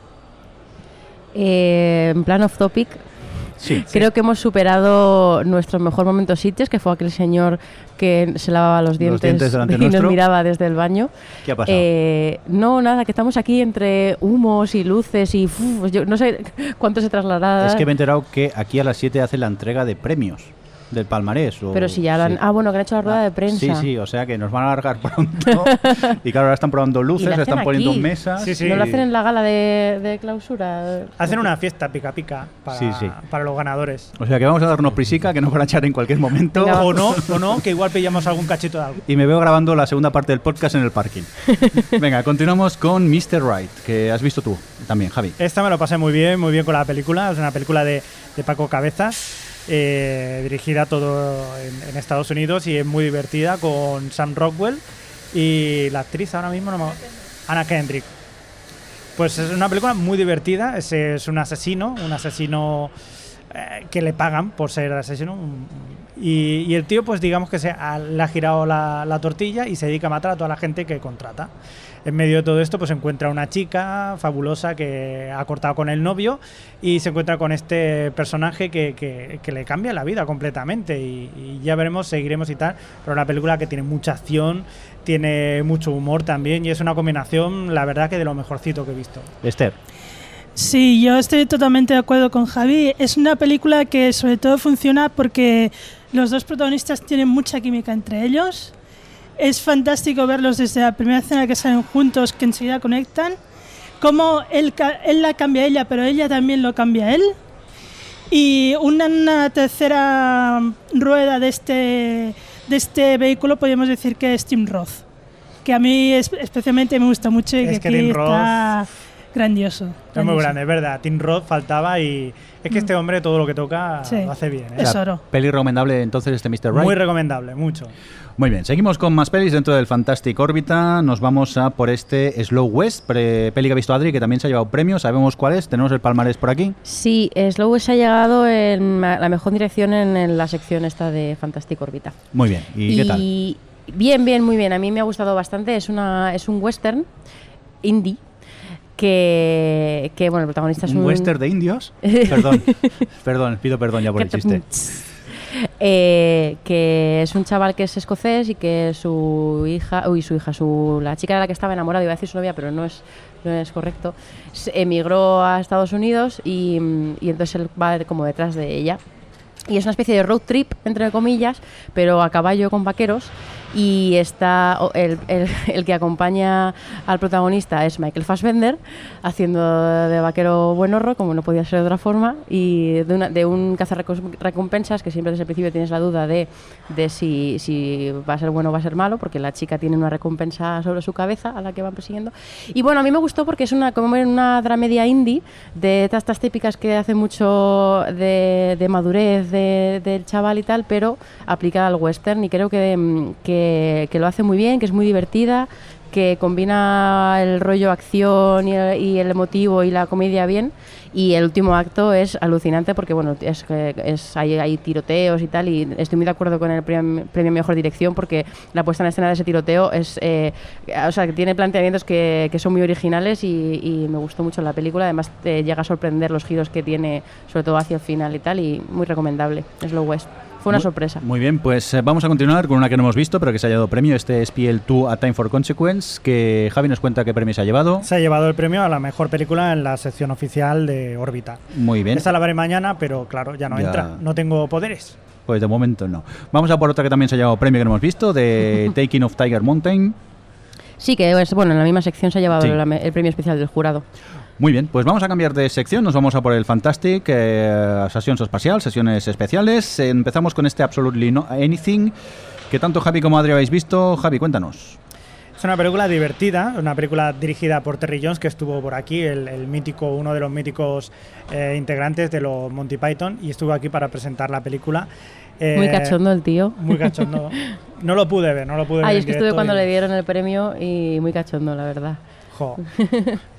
Eh, en plan off topic, Sí. creo que hemos superado nuestro mejor momento sitios, que fue aquel señor que se lavaba los dientes, dientes delante y nuestro. nos miraba desde el baño. ¿Qué ha pasado? Eh, no, nada, que estamos aquí entre humos y luces y uf, yo no sé cuánto se trasladará. Es que me he enterado que aquí a las 7 hace la entrega de premios del palmarés. o- Pero si ya lo han... sí. Ah, bueno, que han hecho la rueda Ah, de prensa. Sí, sí, o sea que nos van a alargar pronto. y claro, ahora están probando luces, están poniendo aquí. mesas. Sí, sí. ¿No lo hacen en la gala de, de clausura? Hacen una fiesta pica pica para, Sí, sí. para los ganadores. O sea que vamos a darnos prisica, que nos van a echar en cualquier momento. O no, o no, que igual pillamos algún cachito de algo. Y me veo grabando la segunda parte del podcast en el parking. Venga, continuamos con Mr. Right, que has visto tú también, Javi. Esta me lo pasé muy bien, muy bien con la película. Es una película de, de Paco Cabezas, eh, dirigida todo en, Estados Unidos y es muy divertida con Sam Rockwell y la actriz ahora mismo no me Anna Kendrick. Pues es una película muy divertida. Es, un asesino, un asesino eh, que le pagan por ser asesino Y, el tío, pues digamos que se le ha girado la tortilla y se dedica a matar a toda la gente que contrata. En medio de todo esto, pues encuentra una chica fabulosa que ha cortado con el novio y se encuentra con este personaje que, que- que le cambia la vida completamente. Y, y ya veremos, seguiremos y tal. Pero una película que tiene mucha acción, tiene mucho humor también y es una combinación, la verdad, que de lo mejorcito que he visto. Esther. Sí, yo estoy totalmente de acuerdo con Javi. Es una película que sobre todo funciona porque los dos protagonistas tienen mucha química entre ellos. Es fantástico verlos desde la primera escena que salen juntos, que enseguida conectan. Cómo él, él la cambia a ella, pero ella también lo cambia a él. Y una, una tercera rueda de este, de este vehículo podríamos decir que es Tim Roth, que a mí es- especialmente me gusta mucho y Es que, que Tim Roth está grandioso. Es muy grandioso. grande, es verdad. Tim Roth faltaba y es que este hombre todo lo que toca Sí. lo hace bien. ¿eh? Es oro. Peli recomendable entonces este Mr. Right. Muy recomendable, mucho. Muy bien, seguimos con más pelis dentro del Fantastic Órbita. Nos vamos a por este Slow West, pre- peli que ha visto Adri, que también se ha llevado premios. Sabemos cuál es, tenemos el palmarés por aquí. Sí, Slow se ha llegado en la mejor dirección en, en la sección esta de Fantastic Orbita. Muy bien, ¿y, qué tal? Bien, bien, muy bien. A mí me ha gustado bastante. Es, una, es un western indie que, que bueno, el protagonista es ¿Un un... western de indios? perdón, perdón, pido perdón ya por el chiste. Eh, que es un chaval que es escocés y que su hija, uy, su hija, su, la chica de la que estaba enamorado, iba a decir su novia, pero no es, no es correcto, emigró a Estados Unidos y, y entonces él va como detrás de ella. Y es una especie de road trip, entre comillas, pero a caballo con vaqueros. Y está el, el- el que acompaña al protagonista es Michael Fassbender, haciendo de vaquero buenorro, como no podía ser de otra forma, y de, una- de un cazarrecompensas que siempre desde el principio tienes la duda de, de si, si va a ser bueno o va a ser malo, porque la chica tiene una recompensa sobre su cabeza a la que van persiguiendo. Y bueno, a mí me gustó porque es una, como una dramedia indie de estas, típicas que hace mucho de, de madurez de- del chaval y tal, pero aplicada al western y creo que, mm, que, lo hace muy bien, que es muy divertida, que combina el rollo acción y el, emotivo y la comedia bien. Y el último acto es alucinante porque bueno, es, es, hay, tiroteos y tal. Y estoy muy de acuerdo con el premio, Mejor Dirección porque la puesta en escena de ese tiroteo es. eh, o sea, tiene planteamientos que, son muy originales y, me gustó mucho la película. Además, llega a sorprender los giros que tiene, sobre todo hacia el final y tal. Y muy recomendable. Slow West. Fue una Muy- sorpresa. Muy bien, pues eh, vamos a continuar con una que no hemos visto, pero que se ha llevado premio. Este es PL2 A Time for Consequence, que Javi nos cuenta qué premio se ha llevado. Se ha llevado el premio a la mejor película en la sección oficial de órbita. Muy bien. Esta la veré mañana, pero claro, ya no Ya. entra. No tengo poderes. Pues de momento no. Vamos a por otra que también se ha llevado premio que no hemos visto, de Taking of Tiger Mountain. Sí, que es, bueno, en la misma sección se ha llevado Sí. el premio especial del jurado. Muy bien, pues vamos a cambiar de sección, nos vamos a por el Fantastic, eh, sesiones espacial, sesiones especiales. Empezamos con este Absolutely No Anything, que tanto Javi como Adri habéis visto. Javi, cuéntanos. Es una película divertida, una película dirigida por Terry Jones, que estuvo por aquí, el, el mítico, uno de los míticos eh, integrantes de los Monty Python, y estuvo aquí para presentar la película. Eh, Muy cachondo el tío. Muy cachondo. No lo pude ver, no lo pude ver. Ay, es que estuve cuando y- le dieron el premio y muy cachondo, la verdad. Jo.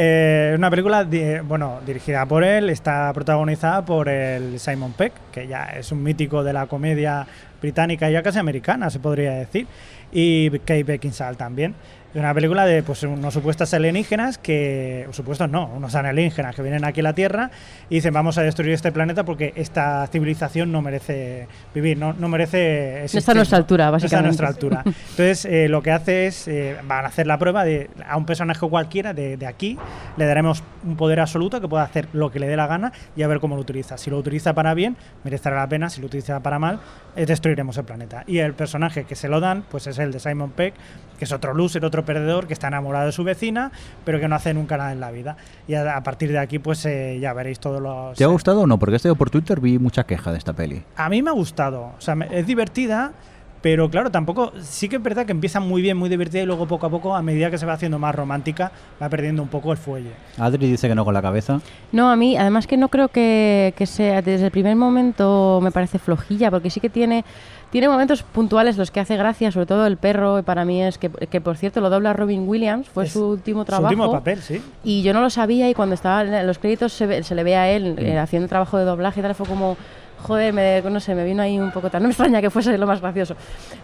Eh, una película bueno, dirigida por él, está protagonizada por el Simon Peck, que ya es un mítico de la comedia británica y ya casi americana, se podría decir, y Kate Beckinsale también. Es una película de pues, unos supuestos alienígenas que, supuestos no, unos alienígenas que vienen aquí a la Tierra y dicen vamos a destruir este planeta porque esta civilización no merece vivir, no, no merece existir. No está a nuestra altura, No está a básicamente. nuestra altura. Entonces, eh, lo que hace es, eh, van a hacer la prueba de a un personaje cualquiera de, de aquí, le daremos un poder absoluto que pueda hacer lo que le dé la gana y a ver cómo lo utiliza. Si lo utiliza para bien, merecerá la pena. Si lo utiliza para mal, eh, destruiremos el planeta. Y el personaje que se lo dan, pues es el de Simon Peck, que es otro loser, otro perdedor, que está enamorado de su vecina, pero que no hace nunca nada en la vida. Y a, a partir de aquí, pues eh, ya veréis todos los... ¿Te ha gustado o no? Porque este por Twitter vi mucha queja de esta peli. A mí me ha gustado. O sea, me- es divertida, pero claro, tampoco. Sí que es verdad que empieza muy bien, muy divertida y luego poco a poco, a medida que se va haciendo más romántica, va perdiendo un poco el fuelle. Adri dice que no con la cabeza. No, a mí, además que no creo que, que sea, desde el primer momento me parece flojilla, porque sí que tiene, tiene momentos puntuales los que hace gracia, sobre todo el perro, para mí es que, que por cierto lo dobla Robin Williams, fue Es su último Su trabajo. último papel, sí. Y yo no lo sabía y cuando estaba en los créditos se, ve- se le ve a él Mm. eh, haciendo trabajo de doblaje y tal, fue como, joder, me, no sé, me vino ahí un poco tan... No me extraña que fuese lo más gracioso.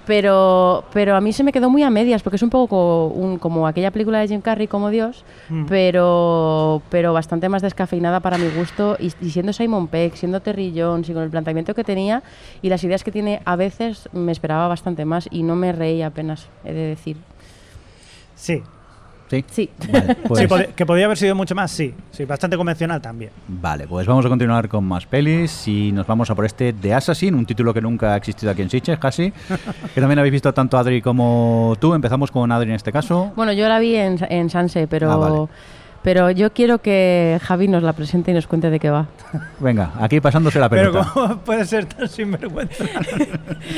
Pero, pero a mí se me quedó muy a medias, porque es un poco co- un- como aquella película de Jim Carrey, como Dios, Mm. pero, pero bastante más descafeinada para mi gusto. Y, y siendo Simon Peck, siendo Terry Jones, y con el planteamiento que tenía y las ideas que tiene, a veces me esperaba bastante más y no me reí apenas, he de decir. Sí. Sí. Sí. Vale, pues, Sí, pod- que podía haber sido mucho más, sí. Sí, bastante convencional también. vale, pues vamos a continuar con más pelis y nos vamos a por este The Assassin, un título que nunca ha existido aquí en Sitges, casi. que también habéis visto tanto Adri como tú. Empezamos con Adri en este caso. Bueno, yo la vi en, en Sanse, pero, Ah, vale. Pero yo quiero que Javi nos la presente y nos cuente de qué va. Venga, aquí pasándose la Pero pelota. ¿cómo puede ser tan sinvergüenza?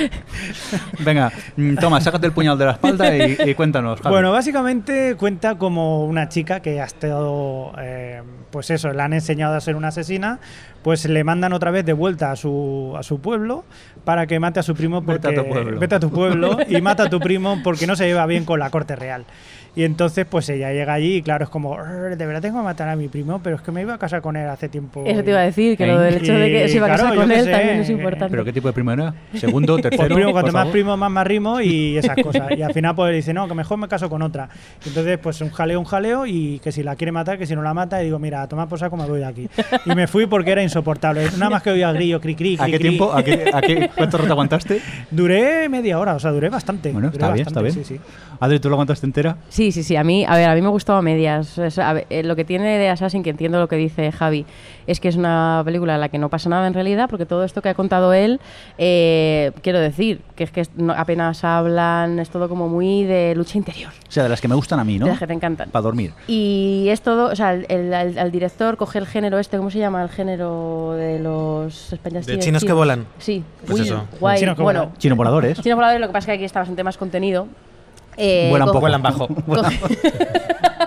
Venga, mm, toma, sácate el puñal de la espalda y, y cuéntanos. Javi. Bueno, básicamente cuenta como una chica que ha estado, eh, pues eso, le han enseñado a ser una asesina, pues le mandan otra vez de vuelta a su, a su pueblo para que mate a su primo Vete porque a tu pueblo. vete a tu pueblo y mata a tu primo porque no se lleva bien con la corte real. Y entonces pues ella llega allí y claro, es como, "Arr, de verdad tengo que matar a mi primo, pero es que me iba a casar con él hace tiempo. Eso te iba a decir, que lo ¿Eh? del hecho de que se iba a Claro, casar con él sé, también es importante. ¿Pero qué tipo de primo era? ¿Segundo, Pues tercero? primo, cuanto más favor? primo, más más rimo y esas cosas. Y al final pues dice, no, que mejor me caso con otra. Y entonces pues un jaleo, un jaleo y que si la quiere matar, que si no la mata, y digo, mira, a tomar por saco me voy de aquí. Y me fui porque era insoportable. Nada más que oía grillo, cri cri, ¿A cri, qué cri. tiempo? ¿A qué, a qué- ¿Cuánto rato aguantaste? Duré media hora, o sea, duré bastante. Bueno, Duré está bien, está bastante, bien. Sí, sí. Adri, ¿tú lo aguantaste entera? Sí, sí, sí. A mí, a ver, a mí me gustó a medias. Es- a ver, eh, lo que tiene de Assassin, que entiendo lo que dice Javi, es que es una película en la que no pasa nada en realidad, porque todo esto que ha contado él, eh, quiero decir, que es que no- apenas hablan, es todo como muy de lucha interior, O sea, de las que me gustan a mí, ¿no? de las que te encantan. Para dormir. Y es todo, o sea, el, el- el- el director coge el género este, ¿cómo se llama? El género de los españoles. De chinos que volan. Sí, Pues Will eso. White, Chinos que bueno, volan. Chino voladores. Chino voladores, lo que pasa es que aquí está bastante más contenido. Eh, Vuelan co- poco. Vuelan bajo.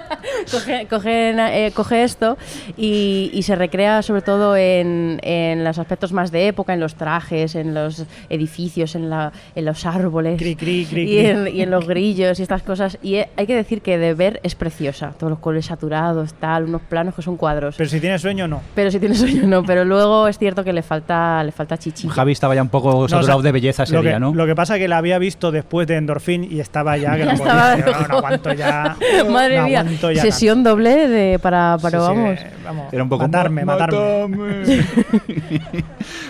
coge, coge, eh, coge esto y, y se recrea sobre todo en, en los aspectos más de época, en los trajes, en los edificios, en, la, en los árboles Cri, cri, cri, y, en, y en los grillos y estas cosas. Y eh, hay que decir que de ver es preciosa, todos los colores saturados, tal, unos planos que son cuadros. Pero si tienes sueño, no. Pero si tienes sueño no, pero luego es cierto que le falta, le falta chichi. Javi estaba ya un poco No, o sea, saturado de belleza ese lo que, día, ¿no? Lo que pasa es que la había visto después de Endorfín y estaba ya que Ya no, podía. no, no aguanto ya. Madre no mía, ya doble de para, para Sí, sí, vamos. eh, vamos, Era un poco matarme, "Ma- matarme. mátame".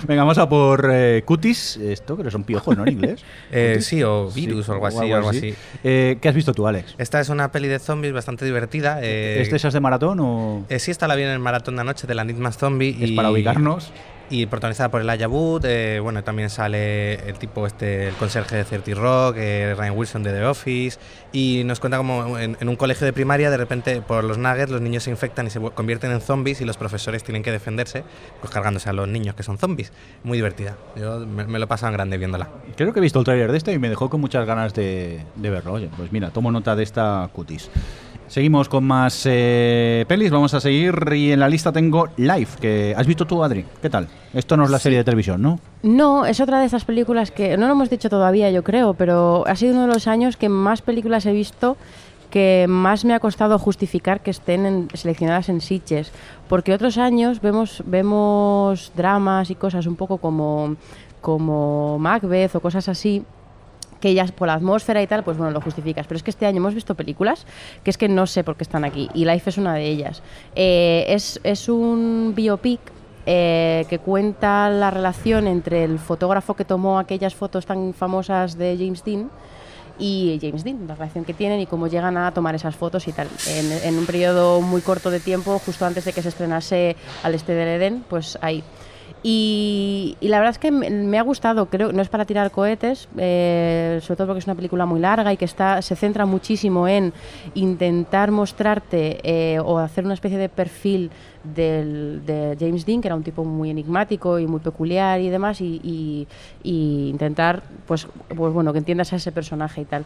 Venga, vamos a por eh, cutis. Esto, que son piojos, ¿no? En inglés. Eh, sí, o virus o algo así. o algo así. Eh, ¿Qué has visto tú, Alex? Esta es una peli de zombies bastante divertida. eh, ¿Este es de maratón o eh, sí, esta la vi en el maratón de anoche de la Nightmare Zombie. es y, para ubicarnos? Y protagonizada por Elijah Wood. eh, bueno, también sale el tipo este, el conserje de 30 Rock, eh, Ryan Wilson de The Office. Y nos cuenta como en, en un colegio de primaria, de repente, por los nuggets, los niños se infectan y se convierten en zombies y los profesores tienen que defenderse, pues cargándose a los niños que son zombies. Muy divertida. Yo me, me lo en grande viéndola. Creo que he visto el tráiler de este y me dejó con muchas ganas de, de verlo. Oye, pues mira, tomo nota de esta cutis. Seguimos con más eh, pelis, vamos a seguir y en la lista tengo Life, que has visto tú, Adri. ¿Qué tal? Esto no es la serie de televisión, ¿no? No, es otra de esas películas que no lo hemos dicho todavía, yo creo, pero ha sido uno de los años que más películas he visto que más me ha costado justificar que estén en- seleccionadas en Sitges, porque otros años vemos vemos dramas y cosas un poco como como Macbeth o cosas así que ya por la atmósfera y tal, pues bueno, lo justificas. Pero es que este año hemos visto películas que es que no sé por qué están aquí. Y Life es una de ellas. Eh, es, es un biopic eh, que cuenta la relación entre el fotógrafo que tomó aquellas fotos tan famosas de James Dean y James Dean, la relación que tienen y cómo llegan a tomar esas fotos y tal. En, un periodo muy corto de tiempo, justo antes de que se estrenase Al Este del Edén, pues ahí. Y, y la verdad es que me, me ha gustado, creo, no es para tirar cohetes, eh, sobre todo porque es una película muy larga y que está, se centra muchísimo en intentar mostrarte eh, o hacer una especie de perfil del, de James Dean, que era un tipo muy enigmático y muy peculiar y demás, y, y- y intentar, pues, pues bueno, que entiendas a ese personaje y tal.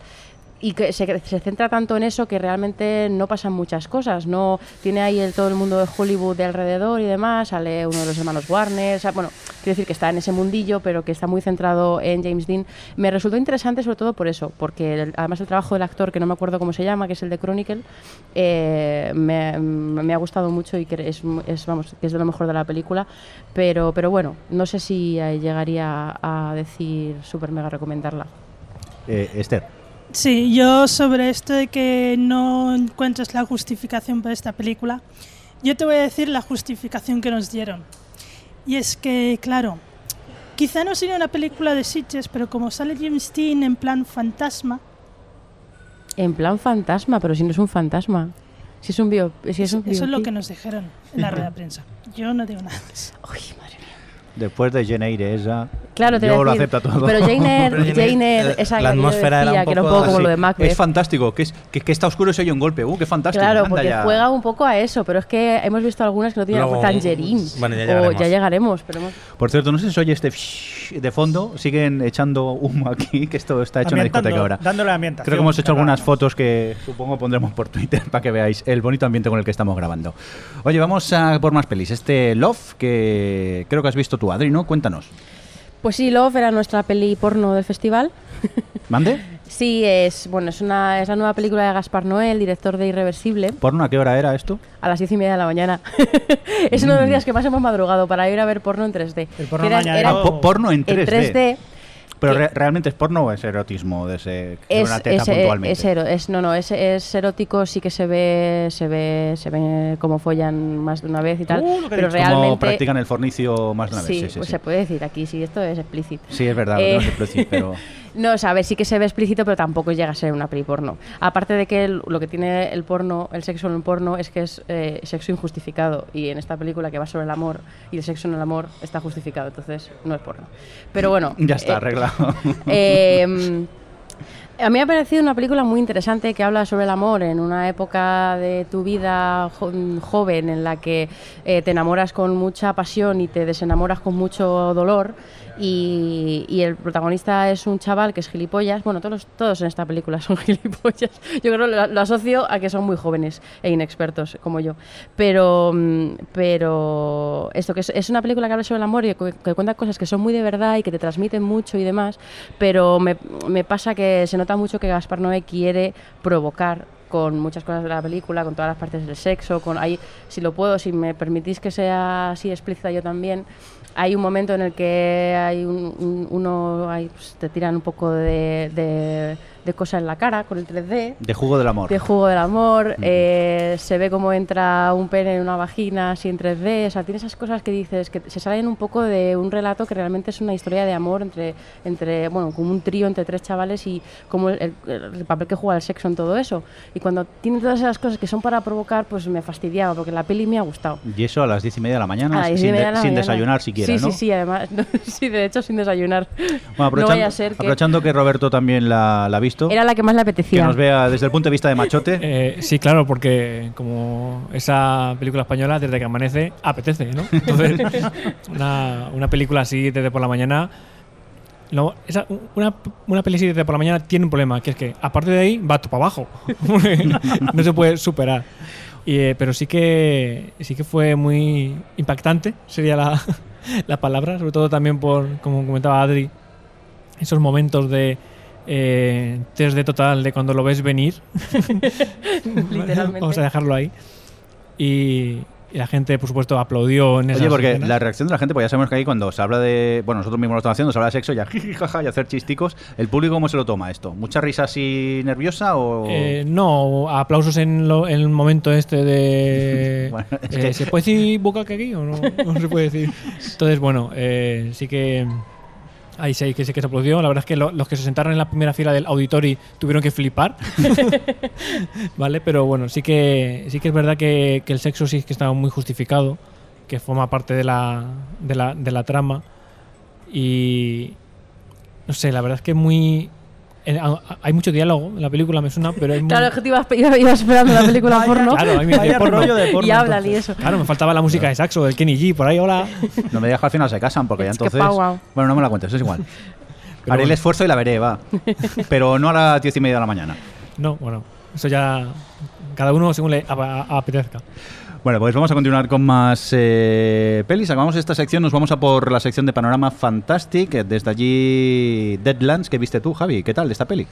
Y que se, centra tanto en eso que realmente no pasan muchas cosas. No tiene ahí el, todo el mundo de Hollywood de alrededor y demás. Sale uno de los hermanos Warner. bueno, quiero decir que está en ese mundillo, pero que está muy centrado en James Dean. Me resultó interesante sobre todo por eso, porque además el trabajo del actor, que no me acuerdo cómo se llama, que es el de Chronicle, eh, me, me ha gustado mucho y que es, es, vamos, que es de lo mejor de la película. Pero, pero bueno, no sé si eh, llegaría a decir súper mega recomendarla. Eh, Esther. Sí, yo sobre esto de que no encuentras la justificación para esta película, yo te voy a decir la justificación que nos dieron. Y es que, claro, quizá no sería una película de Sitges, pero como sale James Dean en plan fantasma, En plan fantasma, pero si no es un fantasma. Si es un bio, si es un eso es lo que nos dijeron en la rueda de prensa. Yo no digo nada. Uy, madre mía. Después de Jane Eyre esa, Claro, te voy a yo lo decir, acepto todo. Pero Jane Pero Eyre, Jane Eyre, Eyre, esa la que yo atmósfera era decía, un que era un poco poco como lo de Macbeth. es fantástico, que, es, que, que está oscuro y se oye un golpe. Uh, qué fantástico. Claro, Anda porque ya. juega un poco a eso, pero es que hemos visto algunas que no tienen tangerine. bueno, ya o llegaremos. ya llegaremos, pero hemos- Por cierto, no sé si se oye este de fondo. Siguen echando humo aquí, que esto está hecho en la discoteca ahora. Dándole ambientación. Creo que hemos hecho algunas fotos que supongo pondremos por Twitter para que veáis el bonito ambiente con el que estamos grabando. Oye, vamos a por más pelis. Este Love, que creo que has visto tú, Adri, ¿no? Cuéntanos. Pues sí, Love era nuestra peli porno del festival. ¿Mande? Sí, es bueno, es una es la nueva película de Gaspar Noel, director de Irreversible, ¿Porno a qué hora era esto? a las diez y media de la mañana. es uno de los días que más hemos madrugado para ir a ver porno en 3D. El porno era- Ah, po- porno en 3D. en 3D. ¿Pero re- realmente es porno o es erotismo de ese Es, una teta es, puntualmente? es es- no, no, es, es erótico, sí que se ve, se ve, se ve como follan más de una vez y tal, Uh, pero dicho. Como realmente practican el fornicio más de una sí, vez. Sí, sí, pues sí. se puede decir aquí, sí, esto es explícito. Sí, es verdad, Eh, que explícito, pero... No, o sea, a ver, sí que se ve explícito, pero tampoco llega a ser una peli porno. Aparte de que el- lo que tiene el porno, el sexo en el porno, es que es eh, sexo injustificado. Y en esta película que va sobre el amor y el sexo en el amor está justificado, entonces no es porno. Pero bueno. Ya está, eh, arreglado. eh, a mí me ha parecido una película muy interesante que habla sobre el amor en una época de tu vida jo- joven en la que eh, te enamoras con mucha pasión y te desenamoras con mucho dolor. Y, y el protagonista es un chaval que es gilipollas. Bueno, todos, todos en esta película son gilipollas. Yo creo lo, lo asocio a que son muy jóvenes e inexpertos como yo. Pero, mm, pero esto que es, es una película que habla sobre el amor y que, que cuenta cosas que son muy de verdad y que te transmiten mucho y demás. Pero me, me pasa que se nota mucho que Gaspar Noé quiere provocar con muchas cosas de la película, con todas las partes del sexo, con ahí, si lo puedo, si me permitís que sea así explícita yo también, hay un momento en el que hay un, un- uno, pues, te tiran un poco de, de cosa en la cara con el 3D, De jugo del amor. de jugo del amor, eh, se ve cómo entra un pene en una vagina así en 3D, o sea, tiene esas cosas que dices que se salen un poco de un relato que realmente es una historia de amor entre, entre bueno, como un trío entre tres chavales y como el, el- el papel que juega el sexo en todo eso. Y cuando tiene todas esas cosas que son para provocar, pues me fastidiaba, porque la peli me ha gustado. Y eso a las diez y media de la mañana, sin, de- de la sin mañana. desayunar siquiera, sí, ¿no? Sí, sí, además, sí, de hecho sin desayunar. Bueno, no aprovechando, vaya a ser que... aprovechando que Roberto también la, la ha visto, Era la que más le que apetecía. nos vea desde el punto de vista de machote. Eh, sí, claro, porque como esa película española, desde que amanece, apetece, ¿no? Entonces, una, una película así desde por la mañana. No, esa- una, una peli así desde por la mañana tiene un problema, que es que aparte de ahí va todo para abajo. no se puede superar. Y, eh, pero sí que sí que fue muy impactante, sería la, la palabra, sobre todo también por, como comentaba Adri, esos momentos de eh, 3D total de cuando lo ves venir. Literalmente. Vamos a dejarlo ahí. Y, y la gente, por supuesto, aplaudió en esas Oye, porque escenas. la reacción de la gente, pues ya sabemos que ahí cuando se habla de. Bueno, nosotros mismos lo estamos haciendo, se habla de sexo, ya jaja, y hacer chisticos. ¿El público cómo se lo toma esto? ¿Mucha risa así nerviosa o.? Eh, no, aplausos en, lo- en el momento este de... Bueno, es eh, que- ¿Se puede decir boca que aquí o no? No se puede decir. Entonces, bueno, eh, sí que... Ahí sí que sí que se aplaudió. La verdad es que lo- los que se sentaron en la primera fila del auditori tuvieron que flipar. ¿Vale? Pero bueno, sí que, sí que es verdad que, que el sexo sí que estaba muy justificado, que forma parte de la, de la, de la trama. Y... No sé, la verdad es que muy... en- a- a- hay mucho diálogo en la película, me suena, pero hay muy- Claro, es que te ibas, ibas- esperando la película porno Claro, Vaya porno. rollo de porno. y hablan y eso. Claro, me faltaba la música de saxo del Kenny G por ahí, hola. No me digas que al final se casan, porque ya entonces. pa' guau. Bueno, no me la cuentes, es igual. Pero Haré el esfuerzo y la veré, va. Pero no a las diez y media de la mañana. No, bueno, eso ya cada uno según le ap- apetezca. Bueno, pues vamos a continuar con más eh, pelis. Acabamos esta sección, nos vamos a por la sección de Panorama Fantastic. Eh, Desde allí, Deadlands, que viste tú, Javi. ¿Qué tal esta peli?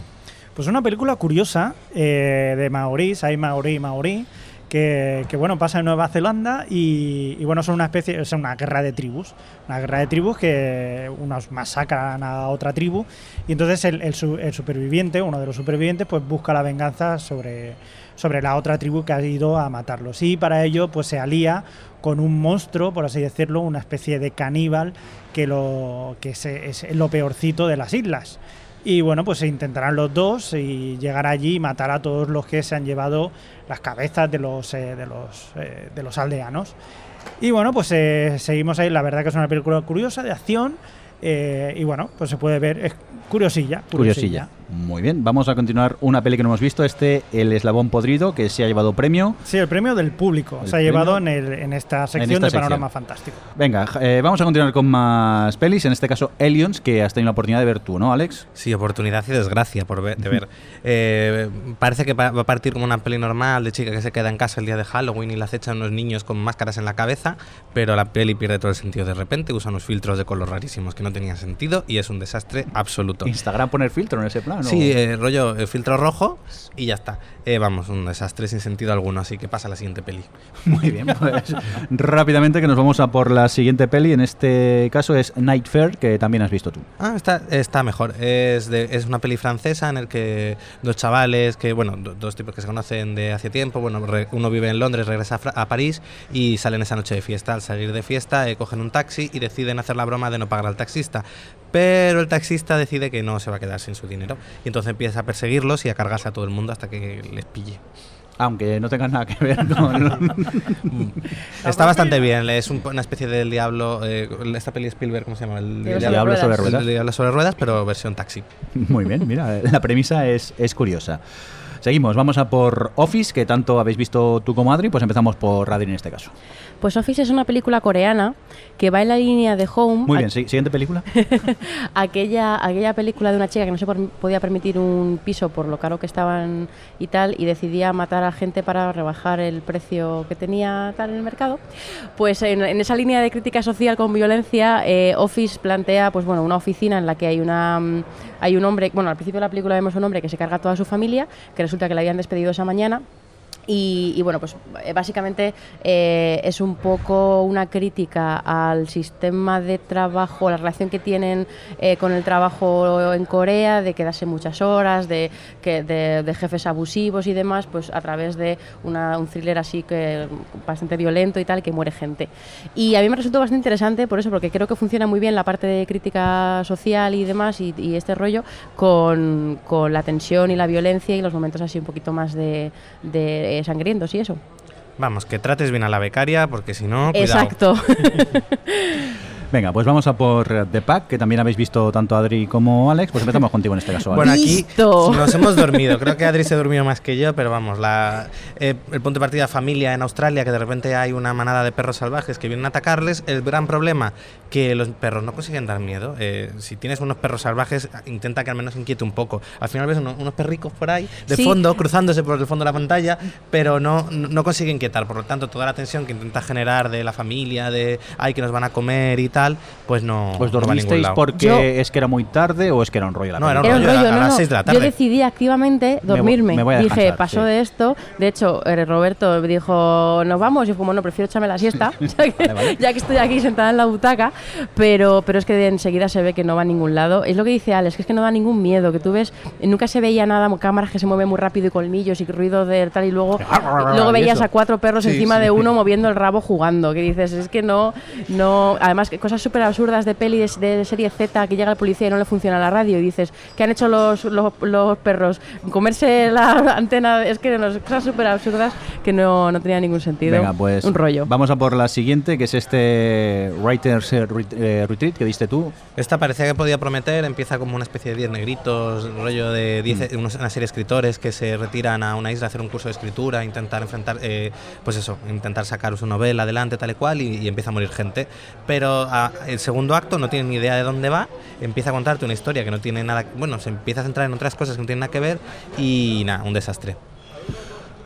Pues una película curiosa eh, de maorís, hay maorí, maorí, que, que, bueno, pasa en Nueva Zelanda y, y, bueno, son una especie, es una guerra de tribus, una guerra de tribus que unos masacran a otra tribu y entonces el, el el superviviente, uno de los supervivientes, pues busca la venganza sobre, sobre la otra tribu que ha ido a matarlos y para ello pues se alía con un monstruo, por así decirlo, una especie de caníbal que, lo, que es lo peorcito de las islas. Y bueno, pues se intentarán los dos y llegar allí y matar a todos los que se han llevado las cabezas de los, eh, de los, eh, de los aldeanos. Y bueno, pues eh, seguimos ahí. La verdad que es una película curiosa, de acción. y bueno, pues se puede ver. Es curiosilla. Curiosilla. Muy bien, vamos a continuar una peli que no hemos visto. Este, El Eslabón Podrido, que se ha llevado premio. Sí, el premio del público El se ha llevado en, el- en esta sección esta de sección. Panorama Fantástico. Venga, eh, vamos a continuar con más pelis. En este caso, Aliens, que has tenido la oportunidad de ver tú, ¿no, Alex? Sí, oportunidad y desgracia por ver, de ver. Eh, parece que va a partir como una peli normal de chica que se queda en casa el día de Halloween y la acechan unos niños con máscaras en la cabeza, pero la peli pierde todo el sentido de repente, usa unos filtros de color rarísimos que no tenían sentido y es un desastre absoluto. Instagram poner filtro en ese plan. ¿O? Sí, eh, rollo eh, filtro rojo y ya está. Eh, vamos, un desastre sin sentido alguno, así que pasa a la siguiente peli. Muy bien, pues rápidamente que nos vamos a por la siguiente peli. En este caso es Night Fair, que también has visto tú. Ah, está, está mejor. Es, de- es una peli francesa en el que dos chavales, que bueno, do- dos tipos que se conocen de hace tiempo, bueno, re- uno vive en Londres, regresa a París y salen esa noche de fiesta. Al salir de fiesta, eh, cogen un taxi y deciden hacer la broma de no pagar al taxista. Pero el taxista decide que no se va a quedar sin su dinero. Y entonces empieza a perseguirlos y a cargarse a todo el mundo hasta que les pille. Aunque no tengas nada que ver con... Está bastante bien, es un- una especie del diablo. eh, esta peli Spielberg, ¿cómo se llama? El, Diablo sobre Diablo sobre ruedas. ruedas. El diablo sobre ruedas, pero versión taxi. Muy bien, mira, la premisa es, es curiosa. Seguimos, vamos a por Office, que tanto habéis visto tú como Adri, pues empezamos por Adri en este caso. Pues Office es una película coreana que va en la línea de Home. Muy bien, siguiente película. aquella, aquella película de una chica que no se podía permitir un piso por lo caro que estaban y tal, y decidía matar a gente para rebajar el precio que tenía tal en el mercado. Pues en, en esa línea de crítica social con violencia, eh, Office plantea pues bueno, una oficina en la que hay una mm, hay un hombre, bueno, al principio de la película vemos un hombre que se carga a toda su familia, que resulta que le habían despedido esa mañana. Y, bueno, pues eh, básicamente eh, es un poco una crítica al sistema de trabajo, la relación que tienen eh, con el trabajo en Corea, de quedarse muchas horas, de, que, de jefes abusivos y demás, pues a través de una- un thriller así que bastante violento y tal, que muere gente. Y a mí me resultó bastante interesante por eso, porque creo que funciona muy bien la parte de crítica social y demás y, y este rollo con, con la tensión y la violencia y los momentos así un poquito más de, de eh, sangrientos y eso. Vamos, que trates bien a la becaria, porque si no. Exacto. Venga, pues vamos a por The Pack, que también habéis visto tanto Adri como Alex. Pues empezamos contigo en este caso. Bueno, Alex. aquí Listo. nos hemos dormido. Creo que Adri se durmió más que yo, pero vamos, la, eh, el punto de partida familia en Australia, que de repente hay una manada de perros salvajes que vienen a atacarles. El gran problema, que los perros no consiguen dar miedo. Eh, si tienes unos perros salvajes, intenta que al menos inquiete un poco. Al final ves uno- unos perricos por ahí, de Sí. fondo, cruzándose por el fondo de la pantalla, pero no, no no consigue inquietar. Por lo tanto, toda la tensión que intenta generar de la familia, de ay, que nos van a comer y tal, pues no. ¿Os no va a ningún dormisteis porque Yo- es que era muy tarde o es que era un rollo la No, era un película? Era un rollo, rollo, a no, las no. seis de la Yo tarde. decidí activamente Me voy- dormirme. me voy a Dije, pasó sí. de esto. De hecho, eh, Roberto dijo, nos vamos. Y fue como, no, prefiero echarme la siesta, ya, que, Vale, vale. ya que estoy aquí sentada en la butaca. Pero, pero es que enseguida se ve que no va a ningún lado. Es lo que dice Alex, que es que no da ningún miedo. Que tú ves, nunca se veía nada, cámaras que se mueven muy rápido y colmillos y ruido de tal. Y luego, luego veías a cuatro perros Sí, encima sí. de uno moviendo el rabo jugando. Que dices, es que no. no Además, que cosas súper absurdas de peli de, de serie Z que llega el policía y no le funciona la radio. Y dices, ¿qué han hecho los, los, los perros? Comerse la antena. Es que no, cosas súper absurdas que no, no tenían ningún sentido. Venga, pues Un rollo. vamos a por la siguiente, que es este Writers eh, eh, Retreat que diste tú. Esta parecía que podía prometer, empieza como una especie de 10 negritos, rollo de 10, unos- una serie de escritores que se retiran a una isla a hacer un curso de escritura, intentar enfrentar, eh, pues eso, intentar sacar su novela adelante tal y cual y, y empieza a morir gente. Pero a, el segundo acto, no tiene ni idea de dónde va, empieza a contarte una historia que no tiene nada, bueno, se empieza a centrar en otras cosas que no tienen nada que ver y nada, un desastre.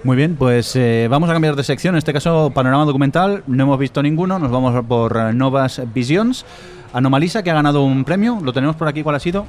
Muy bien, pues eh, vamos a cambiar de sección. En este caso, panorama documental. No hemos visto ninguno. Nos vamos por eh, Novas Visions. Anomalisa, que ha ganado un premio. Lo tenemos por aquí. ¿Cuál ha sido?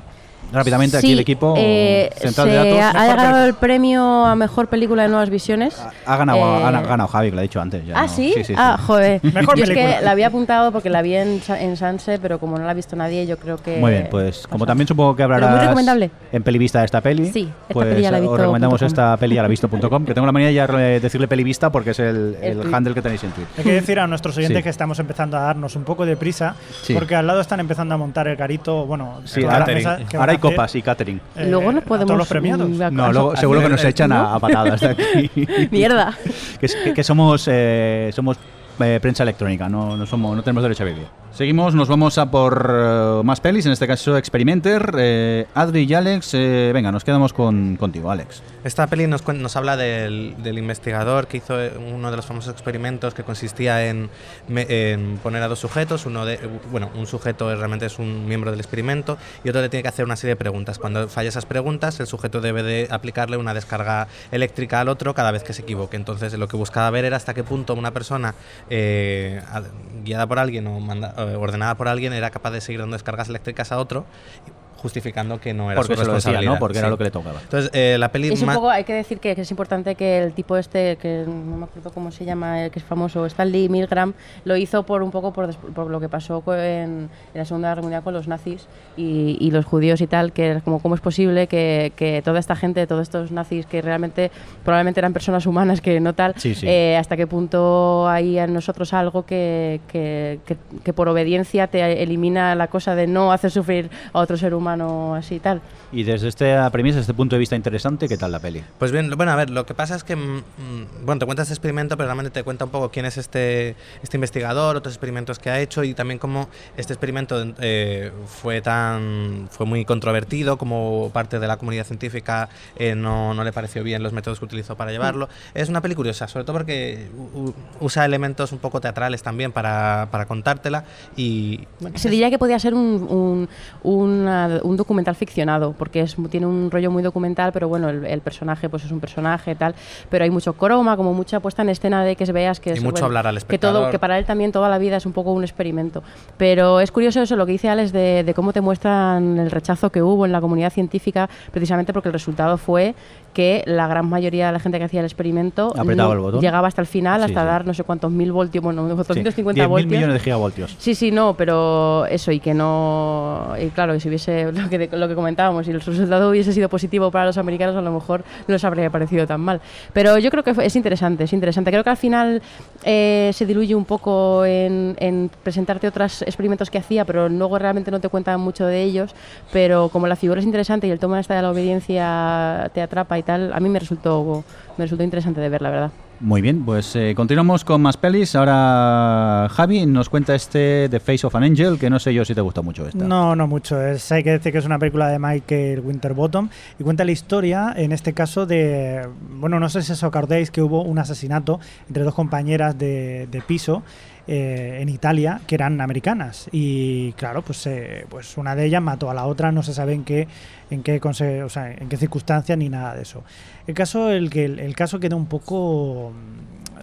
Rápidamente, aquí Sí, el equipo eh, central se de datos. ha, ha ganado el premio a mejor película de nuevas visiones. Ha ganado, Eh, ha ganado Javi, que lo ha dicho antes. ya ah, no- ¿sí? sí, sí. Ah, joder. Mejor yo es que la había apuntado porque la vi en, en Sanse, pero como no la ha visto nadie, yo creo que. Muy bien, pues como pasa. también supongo que hablarás muy recomendable. en Pelivista de esta peli, Sí, esta pues peli ya la he os visto recomendamos com. esta peli a la visto.com, que tengo la manía ya de decirle Pelivista porque es el, El handle que tenéis en Twitter. Hay que decir a nuestros oyentes Sí. que estamos empezando a darnos un poco de prisa, Sí. porque al lado están empezando a montar el carito, bueno, Sí, ahora, hay copas y catering. eh, Luego nos a podemos. todos los premiados. a- No, luego seguro que nos ¿no? echan a, a patadas de aquí. Mierda. que, que- que somos eh, somos eh, prensa electrónica, no, no somos no tenemos derecho a vídeo. Seguimos, nos vamos a por eh, más pelis, en este caso Experimenter. Eh, Adri y Alex, eh, venga, nos quedamos con, contigo, Alex. Esta peli nos, nos habla del, investigador que hizo eh, uno de los famosos experimentos que consistía en, en poner a dos sujetos, uno de, bueno, un sujeto realmente es un miembro del experimento y otro le tiene que hacer una serie de preguntas. Cuando falla esas preguntas, el sujeto debe de aplicarle una descarga eléctrica al otro cada vez que se equivoque. Entonces, lo que buscaba ver era hasta qué punto una persona eh, guiada por alguien o manda- ordenada por alguien era capaz de seguir dando descargas eléctricas a otro justificando que no era Porque su se lo decía, ¿no? Porque era lo que le tocaba. Entonces, eh, la peli Es un ma- poco, hay que decir que, que es importante que el tipo este, que no me acuerdo cómo se llama, el que es famoso, Stanley Milgram, lo hizo por un poco por, por lo que pasó en, en la Segunda Guerra Mundial con los nazis y, y los judíos y tal, que es como cómo es posible que, que toda esta gente, todos estos nazis que realmente probablemente eran personas humanas que no tal, Sí, sí. eh, hasta qué punto hay en nosotros algo que, que, que- que por obediencia te elimina la cosa de no hacer sufrir a otro ser humano así y tal. Y desde esta premisa, desde este punto de vista interesante, ¿qué tal la peli? Pues bien, bueno, a ver, lo que pasa es que, mm, mm, bueno, te cuenta este experimento, pero realmente te cuenta un poco quién es este, este investigador, otros experimentos que ha hecho y también cómo este experimento eh, fue tan, fue muy controvertido, como parte de la comunidad científica eh, no, no le pareció bien los métodos que utilizó para llevarlo. Es una peli curiosa, sobre todo porque usa elementos un poco teatrales también para, para contártela y... Se diría que podía ser un, un, una- un documental ficcionado, porque es, tiene un rollo muy documental, pero bueno, el, el personaje pues es un personaje tal, pero hay mucho croma, como mucha puesta en escena de que veas que Y es, mucho hablar al que todo espectador. que para él también toda la vida es un poco un experimento. Pero es curioso eso, lo que dice Alex de, de cómo te muestran el rechazo que hubo en la comunidad científica, precisamente porque el resultado fue que la gran mayoría de la gente que hacía el experimento Apretaba no el botón. llegaba hasta el final, hasta sí. dar no sé cuántos mil voltios, bueno, 250 Sí, 10.000 voltios. millones de gigavoltios. Sí, sí, no, pero eso y que no. Y claro, que si hubiese lo que, lo que comentábamos, y el resultado hubiese sido positivo para los americanos, a lo mejor no les habría parecido tan mal. Pero yo creo que es interesante, es interesante. Creo que al final eh, se diluye un poco en, en presentarte otros experimentos que hacía, pero luego realmente no te cuentan mucho de ellos. Pero como la figura es interesante y el toma esta de la obediencia te atrapa y tal, a mí me resultó, me resultó interesante de ver, la verdad. Muy bien, pues eh, continuamos con más pelis. Ahora Javi nos cuenta este The Face of an Angel, que no sé yo si te gusta mucho esta. No, no mucho. Es, hay que decir que es una película de Michael Winterbottom y cuenta la historia, en este caso, de. Bueno, no sé si os acordáis que hubo un asesinato entre dos compañeras de, de piso eh, en Italia que eran americanas. Y claro, pues, eh, pues una de ellas mató a la otra, no se sabe en qué, en qué, o sea, en qué circunstancias ni nada de eso. El caso, el, que, el, caso queda un poco.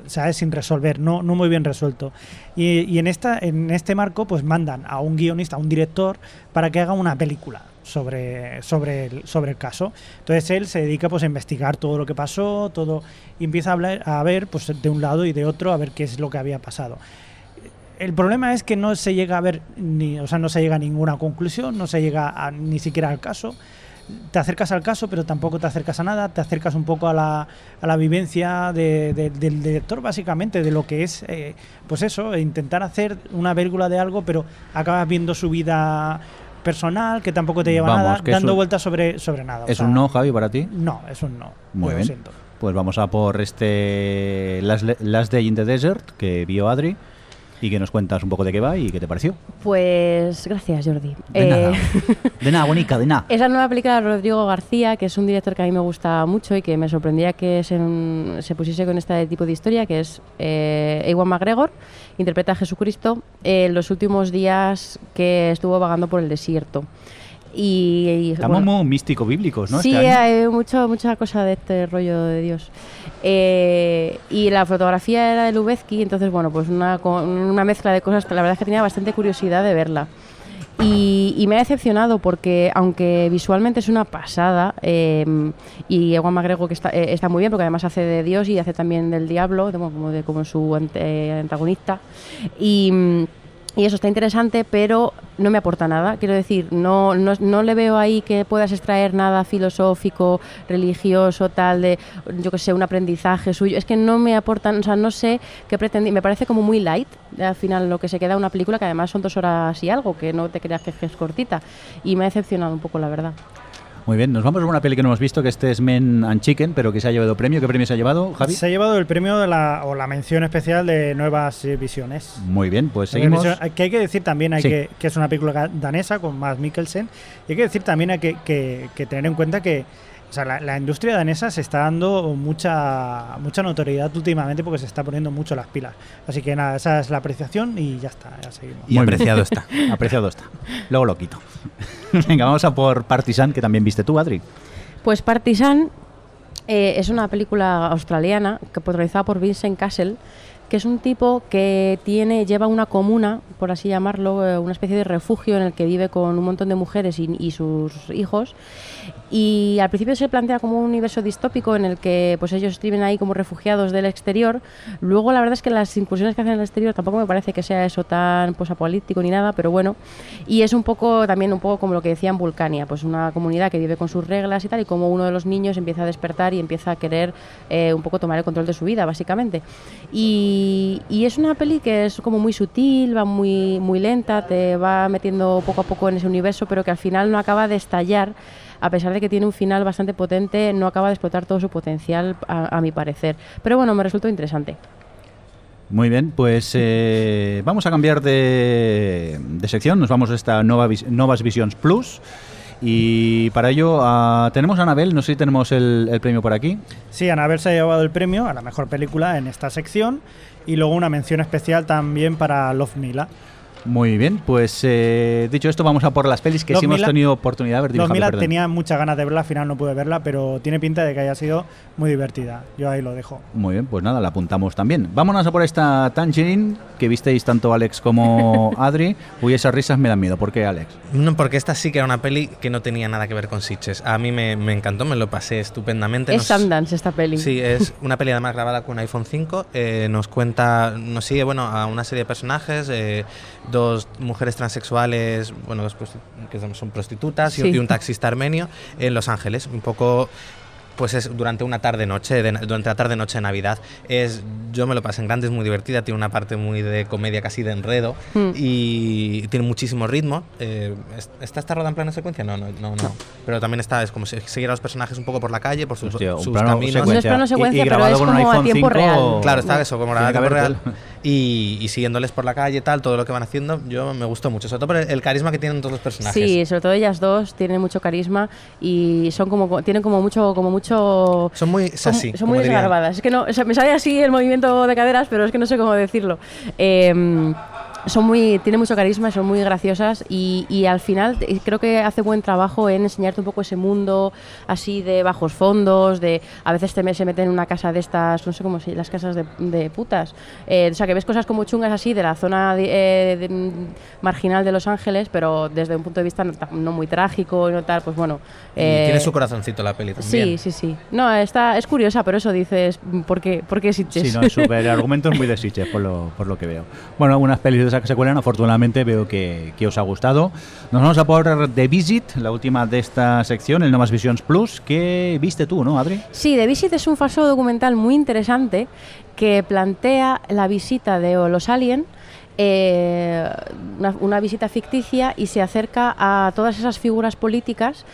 ¿sabes? sin resolver, no, no muy bien resuelto. Y, y en, esta, en este marco, pues mandan a un guionista, a un director, para que haga una película sobre, sobre, el, sobre el caso. Entonces él se dedica pues, a investigar todo lo que pasó, todo, y empieza a, hablar, a ver pues, de un lado y de otro, a ver qué es lo que había pasado. El problema es que no se llega a ver, ni, o sea, no se llega a ninguna conclusión, no se llega a, ni siquiera al caso te acercas al caso, pero tampoco te acercas a nada, te acercas un poco a la, a la vivencia de, de, del director, básicamente, de lo que es, eh, pues eso, intentar hacer una película de algo, pero acabas viendo su vida personal, que tampoco te lleva Vamos, nada, dando vueltas sobre, sobre nada. o ¿Es sea, un no, Javi, para ti? No, es un no. Muy lo bien. siento. Pues vamos a por este Last, Last Day in the Desert, que vio Adri. Y que nos cuentas un poco de qué va y qué te pareció. Pues gracias, Jordi. De nada. Eh, De nada, bonica, de nada. Es la nueva película de Rodrigo García, que es un director que a mí me gusta mucho y que me sorprendía que se, se pusiese con este tipo de historia, que es eh, Ewan McGregor, interpreta a Jesucristo en los últimos días que estuvo vagando por el desierto. Y, y, Estamos bueno, muy místico bíblicos, ¿no? Sí, Este hay mucho, mucha cosa de este rollo de Dios. Eh, y la fotografía era de Lubezki, entonces, bueno, pues una, una mezcla de cosas que la verdad es que tenía bastante curiosidad de verla. Y, y me ha decepcionado porque, aunque visualmente es una pasada, eh, y Ewan McGregor que está, eh, está muy bien, porque además hace de Dios y hace también del diablo, de- como, de, como su ante- antagonista. Y. y eso está interesante, pero no me aporta nada. Quiero decir, no, no, no le veo ahí que puedas extraer nada filosófico, religioso, tal, de, yo que sé, un aprendizaje suyo. Es que no me aportan, o sea, no sé qué pretendí. Me parece como muy light, al final, lo que se queda una película que además son dos horas y algo, que no te creas que es cortita. Y me ha decepcionado un poco, la verdad. Muy bien, nos vamos a una peli que no hemos visto, que este es Men and Chicken, pero que se ha llevado premio. ¿Qué premio se ha llevado, Javi? Se ha llevado el premio de la, o la mención especial de Nuevas Visiones. Muy bien, pues seguimos. Que hay que decir también hay Sí. que, que es una película danesa con Mads Mikkelsen. Y hay que decir también hay que, que- que tener en cuenta que o sea, la, la industria danesa se está dando mucha mucha notoriedad últimamente porque se está poniendo mucho las pilas. Así que nada, esa es la apreciación y ya está, ya seguimos. Y Muy apreciado bien. está. Apreciado está. Luego lo quito. Venga, vamos a por Partisan, que también viste tú, Adri. Pues Partisan eh, es una película australiana que protagonizada por Vincent Castle, que es un tipo que tiene lleva una comuna, por así llamarlo, eh, una especie de refugio en el que vive con un montón de mujeres y, y sus hijos. Y al principio se plantea como un universo distópico en el que pues ellos viven ahí como refugiados del exterior. Luego la verdad es que las incursiones que hacen en el exterior tampoco me parece que sea eso tan posapolítico ni nada, pero bueno. Y es un poco también un poco como lo que decía en Vulcania, pues una comunidad que vive con sus reglas y tal, y como uno de los niños empieza a despertar y empieza a querer eh, un poco tomar el control de su vida, básicamente. Y, y es una peli que es como muy sutil, va muy, muy lenta, te va metiendo poco a poco en ese universo, pero que al final no acaba de estallar a pesar de que tiene un final bastante potente, no acaba de explotar todo su potencial, a, a mi parecer. Pero bueno, me resultó interesante. Muy bien, pues eh, vamos a cambiar de, de sección. Nos vamos a esta Nova Novas Visions Plus. Y para ello ah, tenemos a Anabel, no sé si tenemos el, el premio por aquí. Sí, Anabel se ha llevado el premio a la mejor película en esta sección y luego una mención especial también para Love Mila. Muy bien, pues eh, dicho esto, vamos a por las pelis que Los sí hemos Mila- tenido oportunidad de ver. Javi, Mila tenía muchas ganas de verla, al final no pude verla, pero tiene pinta de que haya sido muy divertida. Yo ahí lo dejo. Muy bien, pues nada, la apuntamos también. Vámonos a por esta Tangerine que visteis tanto Alex como Adri. Uy, esas risas me dan miedo. ¿Por qué, Alex? No, porque esta sí que era una peli que no tenía nada que ver con Sitches. A mí me, me encantó, me lo pasé estupendamente. Es Nos- Sundance esta peli. Sí, es una peli además grabada con iPhone 5. eh, nos cuenta, nos sigue bueno, a una serie de personajes, eh, dos mujeres transexuales, bueno, dos prosti- que son prostitutas y- Sí. y un taxista armenio en Los Ángeles. Un poco pues es durante una tarde noche de, durante la tarde noche de Navidad es yo me lo pasé en grande es muy divertida tiene una parte muy de comedia casi de enredo Mm. y tiene muchísimo ritmo eh, ¿est- está esta roda en plano secuencia no no no, no. pero también está es como si- seguir a los personajes un poco por la calle por sus, Hostia, sus plano caminos No es plano secuencia, pero grabado es con un como a iPhone tiempo 5, real. Claro, está eso, como la que tiempo real. Y, y siguiéndoles por la calle tal, todo lo que van haciendo, yo me gustó mucho. Sobre todo por el, el carisma que tienen todos los personajes. Sí, sobre todo ellas dos tienen mucho carisma y son como tienen como mucho como mucho Son muy son, sassy. son muy desgarbadas. Es que no, o sea, me sale así el movimiento de caderas, pero es que no sé cómo decirlo. Eh, son muy, tienen mucho carisma, son muy graciosas y, y al final eh, creo que hace buen trabajo en enseñarte un poco ese mundo así de bajos fondos, de a veces te se meten en una casa de estas, no sé cómo se las casas de, de putas. Eh, o sea, que ves cosas como chungas así de la zona de- eh, de- mm, marginal de Los Ángeles, pero desde un punto de vista no, no muy trágico y no tal, pues bueno. Y eh, tiene su corazoncito la peli Sí, también. sí, sí. No, está, es curiosa, pero eso dices, ¿por qué, por qué Sitges? Sí, no, es súper. El argumento es muy de Sitges, por lo, por lo que veo. Bueno, algunas pelis de que se cuelan, afortunadamente veo que, que os ha gustado. Nos vamos a por The Visit, la última de esta sección, el No Más Visions Plus. que viste tú, no, Adri? Sí, The Visit es un falso documental muy interesante que plantea la visita de los aliens, eh, una visita ficticia y se acerca a todas esas figuras políticas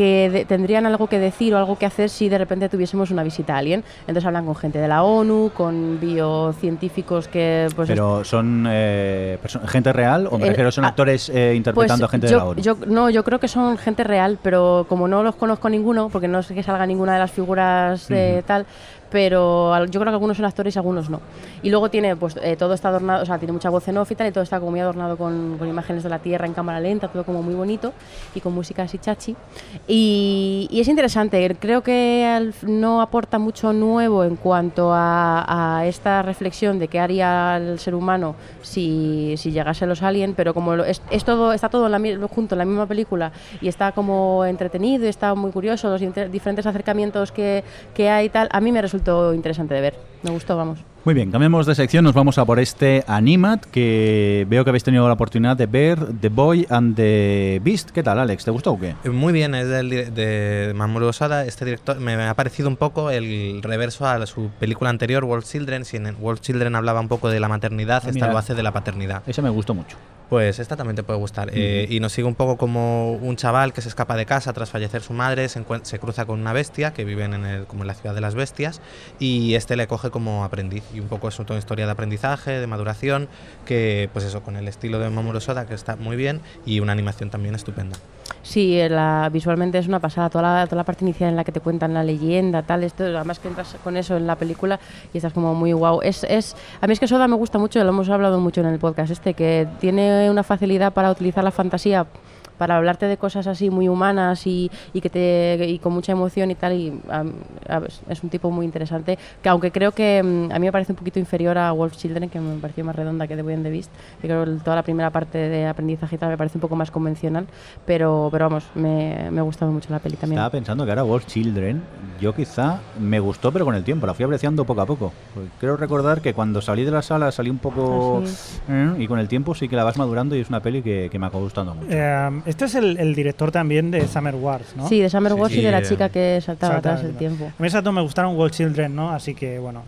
que de- tendrían algo que decir o algo que hacer si de repente tuviésemos una visita alien. Entonces hablan con gente de la ONU, con biocientíficos que pues Pero son eh, gente real o me Eh, refiero son ah, actores eh, interpretando a Pues gente yo, de la ONU. yo- no, yo creo que son gente real, pero como no los conozco ninguno, porque no sé que salga ninguna de las figuras de Ujú. tal, pero yo creo que algunos son actores y algunos no. Y luego tiene, pues eh, todo está adornado, o sea, tiene mucha voz en off y tal, y todo está como muy adornado con, con imágenes de la Tierra en cámara lenta, todo como muy bonito y con música así chachi. Y, y es interesante, creo que al- no aporta mucho nuevo en cuanto a, a esta reflexión de qué haría el ser humano si, si llegase los aliens, pero como es, es todo, está todo en la junto en la misma película y está como entretenido y está muy curioso, los diferentes acercamientos que, que hay y tal, a mí me resultó interesante de ver, me gustó, vamos. Muy bien, cambiamos de sección, nos vamos a por este Animat que veo que habéis tenido la oportunidad de ver The Boy and the Beast. ¿Qué tal, Alex? ¿Te gustó o qué? Eh, Muy bien, es del, de Mamoru Osada. Este director me ha parecido un poco el reverso a su película anterior, World Children. Si en World Children hablaba un poco de la maternidad, Ah, esta lo hace de la paternidad. Ese me gustó mucho. Pues esta también te puede gustar. Eh, y nos sigue un poco como un chaval que se escapa de casa tras fallecer su madre, se, se cruza con una bestia que viven en el, como en la ciudad de las bestias y este le coge como aprendiz. Y un poco es toda historia de aprendizaje, de maduración, que pues eso, con el estilo de Mamoru Soda que está muy bien y una animación también estupenda. Sí, eh, la, visualmente es una pasada. Toda la, toda la parte inicial en la que te cuentan la leyenda, tal, esto, además que entras con eso en la película y estás como muy guau. Es, es, a mí es que Soda me gusta mucho, lo hemos hablado mucho en el podcast este, que tiene una facilidad para utilizar la fantasía para hablarte de cosas así muy humanas y, y que te y con mucha emoción y tal y a ver, es un tipo muy interesante que aunque creo que mm, a mí me parece un poquito inferior a Wolf Children que me pareció más redonda que The Boy and the Beast que creo que toda la primera parte de aprendizaje y tal me parece un poco más convencional pero pero vamos me, me ha gustado mucho la peli también. Estaba pensando que ahora Wolf Children, yo quizá me gustó, pero con el tiempo, la fui apreciando poco a poco. Porque creo recordar que cuando salí de la sala salí un poco... Eh, y con el tiempo sí que la vas madurando y es una peli que, que me acabó gustando mucho. Eh, este es el, el director también de Summer Wars, ¿no? sí de Summer Wars y de la Sí. chica que saltaba Salta- atrás el tiempo A mí esas dos me gustaron World Children, ¿no? Así que, bueno.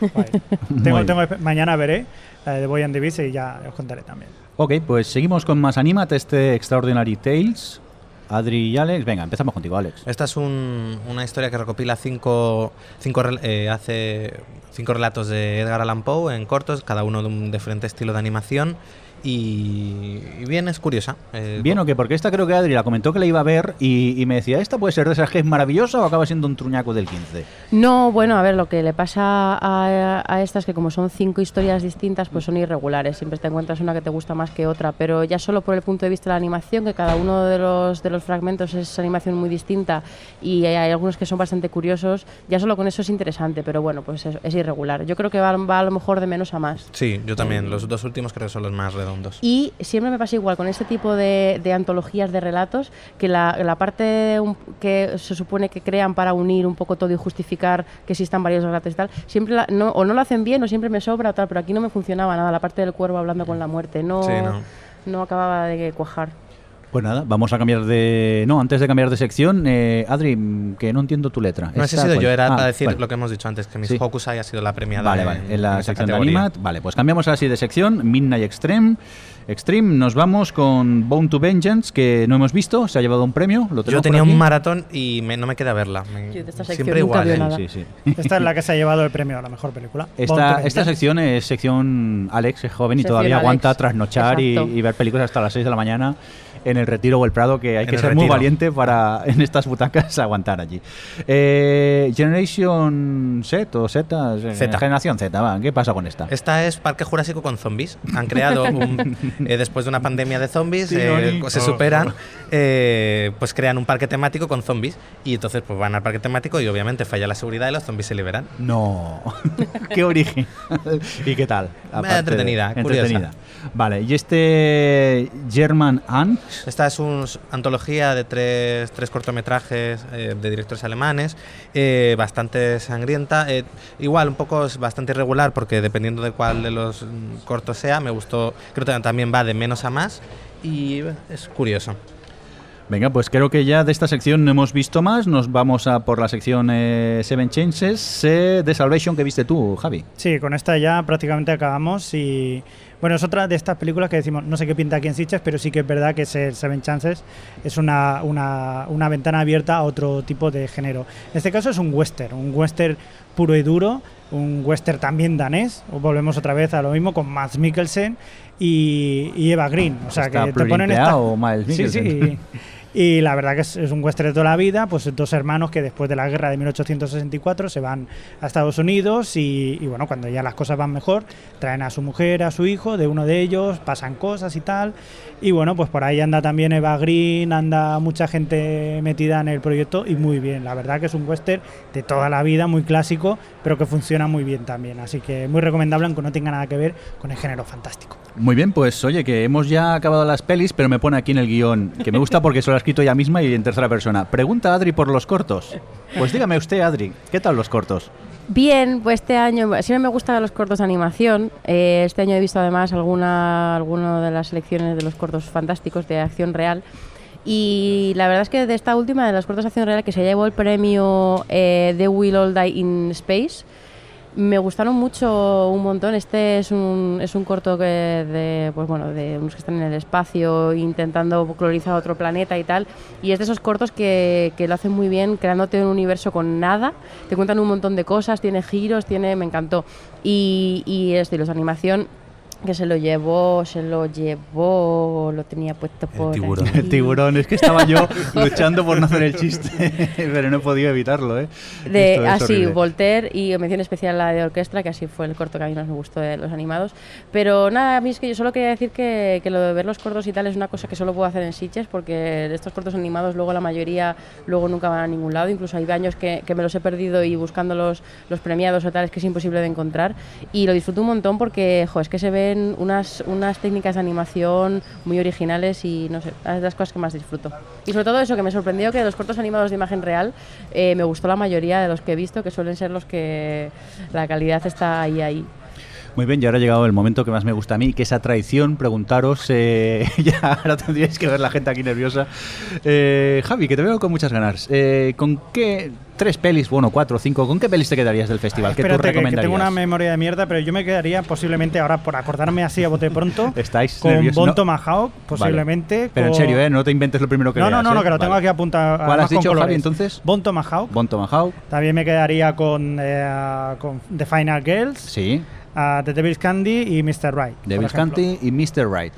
tengo, tengo, mañana veré la de The Boy and the Beast y ya os contaré también. Ok, pues seguimos con más Animat, este Extraordinary Tales. Adri y Alex, venga, empezamos contigo, Alex. Esta es un- una historia que recopila cinco, cinco, eh, hace cinco relatos de Edgar Allan Poe en cortos, cada uno de un diferente estilo de animación. Y, y bien, es curiosa. Eh, Bien o qué, porque esta creo que Adri la comentó que la iba a ver y, y me decía, ¿esta puede ser de esas que es maravillosa o acaba siendo un truñaco del 15? No, bueno, a ver, lo que le pasa a, a estas, que como son cinco historias distintas, pues son irregulares. Siempre te encuentras una que te gusta más que otra, pero ya solo por el punto de vista de la animación, que cada uno de los, de los fragmentos es animación muy distinta y hay, hay algunos que son bastante curiosos, ya solo con eso es interesante, pero bueno, pues es, es irregular. Yo creo que va, va a lo mejor de menos a más. Sí, yo también. Los dos últimos creo que son los más redondos. Y siempre me pasa igual con este tipo de, de antologías de relatos, que la, la parte un- que se supone que crean para unir un poco todo y justificar que existan varios relatos y tal, siempre la- no, o no lo hacen bien o siempre me sobra o tal, pero aquí no me funcionaba nada, la parte del cuervo hablando con la muerte, no, Sí, no. no acababa de cuajar. Pues nada, vamos a cambiar de... No, antes de cambiar de sección, eh, Adri, que no entiendo tu letra. No, ese he ¿Esta sido cuál? yo, era Ah, para decir vale. lo que hemos dicho antes, que Miss Sí. Hokusai ha sido la premiada Vale, vale. En la sección de. Animat, vale, pues cambiamos así de sección. Midnight Extreme. Extreme, nos vamos con Bone to Vengeance, que no hemos visto, se ha llevado un premio. Lo Yo tenía un maratón y me- no me queda verla. Me- Yo de esta sección siempre igual. ¿eh? nada. Sí, sí. Esta es la que se ha llevado el premio a la mejor película. Esta, esta sección es sección Alex, es joven y Sección todavía Alex, aguanta trasnochar y, y ver películas hasta las 6 de la mañana en el Retiro o el Prado, que hay En que ser muy valiente para en estas butacas aguantar allí. Eh, Generation Z o Z, eh, Z. Generación Z, va, ¿qué pasa con esta? Esta es Parque Jurásico con zombies. Han creado, un- eh, después de una pandemia de zombies, eh, Tironi. se superan, pues crean un parque temático con zombies. Y entonces pues van al parque temático y obviamente falla la seguridad y los zombies se liberan. No, qué origen. ¿Y qué tal? Aparte de- entretenida, curiosa. Vale, y este German Ant, Esta es una antología de tres, tres cortometrajes eh, de directores alemanes, eh, bastante sangrienta. eh, igual, un poco es bastante irregular porque dependiendo de cuál de los mm, cortos sea, me gustó. Creo que también va de menos a más y es curioso. Venga, pues creo que ya de esta sección no hemos visto más. Nos vamos a por la sección eh, Seven Changes eh, de Salvation que viste tú, Javi. Sí, con esta ya prácticamente acabamos y Bueno, es otra de estas películas que decimos, no sé qué pinta aquí en Sitges, pero sí que es verdad que ese Seven Chances es una, una, una ventana abierta a otro tipo de género. En este caso es un western, un western puro y duro, un western también danés, volvemos otra vez a lo mismo con Mads Mikkelsen y, y Eva Green. O sea, ¿Está que te ponen esta... Miles Sí, sí. Y, la verdad que es, es un western de toda la vida, pues dos hermanos que después de la guerra de 1864 se van a Estados Unidos y, y bueno, cuando ya las cosas van mejor, traen a su mujer, a su hijo, de uno de ellos, pasan cosas y tal. Y bueno, pues por ahí anda también Eva Green, anda mucha gente metida en el proyecto y muy bien. La verdad que es un western de toda la vida, muy clásico, pero que funciona muy bien también. Así que muy recomendable, aunque no tenga nada que ver con el género fantástico. Muy bien, pues oye, que hemos ya acabado las pelis, pero me pone aquí en el guion, que me gusta porque se lo ha escrito ella misma y en tercera persona. Pregunta Adri por los cortos. Pues dígame usted, Adri, ¿qué tal los cortos? Bien, pues este año, siempre me gustan los cortos de animación. Eh, este año he visto además alguna, alguna de las selecciones de los cortos fantásticos de acción real. Y la verdad es que de esta última, de los cortos de acción real, que se llevó el premio eh, The Will All Die in Space, me gustaron mucho un montón. Este es un, es un corto que de, pues bueno, de unos que están en el espacio intentando colonizar otro planeta y tal. Y es de esos cortos que, que lo hacen muy bien, creándote un universo con nada. Te cuentan un montón de cosas, tiene giros, tiene, me encantó. Y, y estilos de animación que se lo llevó, se lo llevó, lo tenía puesto por tiburón. aquí. El tiburón, es que estaba yo luchando por no hacer el chiste, pero no he podido evitarlo, ¿eh? De, es así, horrible. Voltaire y mención especial la de orquesta, que así fue el corto que a mí más me gustó de los animados. Pero nada, a mí es que yo solo quería decir que, que lo de ver los cortos y tal es una cosa que solo puedo hacer en Sitges, porque estos cortos animados luego la mayoría luego nunca van a ningún lado. Incluso hay años que, que me los he perdido y buscando los, los premiados o tal es que es imposible de encontrar. Y lo disfruto un montón porque, jo, es que se unas, unas técnicas de animación muy originales y no sé, es de las cosas que más disfruto. Y sobre todo eso, que me sorprendió que de los cortos animados de imagen real eh, me gustó la mayoría de los que he visto, que suelen ser los que la calidad está ahí, ahí. Muy bien, y ahora ha llegado el momento que más me gusta a mí, que esa traición, preguntaros, eh, ya ahora tendríais que ver la gente aquí nerviosa. Eh, Javi, que te veo con muchas ganas. Eh, ¿Con qué tres pelis, bueno, cuatro o cinco, con qué pelis te quedarías del festival? ¿Qué tú Espérate, que- que, recomendarías? tengo una memoria de mierda, pero yo me quedaría posiblemente ahora, por acordarme así a bote pronto, Estáis con nerviosos, Bon ¿no? Tomahawk, posiblemente. Pero en con- serio, ¿eh? No te inventes lo primero que No, no, veas, no, no, ¿eh? que lo tengo Vale. aquí apuntado. ¿Cuál has dicho, Javi, entonces? Bon Tomahawk. Bon Tomahawk. También me quedaría con, eh, con The Final Girls, Sí, ah, The Devil's Candy y Mr. Right. Devil's. Canty y Mr. Right.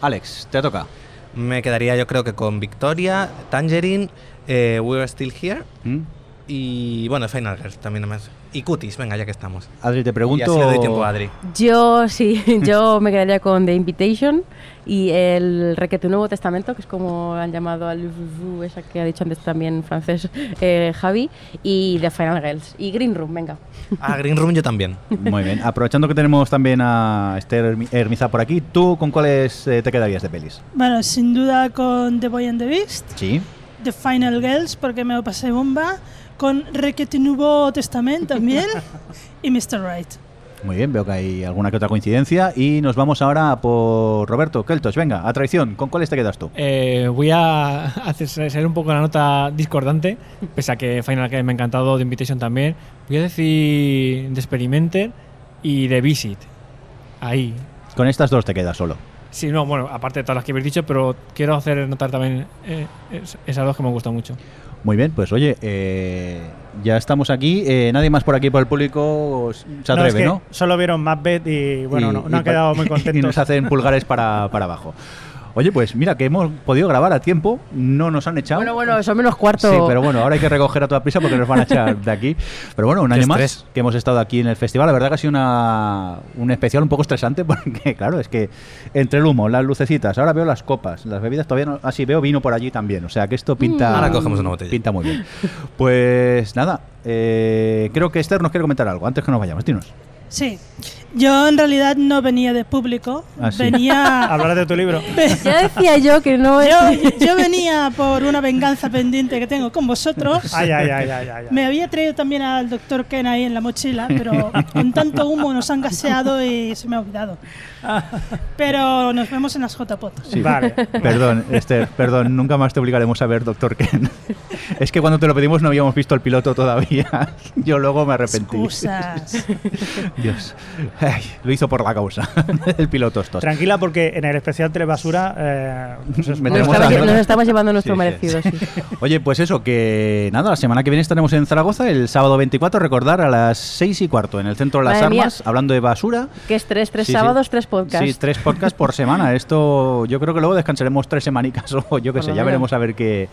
Alex, te toca. Me quedaría yo creo que con Victoria, Tangerine, eh, We're Still Here ¿Mm? y bueno, Final Girls también más. Y Cuties, venga, ya que estamos. Adri, te Y pregunto... así le doy tiempo a Adri. Yo sí, yo me quedaría con The Invitation y el Requete Nuevo Testamento, que es como han llamado al esa que ha dicho antes también francés eh, Javi, y The Final Girls. Y Green Room, venga. Ah, Green Room yo también. Muy bien. Aprovechando que tenemos también a Esther Hermi- Hermiza por aquí, ¿tú con cuáles eh, te quedarías de pelis? Bueno, sin duda con The Boy and the Beast, Sí. The Final Girls, porque me lo pasé bomba, con Requete Nuevo Testament también, y Mr. Right. Muy bien, veo que hay alguna que otra coincidencia. Y nos vamos ahora por Roberto Keltos. Venga, a traición, ¿con cuáles te quedas tú? Eh, voy a hacer ser un poco la nota discordante, pese a que Final que me ha encantado, The Invitation también. Voy a decir The Experimenter y The Visit. Ahí. Con estas dos te quedas solo. Sí, no, bueno, aparte de todas las que habéis dicho, pero quiero hacer notar también eh, es- esas dos que me gustan mucho. Muy bien, pues oye, eh, ya estamos aquí. Eh, nadie más por aquí, por el público, se No, es atreve, que ¿no? Solo vieron Macbeth y bueno, Y- no, no y han quedado muy Y contentos. nos hacen pulgares para, para abajo. Oye, pues mira que hemos podido grabar a tiempo, no nos han echado. Bueno, bueno, son menos cuarto. Sí, pero bueno, ahora hay que recoger a toda prisa porque nos van a echar de aquí. Pero bueno, un año más que hemos estado aquí en el festival. La verdad que ha sido una, un especial un poco estresante porque, claro, es que entre el humo, las lucecitas, ahora veo las copas, las bebidas todavía no. Así veo vino por allí también. O sea que esto pinta. Ahora cogemos una botella. Pinta muy bien. Pues nada, eh, creo que Esther nos quiere comentar algo antes que nos vayamos. Dinos. Sí, yo en realidad no venía de público, Ah, sí. venía... Hablar de tu libro. Ya decía yo que no yo, yo venía por una venganza pendiente que tengo con vosotros. Ay, ay, ay, ay, ay, ay. Me había traído también al doctor Ken ahí en la mochila, pero con tanto humo nos han gaseado y se me ha olvidado. Pero nos vemos en las JPOT. Sí. Vale. Perdón, Esther, perdón, nunca más te obligaremos a ver Doctor Ken. Es que cuando te lo pedimos no habíamos visto el piloto todavía. Yo luego me arrepentí. Excusas. Dios. Ay, lo hizo por la causa. el piloto estos. Tranquila porque en el especial Telebasura eh, pues Nos, estamos, nos estamos llevando nuestro Sí, sí. merecido, sí. Oye, pues eso, que nada, la semana que viene estaremos en Zaragoza, el sábado 24, recordar, a las 6 y cuarto, en el centro de las Madre mía. armas, hablando de basura. Que es tres, tres Sí, sí. sábados, tres podcasts. Sí, tres podcasts por semana. Esto yo creo que luego descansaremos tres semanicas o yo qué sé, ya veremos a ver qué,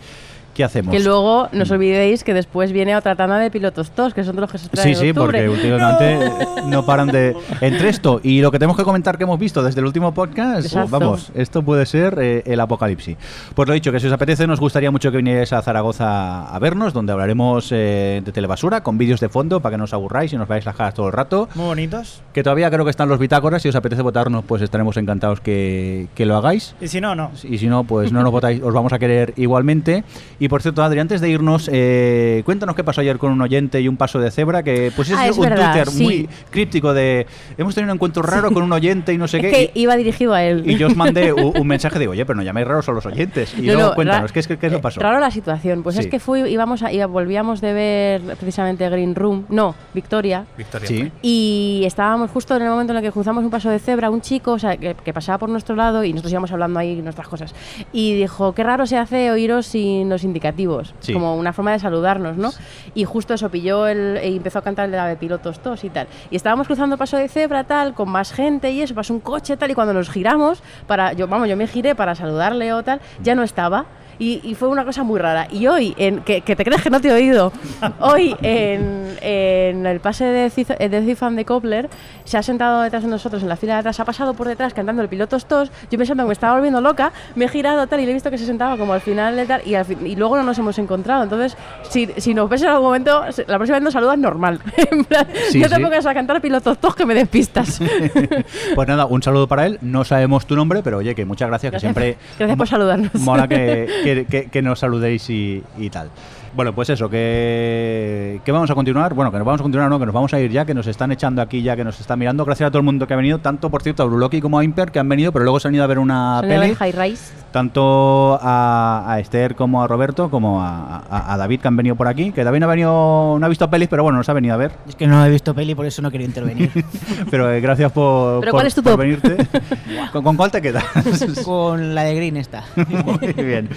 qué hacemos. Que luego no os olvidéis que después viene otra tanda de pilotos tos, que son de los que se traen Sí, sí, octubre. porque últimamente no. paran de... Entre esto y lo que tenemos que comentar que hemos visto desde el último podcast, Exacto. vamos, esto puede ser eh, el apocalipsis. Pues lo dicho, que si os apetece, nos gustaría mucho que vinierais a Zaragoza a vernos, donde hablaremos eh, de telebasura, con vídeos de fondo, para que no os aburráis y nos veáis las caras todo el rato. muy bonitos. Que todavía creo que están los bitácoras, si os apetece votarnos, pues estaremos encantados que, que lo hagáis. Y si no, no. Y si no, pues no nos votáis, os vamos a querer igualmente. Y por cierto, Adri, antes de irnos, eh, cuéntanos qué pasó ayer con un oyente y un paso de cebra, que pues Ah, es es un verdad, Twitter sí. muy críptico de hemos tenido un encuentro raro con un oyente y no sé Es qué. que y, iba dirigido a él. y yo os mandé un, un mensaje de, oye, pero no llaméis raros a los oyentes. Y No, luego no, cuéntanos, ¿qué es, qué, qué eh, nos pasó? Raro la situación. Pues Sí. es que fui, íbamos a, volvíamos de ver precisamente Green Room, no, Victoria. Victoria. Sí. Y estábamos justo en el momento en el que cruzamos un paso de cebra, un chico o sea, que, que pasaba por nuestro lado y nosotros íbamos hablando ahí nuestras cosas. Y dijo, qué raro se hace oíros sin los Sí. como una forma de saludarnos, ¿no? Y justo eso pilló el, y empezó a cantar el de la de pilotos tos y tal. Y estábamos cruzando paso de cebra, tal, con más gente y eso, pasó un coche tal, y cuando nos giramos, para, yo, vamos, yo me giré para saludarle o tal, ya no estaba. Y, y fue una cosa muy rara. Y hoy, en, que, que te crees que no te he oído, hoy en, en el pase de, Cizo- eh, de Cifan de se ha sentado detrás de nosotros en la fila de atrás, ha pasado por detrás cantando el piloto tos. Yo pensando que me estaba volviendo loca, me he girado tal y le he visto que se sentaba como al final de tal y, al y luego no nos hemos encontrado. Entonces, si, si nos ves en algún momento, la próxima vez nos saludas normal. En plan, Sí, no te sí. pongas a cantar pilotos tos que me despistas. Pues nada, un saludo para él. No sabemos tu nombre, pero oye, que muchas gracias, Gracias que siempre. gracias por saludarnos. Mola que, que- que- nos saludéis y tal. Bueno, pues eso, que, que vamos a continuar. Bueno, que nos vamos a continuar, no, que nos vamos a ir ya, que nos están echando aquí ya, que nos están mirando. Gracias a todo el mundo que ha venido, tanto por cierto a Bruloki como a Imper, que han venido, pero luego se han ido a ver una peli. High Rise. Tanto a, a Esther como a Roberto, como a, a- a David, que han venido por aquí. Que David no ha, venido, no ha visto pelis, pero bueno, nos ha venido a ver. Es que no he visto peli, por eso no quería intervenir. Pero eh, gracias por, ¿Pero por- cuál es tu por top? venirte. ¿Con, con cuál te quedas? Con la de Green esta. Muy bien.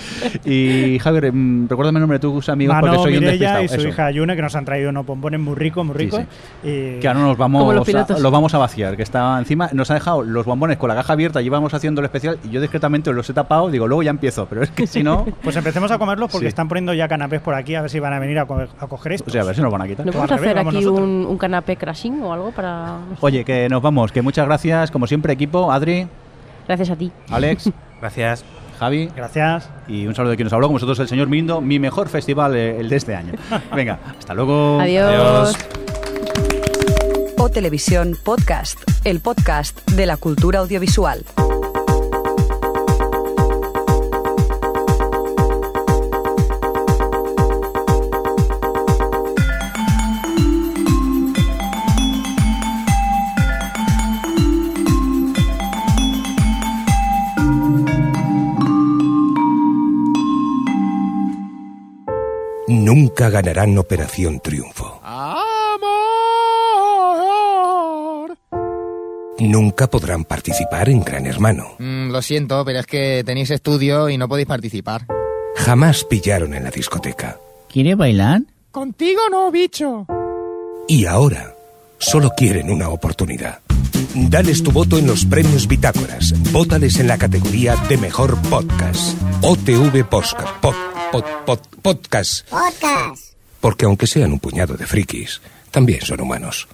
Y Javier, mm, recuérdame el nombre de tus amigos porque Mano soy un Mirella despistado. y su Eso. hija Yune, que nos han traído unos bombones muy ricos, muy Sí, ricos. sí. Y Que ahora nos vamos, los a, los vamos a vaciar, que está encima, nos ha dejado los bombones con la caja abierta, llevamos haciendo el especial y yo discretamente los he tapado, digo, luego ya empiezo, pero es que si no, Pues empecemos a comerlos porque Sí. están poniendo ya canapés por aquí, a ver si van a venir a, co- a coger esto. o sea, a ver si nos van a quitar. ¿No podemos hacer aquí un, un canapé crashing o algo para...? Oye, que nos vamos, que muchas gracias, como siempre, equipo, Adri, Gracias a ti. Alex, Gracias. Javi Gracias. y un saludo de quien nos habló, con vosotros el señor Mindo, mi mejor festival, eh, el de este año. Venga, hasta luego. Adiós. Adiós. O Televisión Podcast, el podcast de la cultura audiovisual. Nunca ganarán Operación Triunfo. Nunca podrán participar en Gran Hermano. Mm, lo siento, pero es que tenéis estudio y no podéis participar. Jamás pillaron en la discoteca. ¿Quiere bailar? Contigo no, bicho. Y ahora solo quieren una oportunidad. Dales tu voto en los premios Bitácoras. Vótales en la categoría de mejor podcast. OTV Podcast. Pod, pod, pod, podcast. Podcast. Porque aunque sean un puñado de frikis, también son humanos.